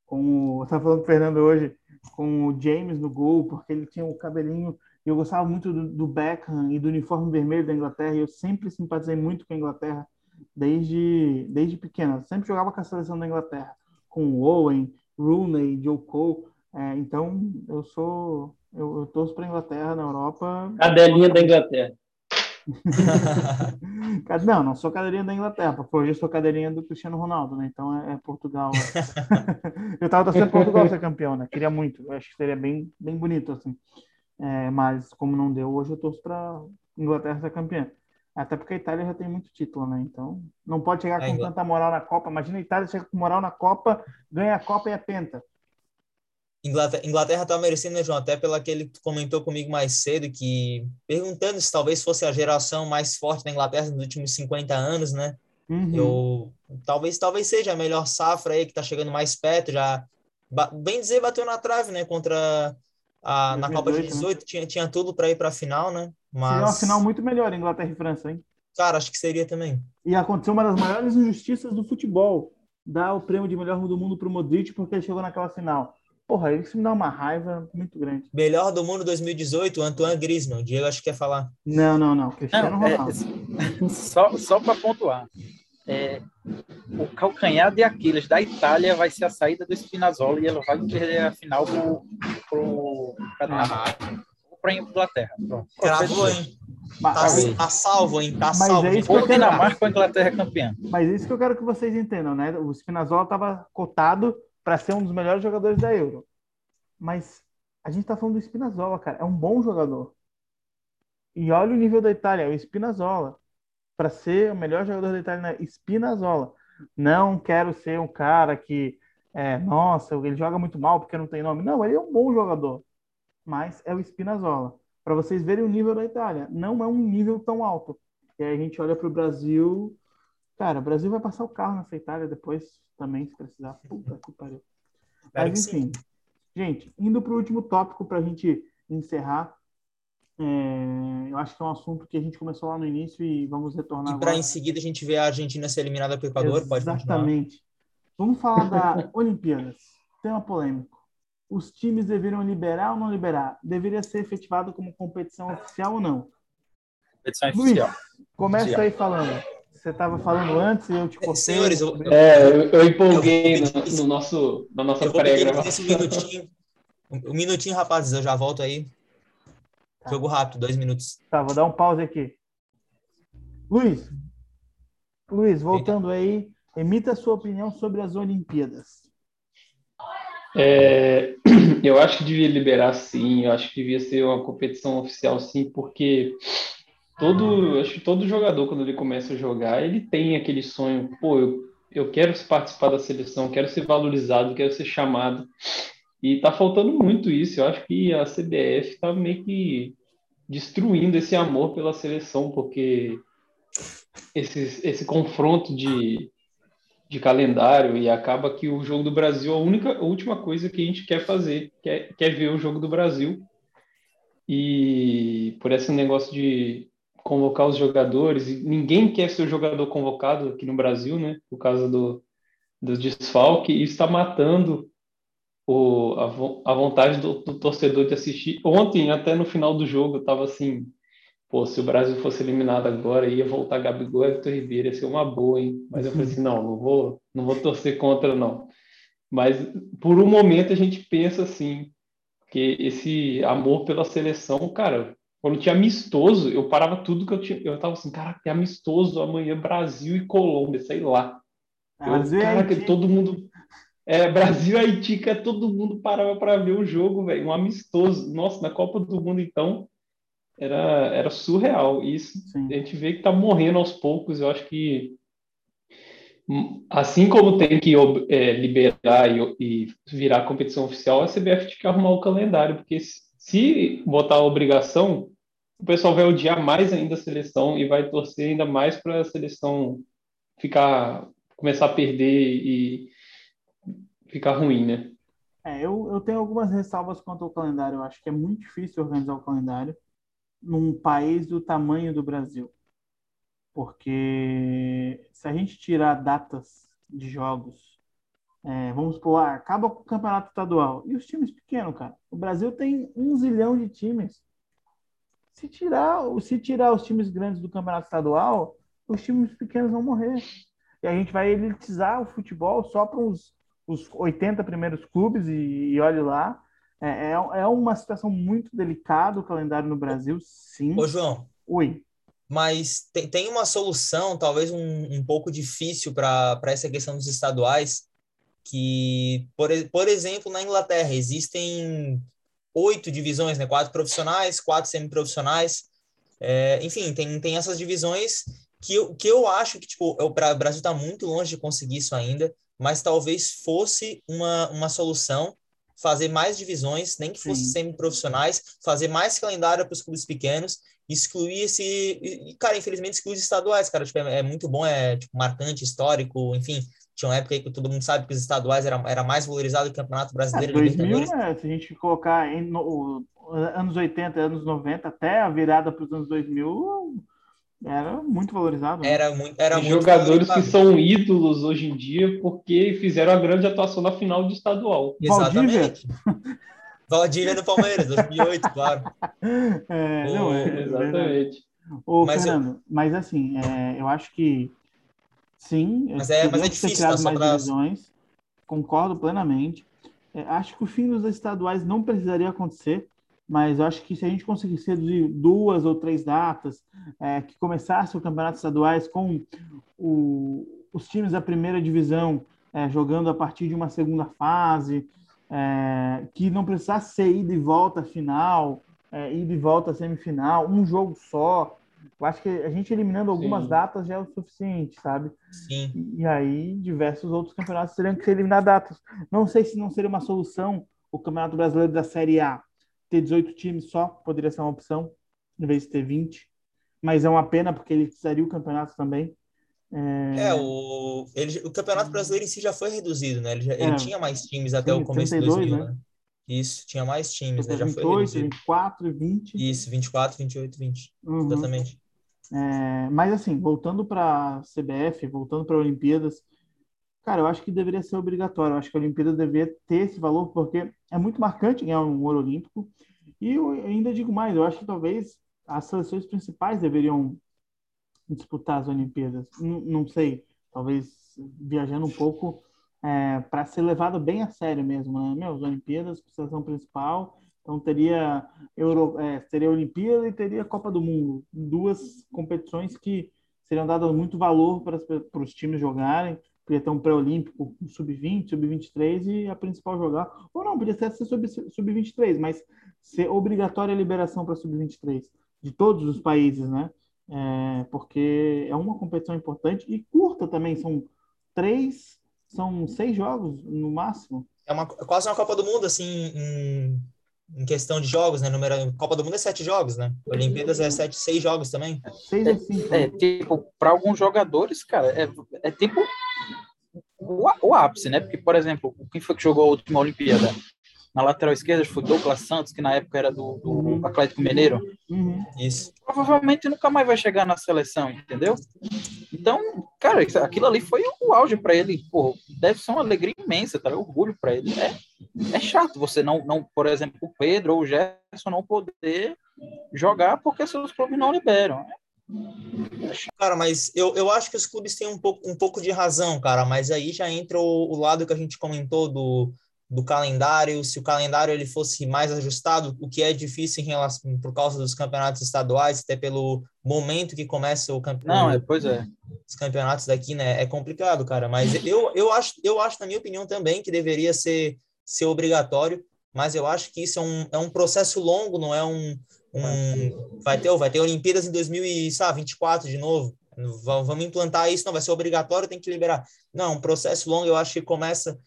com o, eu tava falando com o Fernando hoje, com o James no gol, porque ele tinha o cabelinho, eu gostava muito do, do Beckham e do uniforme vermelho da Inglaterra, e eu sempre simpatizei muito com a Inglaterra desde desde pequena, sempre jogava com a seleção da Inglaterra, com o Owen, Rooney, Joe Cole, é, então eu sou eu, eu torço para a Inglaterra na Europa. Cadelinha da Inglaterra. Não, não sou cadeirinha da Inglaterra, porque hoje eu sou cadeirinha do Cristiano Ronaldo, né? Então é, é Portugal. [LAUGHS] eu tava torcendo Portugal ser campeão, né? Queria muito. Eu acho que seria bem, bem bonito, assim. É, mas como não deu, hoje eu torço para Inglaterra ser campeã. Até porque a Itália já tem muito título, né? Então não pode chegar é, com tanta moral na Copa. Imagina a Itália chega com moral na Copa, ganha a Copa e a penta. Inglaterra, Inglaterra tá merecendo, né, João? Até pelo que tu comentou comigo mais cedo, que perguntando se talvez fosse a geração mais forte da Inglaterra nos últimos 50 anos, né? Uhum. Eu, talvez, talvez seja a melhor safra aí que tá chegando mais perto, já bem dizer bateu na trave, né, contra a, na Copa de 18, né? tinha, tinha tudo para ir para a final, né? Mas seria uma final muito melhor Inglaterra e França, hein? Cara, acho que seria também. E aconteceu uma das maiores injustiças do futebol, dar o prêmio de melhor do mundo pro Modric porque ele chegou naquela final. Porra, isso me dá uma raiva muito grande. Melhor do mundo 2018, Antoine Griezmann. O Diego acho que quer falar. Não, não, não. Cristiano não, Ronaldo. É, só só para pontuar. É, o calcanhar de Aquiles da Itália vai ser a saída do Spinazzola e ela vai perder a final para o para a Inglaterra. Cravou, hein? Tá, tá, salvo, hein? Tá mas salvo. É isso Ou Dinamarca ou Inglaterra campeã. Mas é isso que eu quero que vocês entendam, né? O Spinazzola estava cotado para ser um dos melhores jogadores da Euro. Mas a gente está falando do Spinazzola, cara. É um bom jogador. E olha o nível da Itália, é o Spinazzola. Para ser o melhor jogador da Itália, né? Spinazzola. Não quero ser um cara que, é, nossa, ele joga muito mal porque não tem nome. Não, ele é um bom jogador. Mas é o Spinazzola. Para vocês verem o nível da Itália. Não é um nível tão alto. E aí a gente olha para o Brasil. Cara, o Brasil vai passar o carro nessa Itália depois também, se precisar. Puta que pariu. [LAUGHS] Mas, enfim. Gente, indo para o último tópico para a gente encerrar. É, eu acho que é um assunto que a gente começou lá no início e vamos retornar. E para em seguida a gente ver a Argentina ser eliminada pelo Equador, Exatamente. pode Exatamente. Vamos falar da [LAUGHS] Olimpíadas. Tema polêmico. Os times deveriam liberar ou não liberar? Deveria ser efetivado como competição oficial ou não? Competição oficial. Luiz, começa oficial. aí falando. Você estava falando antes e eu te cortei. Senhores, eu, é, eu, eu empolguei eu no, no, nosso, na nossa pré-gravação. Um minutinho, um minutinho, rapazes, eu já volto aí. Tá. Jogo rápido, dois minutos. Tá, vou dar um pause aqui. Luiz, Luiz, voltando aí, emita a sua opinião sobre as Olimpíadas. É, [CLEARS THROAT] eu acho que devia liberar sim, eu acho que devia ser uma competição oficial sim, porque todo, acho que todo jogador, quando ele começa a jogar, ele tem aquele sonho, pô, eu, eu quero participar da seleção, quero ser valorizado, quero ser chamado. E tá faltando muito isso. Eu acho que a CBF tá meio que destruindo esse amor pela seleção, porque esse, esse confronto de, de calendário e acaba que o jogo do Brasil é a única a última coisa que a gente quer fazer, quer, quer ver o jogo do Brasil. E por esse negócio de convocar os jogadores, ninguém quer ser o jogador convocado aqui no Brasil, né? Por causa do, do desfalque, e está matando o, a, a vontade do, do, torcedor de assistir. Ontem, até no final do jogo, estava assim, pô, se o Brasil fosse eliminado agora, ia voltar Gabigol e Everton Ribeiro, ia ser uma boa, hein? Mas eu falei assim, não, não vou, não vou torcer contra, não. Mas por um momento a gente pensa assim, que esse amor pela seleção, cara, quando tinha amistoso, eu parava tudo que eu tinha. Eu tava assim, cara, é amistoso amanhã Brasil e Colômbia, sei lá. Eu, caraca, todo mundo. É, [LAUGHS] Brasil e Haiti, que todo mundo parava para ver o jogo, velho. Um amistoso. Nossa, na Copa do Mundo, então, era, era surreal. Isso Sim. a gente vê que está morrendo aos poucos. Eu acho que assim como tem que é, liberar e, e, virar competição oficial, a CBF tem que arrumar o calendário, porque se, se botar a obrigação, o pessoal vai odiar mais ainda a seleção e vai torcer ainda mais para a seleção ficar começar a perder e ficar ruim, né? É, eu, eu tenho algumas ressalvas quanto ao calendário. Eu acho que é muito difícil organizar o calendário num país do tamanho do Brasil. Porque se a gente tirar datas de jogos, é, vamos supor, ah, acaba com o campeonato estadual. E os times pequenos, cara? O Brasil tem um zilhão de times. Se tirar, se tirar os times grandes do campeonato estadual, os times pequenos vão morrer. E a gente vai elitizar o futebol só para os, os 80 primeiros clubes e, e olhe lá. É, é, é uma situação muito delicada o calendário no Brasil, sim. Ô, João. Oi. Mas tem, tem uma solução, talvez um, um pouco difícil para essa questão dos estaduais, que, por, por exemplo, na Inglaterra existem oito divisões, né? Quatro profissionais, quatro semiprofissionais. É, enfim, tem, tem essas divisões que eu, que eu acho que, tipo, o Brasil está muito longe de conseguir isso ainda, mas talvez fosse uma, uma solução fazer mais divisões, nem que fossem semi-profissionais, fazer mais calendário para os clubes pequenos, excluir esse... E, cara, infelizmente, excluir os estaduais, cara, tipo, é, é muito bom, é tipo, marcante, histórico, enfim, tinha uma época aí que todo mundo sabe que os estaduais era, era mais valorizado que o Campeonato Brasileiro. É, 2000, né, se a gente colocar em no, anos 80, anos 90, até a virada para os anos 2000, era muito valorizado. Né? Era muito, era muito jogadores que são ídolos hoje em dia porque fizeram a grande atuação na final de estadual. Exatamente. Valdívia [LAUGHS] no Palmeiras, 2008, claro. [LAUGHS] É, não, é, exatamente. Ô, mas, Fernando, eu... mas assim, é, eu acho que sim. Mas é, mas é difícil, tá, mais pra... divisões. Concordo plenamente. É, acho que o fim dos estaduais não precisaria acontecer mas acho que se a gente conseguisse reduzir duas ou três datas, é, que começasse o campeonato estaduais com o, os times da primeira divisão é, jogando a partir de uma segunda fase, é, que não precisasse ser ida e volta final, é, ida e volta semifinal, um jogo só. Eu acho que a gente eliminando algumas Sim. datas já é o suficiente, sabe? Sim. E, aí diversos outros campeonatos teriam que eliminar datas. Não sei se não seria uma solução o Campeonato Brasileiro da Série A ter 18 times só poderia ser uma opção, em vez de ter 20. Mas é uma pena, porque ele precisaria o campeonato também. É, é o, ele, o campeonato brasileiro em si já foi reduzido, né? Ele, já, é, ele tinha mais times até sim, o começo 32, de 2000, né? né? Isso, tinha mais times, né? Já 28, foi reduzido. 24 e 20. Isso, 24, 28, 20. Uhum. Exatamente. É, mas assim, voltando para CBF, voltando para Olimpíadas, Cara, eu acho que deveria ser obrigatório. Eu acho que a Olimpíada deveria ter esse valor, porque é muito marcante ganhar um ouro olímpico. E eu ainda digo mais, eu acho que talvez as seleções principais deveriam disputar as Olimpíadas. Não, não sei, talvez viajando um pouco é, para ser levado bem a sério mesmo, né? Meu, as Olimpíadas, seleção principal, então teria Euro, é, teria Olimpíada e teria Copa do Mundo, duas competições que seriam dadas muito valor para, para os times jogarem podia ter um pré-olímpico, um sub-20, sub-23 e a principal jogar. Ou não, podia ser sub-23, mas ser obrigatória a liberação para sub-23 de todos os países, né? é, porque é uma competição importante e curta também, são três, são seis jogos no máximo. É uma, quase uma Copa do Mundo, assim, em, em questão de jogos, né? Número, Copa do Mundo é sete jogos, né? Olimpíadas é sete, seis jogos também. Seis a cinco. É, tipo, para alguns jogadores, cara, é, é tipo o, o ápice, né? Porque, por exemplo, quem foi que jogou a última Olimpíada? Na lateral esquerda foi Douglas Santos, que na época era do, do Uhum. Atlético Mineiro. Uhum. Isso. Provavelmente nunca mais vai chegar na seleção, entendeu? Então, cara, aquilo ali foi o auge para ele. Pô, deve ser uma alegria imensa, tá? Orgulho para ele. É, é chato você não, não, por exemplo, o Pedro ou o Gerson não poder jogar porque seus clubes não liberam. Cara, mas eu, eu acho que os clubes têm um pouco, um pouco de razão, cara, mas aí já entra o, o lado que a gente comentou do, do calendário, se o calendário ele fosse mais ajustado, o que é difícil em relação, por causa dos campeonatos estaduais, até pelo momento que começa o Não, campeonato. é, pois é. os campeonatos daqui, né? É complicado, cara. Mas eu, eu, acho, eu acho, na minha opinião, também que deveria ser, ser obrigatório. Mas eu acho que isso é um, é um processo longo, não é um. um vai, ter, vai ter Olimpíadas em 2024 de novo. Va- Vamos implantar isso, não vai ser obrigatório, tem que liberar. Não, um processo longo, eu acho que começa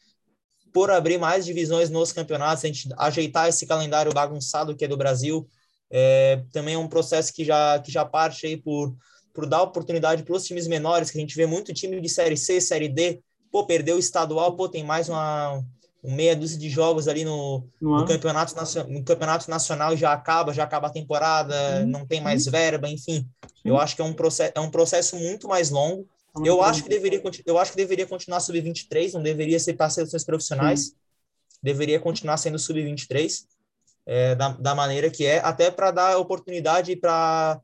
por abrir mais divisões nos campeonatos, a gente ajeitar esse calendário bagunçado que é do Brasil. É, também é um processo que já, que já parte aí por, por dar oportunidade para os times menores, que a gente vê muito time de Série C, Série D, pô, perdeu o estadual, pô, tem mais uma um meia dúzia de jogos ali no, No campeonato, no campeonato nacional já acaba, já acaba a temporada, Sim, não tem mais verba, enfim. Sim. Eu acho que é um processo, é um processo muito mais longo. Eu acho que deveria, eu acho que deveria continuar sub-23, não deveria ser para seleções profissionais. Deveria continuar sendo sub-23, é, da, da maneira que é, até para dar oportunidade para,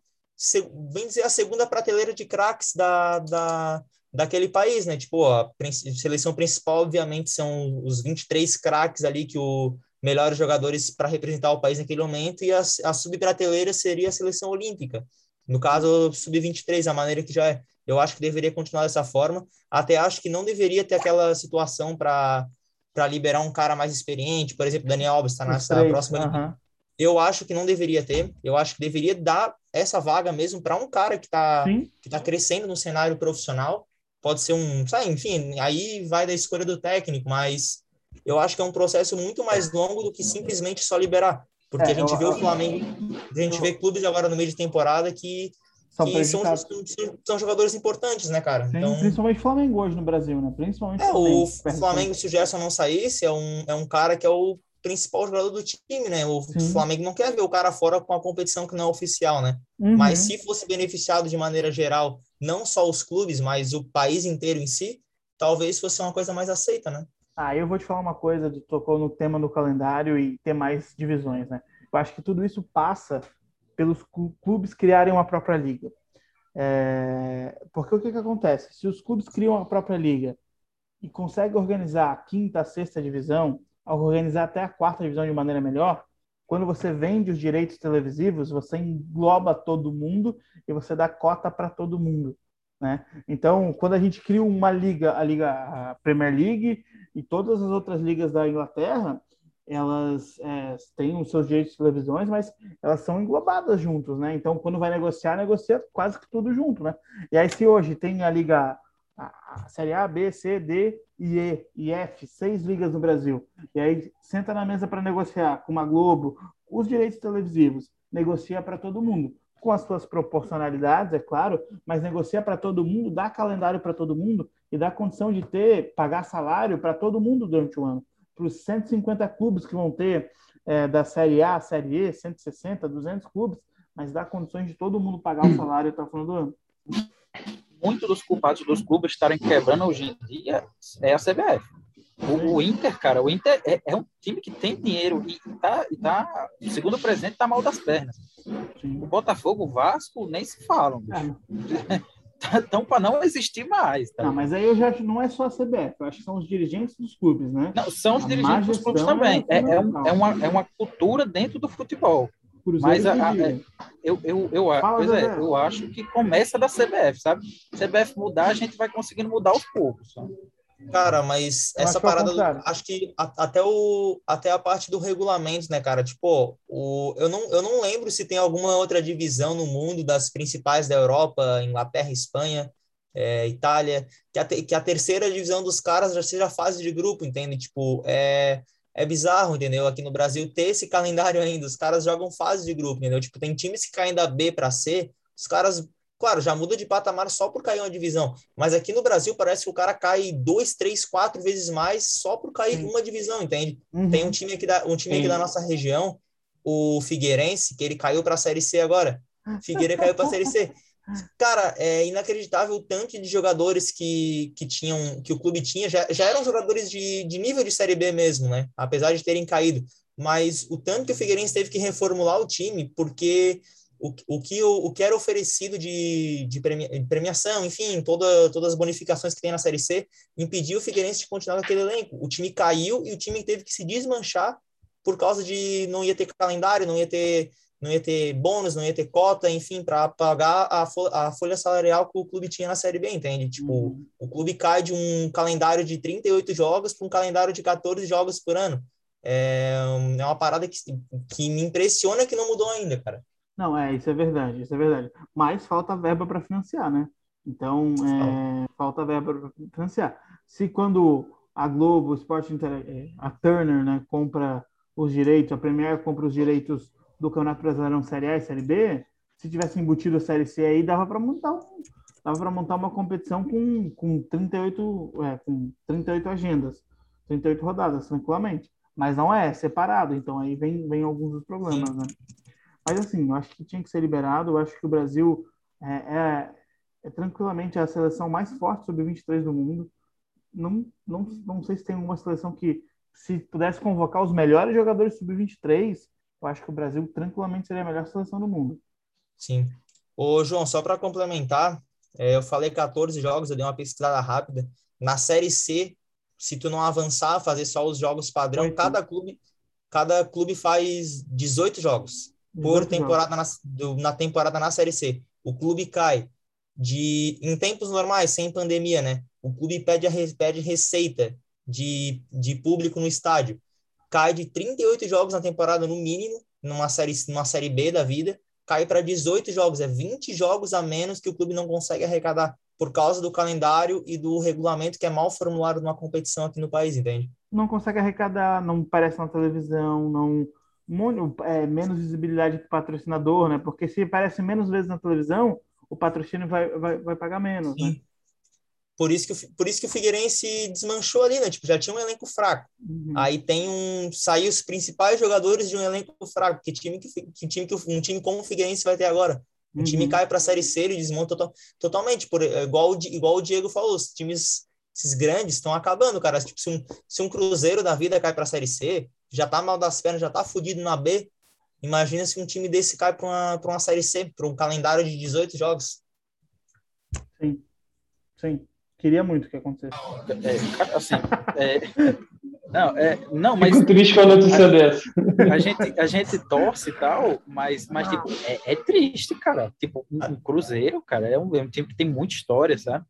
bem dizer, a segunda prateleira de craques da, da, daquele país, né? Tipo, a seleção principal, obviamente, são os 23 craques ali que o melhores jogadores para representar o país naquele momento, e a, a subprateleira seria a seleção olímpica. No caso, sub-23, a maneira que já é. Eu acho que deveria continuar dessa forma. Até acho que não deveria ter aquela situação para para liberar um cara mais experiente, por exemplo, Daniel Alves está nessa três, próxima aham. eu acho que não deveria ter. Eu acho que deveria dar essa vaga mesmo para um cara que está que tá crescendo no cenário profissional. Pode ser um, sabe, enfim, aí vai da escolha do técnico, mas eu acho que é um processo muito mais longo do que simplesmente só liberar. Porque É, a gente eu- vê o Flamengo, a gente vê clubes agora no meio de temporada que, são que são, são, são jogadores importantes, né, cara? Sim, Então, Principalmente Flamengo hoje no Brasil, né? Principalmente é, o perde Flamengo, se o Gerson não saísse, é um, é um cara que é o principal jogador do time, né? O Sim. Flamengo não quer ver o cara fora com a competição que não é oficial, né? Uhum. Mas se fosse beneficiado de maneira geral, não só os clubes, mas o país inteiro em si, talvez fosse uma coisa mais aceita, né? Ah, eu vou te falar uma coisa, tocou no tema do calendário e ter mais divisões, né? Eu acho que tudo isso passa pelos clu- clubes criarem uma própria liga. É, Porque o que que acontece? Se os clubes criam a própria liga e conseguem organizar a quinta, a sexta divisão, organizar até a quarta divisão de maneira melhor, quando você vende os direitos televisivos, você engloba todo mundo e você dá cota para todo mundo, né? Então, quando a gente cria uma liga, a liga a Premier League e todas as outras ligas da Inglaterra, elas é, têm os seus direitos de televisões, mas elas são englobadas juntos, né? Então, quando vai negociar, negocia quase que tudo junto, né? E aí, se hoje tem a liga a, Série A, B, C, D e E e F, seis ligas no Brasil, e aí senta na mesa para negociar com uma Globo, os direitos televisivos, negocia para todo mundo, com as suas proporcionalidades, é claro, mas negocia para todo mundo, dá calendário para todo mundo e dá condição de ter, pagar salário para todo mundo durante o ano. Para os 150 clubes que vão ter é, da Série A, Série E, 160, 200 clubes, mas dá condições de todo mundo pagar o salário até o final do ano. Muitos dos culpados dos clubes estarem quebrando hoje em dia é a CBF. O, o Inter, cara, o Inter é, é um time que tem dinheiro e tá, e tá segundo o presidente, tá mal das pernas. O Botafogo, o Vasco, nem se falam. É, [LAUGHS] Então, para não existir mais. Tá? não, mas aí eu já acho- não é só a CBF, eu acho que são os dirigentes dos clubes, né? Não, são os A dirigentes dos clubes gestão também. é É, é, um- é uma, é uma cultura dentro do futebol. Cruzeiro Mas a- a- Liga. Eu, eu, eu, Fala, é, eu acho que começa da CBF, sabe? CBF mudar, a gente vai conseguindo mudar aos poucos. sabe? Cara, mas Eu essa é parada, acho que a- até, o, até a parte do regulamento, né, cara? Tipo, o, eu, não, eu não lembro se tem alguma outra divisão no mundo das principais da Europa, Inglaterra, Espanha, é, Itália, que a, te- que a terceira divisão dos caras já seja fase de grupo, entende? Tipo, é, é bizarro, entendeu? Aqui no Brasil ter esse calendário ainda, os caras jogam fase de grupo, entendeu? Tipo, tem times que caem da B para C, os caras, claro, já muda de patamar só por cair uma divisão. Mas aqui no Brasil parece que o cara cai dois, três, quatro vezes mais só por cair Sim. uma divisão, entende? Uhum. Tem um time aqui da, um time aqui da nossa região, o Figueirense, que ele caiu para a Série C agora. Figueira caiu para a Série C. Cara, é inacreditável o tanto de jogadores que, que tinham, que o clube tinha, já, já eram jogadores de, de nível de Série B mesmo, né? Apesar de terem caído. Mas o tanto que o Figueirense teve que reformular o time, porque o, o, que, o, o que era oferecido de, de premia- de premiação, enfim, toda, todas as bonificações que tem na Série C, impediu o Figueirense de continuar com aquele elenco. O time caiu e o time teve que se desmanchar por causa de não ia ter calendário, não ia ter, não ia ter bônus, não ia ter cota, enfim, para pagar a, fo- a folha salarial que o clube tinha na Série B, entende? Tipo, Uhum. o clube cai de um calendário de 38 jogos para um calendário de 14 jogos por ano. É, é uma parada que, que me impressiona que não mudou ainda, cara. Não, é, isso é verdade, isso é verdade. Mas falta verba para financiar, né? Então, é, falta verba para financiar. Se quando a Globo, o Sport Inter, é, a Turner, né, compra os direitos, a Premier compra os direitos do Campeonato Brasileirão Série A e Série B, se tivesse embutido a Série C aí, dava para montar um, dava para montar uma competição com, com 38, é, com 38 agendas, 38 rodadas, tranquilamente. Mas não é, é separado, então aí vem, vem alguns dos problemas, né? Mas assim, eu acho que tinha que ser liberado. Eu acho que o Brasil é, é, é tranquilamente a seleção mais forte sub-23 do mundo. Não, não, não sei se tem uma seleção que, se pudesse convocar os melhores jogadores sub-23, eu acho que o Brasil tranquilamente seria a melhor seleção do mundo. Sim. Ô, João, só para complementar, é, eu falei 14 jogos, eu dei uma pesquisada rápida. Na Série C, se tu não avançar, fazer só os jogos padrão, Oito. cada clube, cada clube faz 18 jogos por 18 temporada na, do- na temporada na Série C. O clube cai de em tempos normais, sem pandemia, né? O clube pede a pede receita de, de público no estádio. Cai de 38 jogos na temporada no mínimo, numa série numa série B da vida, cai para 18 jogos, é 20 jogos a menos que o clube não consegue arrecadar por causa do calendário e do regulamento que é mal formulado numa competição aqui no país, entende? Não consegue arrecadar, não aparece na televisão, não é, menos visibilidade para o patrocinador, né? Porque se aparece menos vezes na televisão, o patrocínio vai, vai, vai pagar menos, né? Sim. Por isso que por isso que o Figueirense desmanchou ali, né? Tipo, já tinha um elenco fraco. Uhum. Aí tem um. Saiu os principais jogadores de um elenco fraco. Que time que, que time que um time como o Figueirense vai ter agora? O time Uhum. cai para a Série C, ele desmonta total, totalmente. Por, igual, igual o Diego falou, os times, esses grandes, estão acabando, cara. Tipo, se um, se um Cruzeiro da vida cai para a Série C, já tá mal das pernas, já tá fudido na B. Imagina se um time desse cai para uma, pra uma Série C, para um calendário de 18 jogos. Sim, sim. Queria muito que acontecesse. É, cara, assim, é, não, é, não, mas Fico triste com a notícia dessa. a gente, a gente torce e tal, mas, mas tipo, é, é triste, cara. Tipo, um um Cruzeiro, cara, é um, é um time que tem muita história, sabe?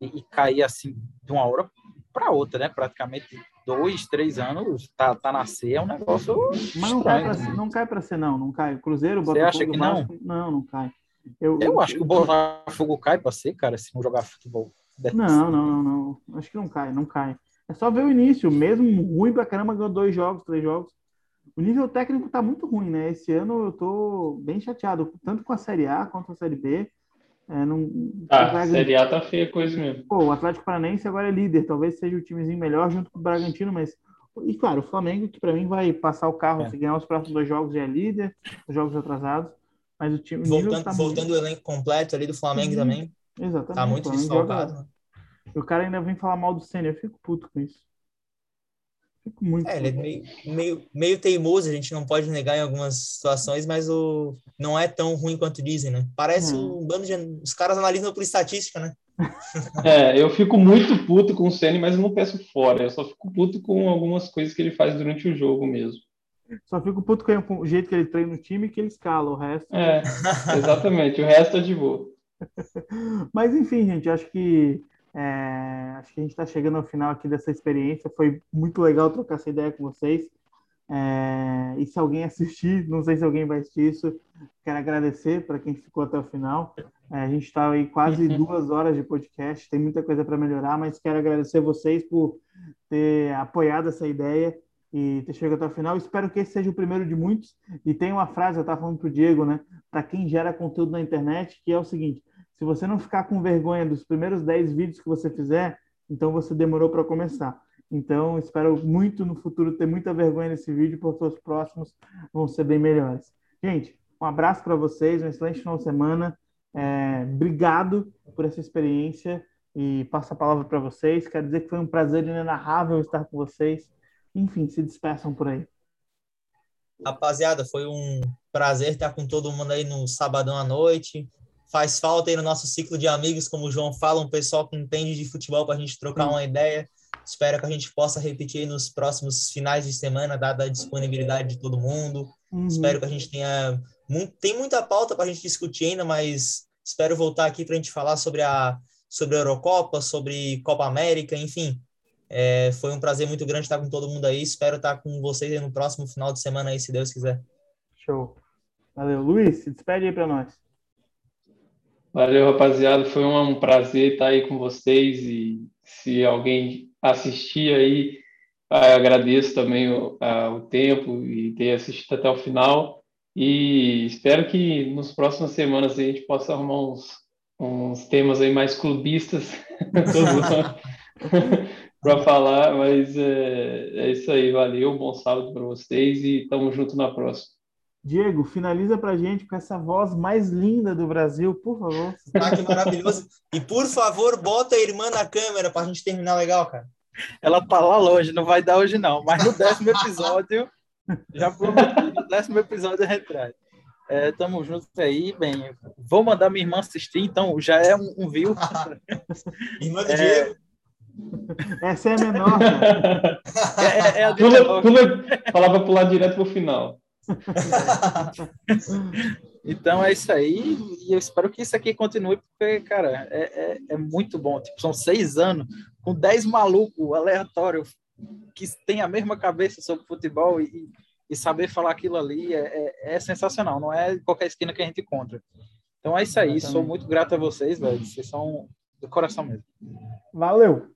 E, e cair assim de uma hora para outra, né? Praticamente dois, três anos, tá, tá na C, é um negócio. Mas não cai, pra, não cai pra ser, não. Não cai. Cruzeiro, Você Botafogo, acha que não? Vasco, não, não cai. Eu, Eu acho que o Botafogo cai para ser, cara, se não jogar futebol. Não, não, não, não. Acho que não cai, não cai. É só ver o início. Mesmo ruim pra caramba, ganhou dois jogos, três jogos. O nível técnico tá muito ruim, né? Esse ano eu tô bem chateado, tanto com a Série A quanto a Série B. É, não, Ah, Bragantino- Série A tá feia coisa mesmo. Pô, o Atlético Paranaense agora é líder, talvez seja o timezinho melhor junto com o Bragantino, mas. E claro, o Flamengo, que pra mim vai passar o carro, É. se ganhar os próximos dois jogos, já é líder, os jogos atrasados. Mas o time. Voltando, tá voltando o elenco completo ali do Flamengo Uhum. também. muito- Exatamente. Tá muito o Flamengo joga- desfalcado. E o cara ainda vem falar mal do Senna, eu fico puto com isso. Fico muito. É, ele é meio, meio, meio teimoso, a gente não pode negar em algumas situações, mas o, não é tão ruim quanto dizem, né? Parece Hum. um bando de. Os caras analisam por estatística, né? É, eu fico muito puto com o Ceni, mas eu não peço fora. Eu só fico puto com algumas coisas que ele faz durante o jogo mesmo. Só fico puto com o jeito que ele treina o time e que ele escala o resto. É, [LAUGHS] exatamente. O resto é de boa. Mas enfim, gente, acho que É, acho que a gente está chegando ao final aqui dessa experiência. Foi muito legal trocar essa ideia com vocês. É, e se alguém assistir, não sei se alguém vai assistir isso, quero agradecer para quem ficou até o final. É, a gente está aí quase [LAUGHS] duas horas de podcast, tem muita coisa para melhorar, mas quero agradecer vocês por ter apoiado essa ideia e ter chegado até o final. Espero que esse seja o primeiro de muitos. E tem uma frase, eu estava falando para o Diego, né? Para quem gera conteúdo na internet, que é o seguinte: se você não ficar com vergonha dos primeiros 10 vídeos que você fizer, então você demorou para começar. Então, espero muito no futuro ter muita vergonha nesse vídeo, porque os próximos vão ser bem melhores. Gente, um abraço para vocês, um excelente final de semana. É, obrigado por essa experiência e passo a palavra para vocês. Quero dizer que foi um prazer inenarrável estar com vocês. Enfim, se despeçam por aí. Rapaziada, foi um prazer estar com todo mundo aí no sabadão à noite. Faz falta aí no nosso ciclo de amigos, como o João fala, um pessoal que entende de futebol para a gente trocar uma ideia. Espero que a gente possa repetir nos próximos finais de semana, dada a disponibilidade de todo mundo. Uhum. Espero que a gente tenha. Tem muita pauta para a gente discutir ainda, mas espero voltar aqui para a gente falar sobre a, sobre a Eurocopa, sobre Copa América, enfim. É, foi um prazer muito grande estar com todo mundo aí. Espero estar com vocês no próximo final de semana aí, se Deus quiser. Show. Valeu. Luiz, se despede aí para nós. Valeu, rapaziada. Foi um prazer estar aí com vocês e se alguém assistir aí. Ah, agradeço também o, a, o tempo e ter assistido até o final. E espero que nos próximas semanas a gente possa arrumar uns, uns temas aí mais clubistas [LAUGHS] [LAUGHS] para falar. Mas é, é isso aí. Valeu, bom sábado para vocês e tamo junto na próxima. Diego, finaliza pra gente com essa voz mais linda do Brasil, por favor. [LAUGHS] Ah, que maravilhoso. E por favor, bota a irmã na câmera pra gente terminar legal, cara. Ela tá lá longe, não vai dar hoje não, mas no décimo episódio, já prometi, no décimo episódio a gente traz. É, tamo juntos aí, bem, vou mandar minha irmã assistir, então já é um, um view. [LAUGHS] irmã do é... Diego. Essa é a menor. Né? [LAUGHS] É, é, é a pula, pula, falava pular direto pro final. [LAUGHS] então é isso aí, e eu espero que isso aqui continue, porque, cara, é, é, é muito bom. Tipo, são seis anos com dez malucos aleatórios que têm a mesma cabeça sobre futebol e, e saber falar aquilo ali é, é, é, sensacional, não é qualquer esquina que a gente encontra. Então é isso aí, Exatamente. sou muito grato a vocês, velho, vocês são do coração mesmo. Valeu!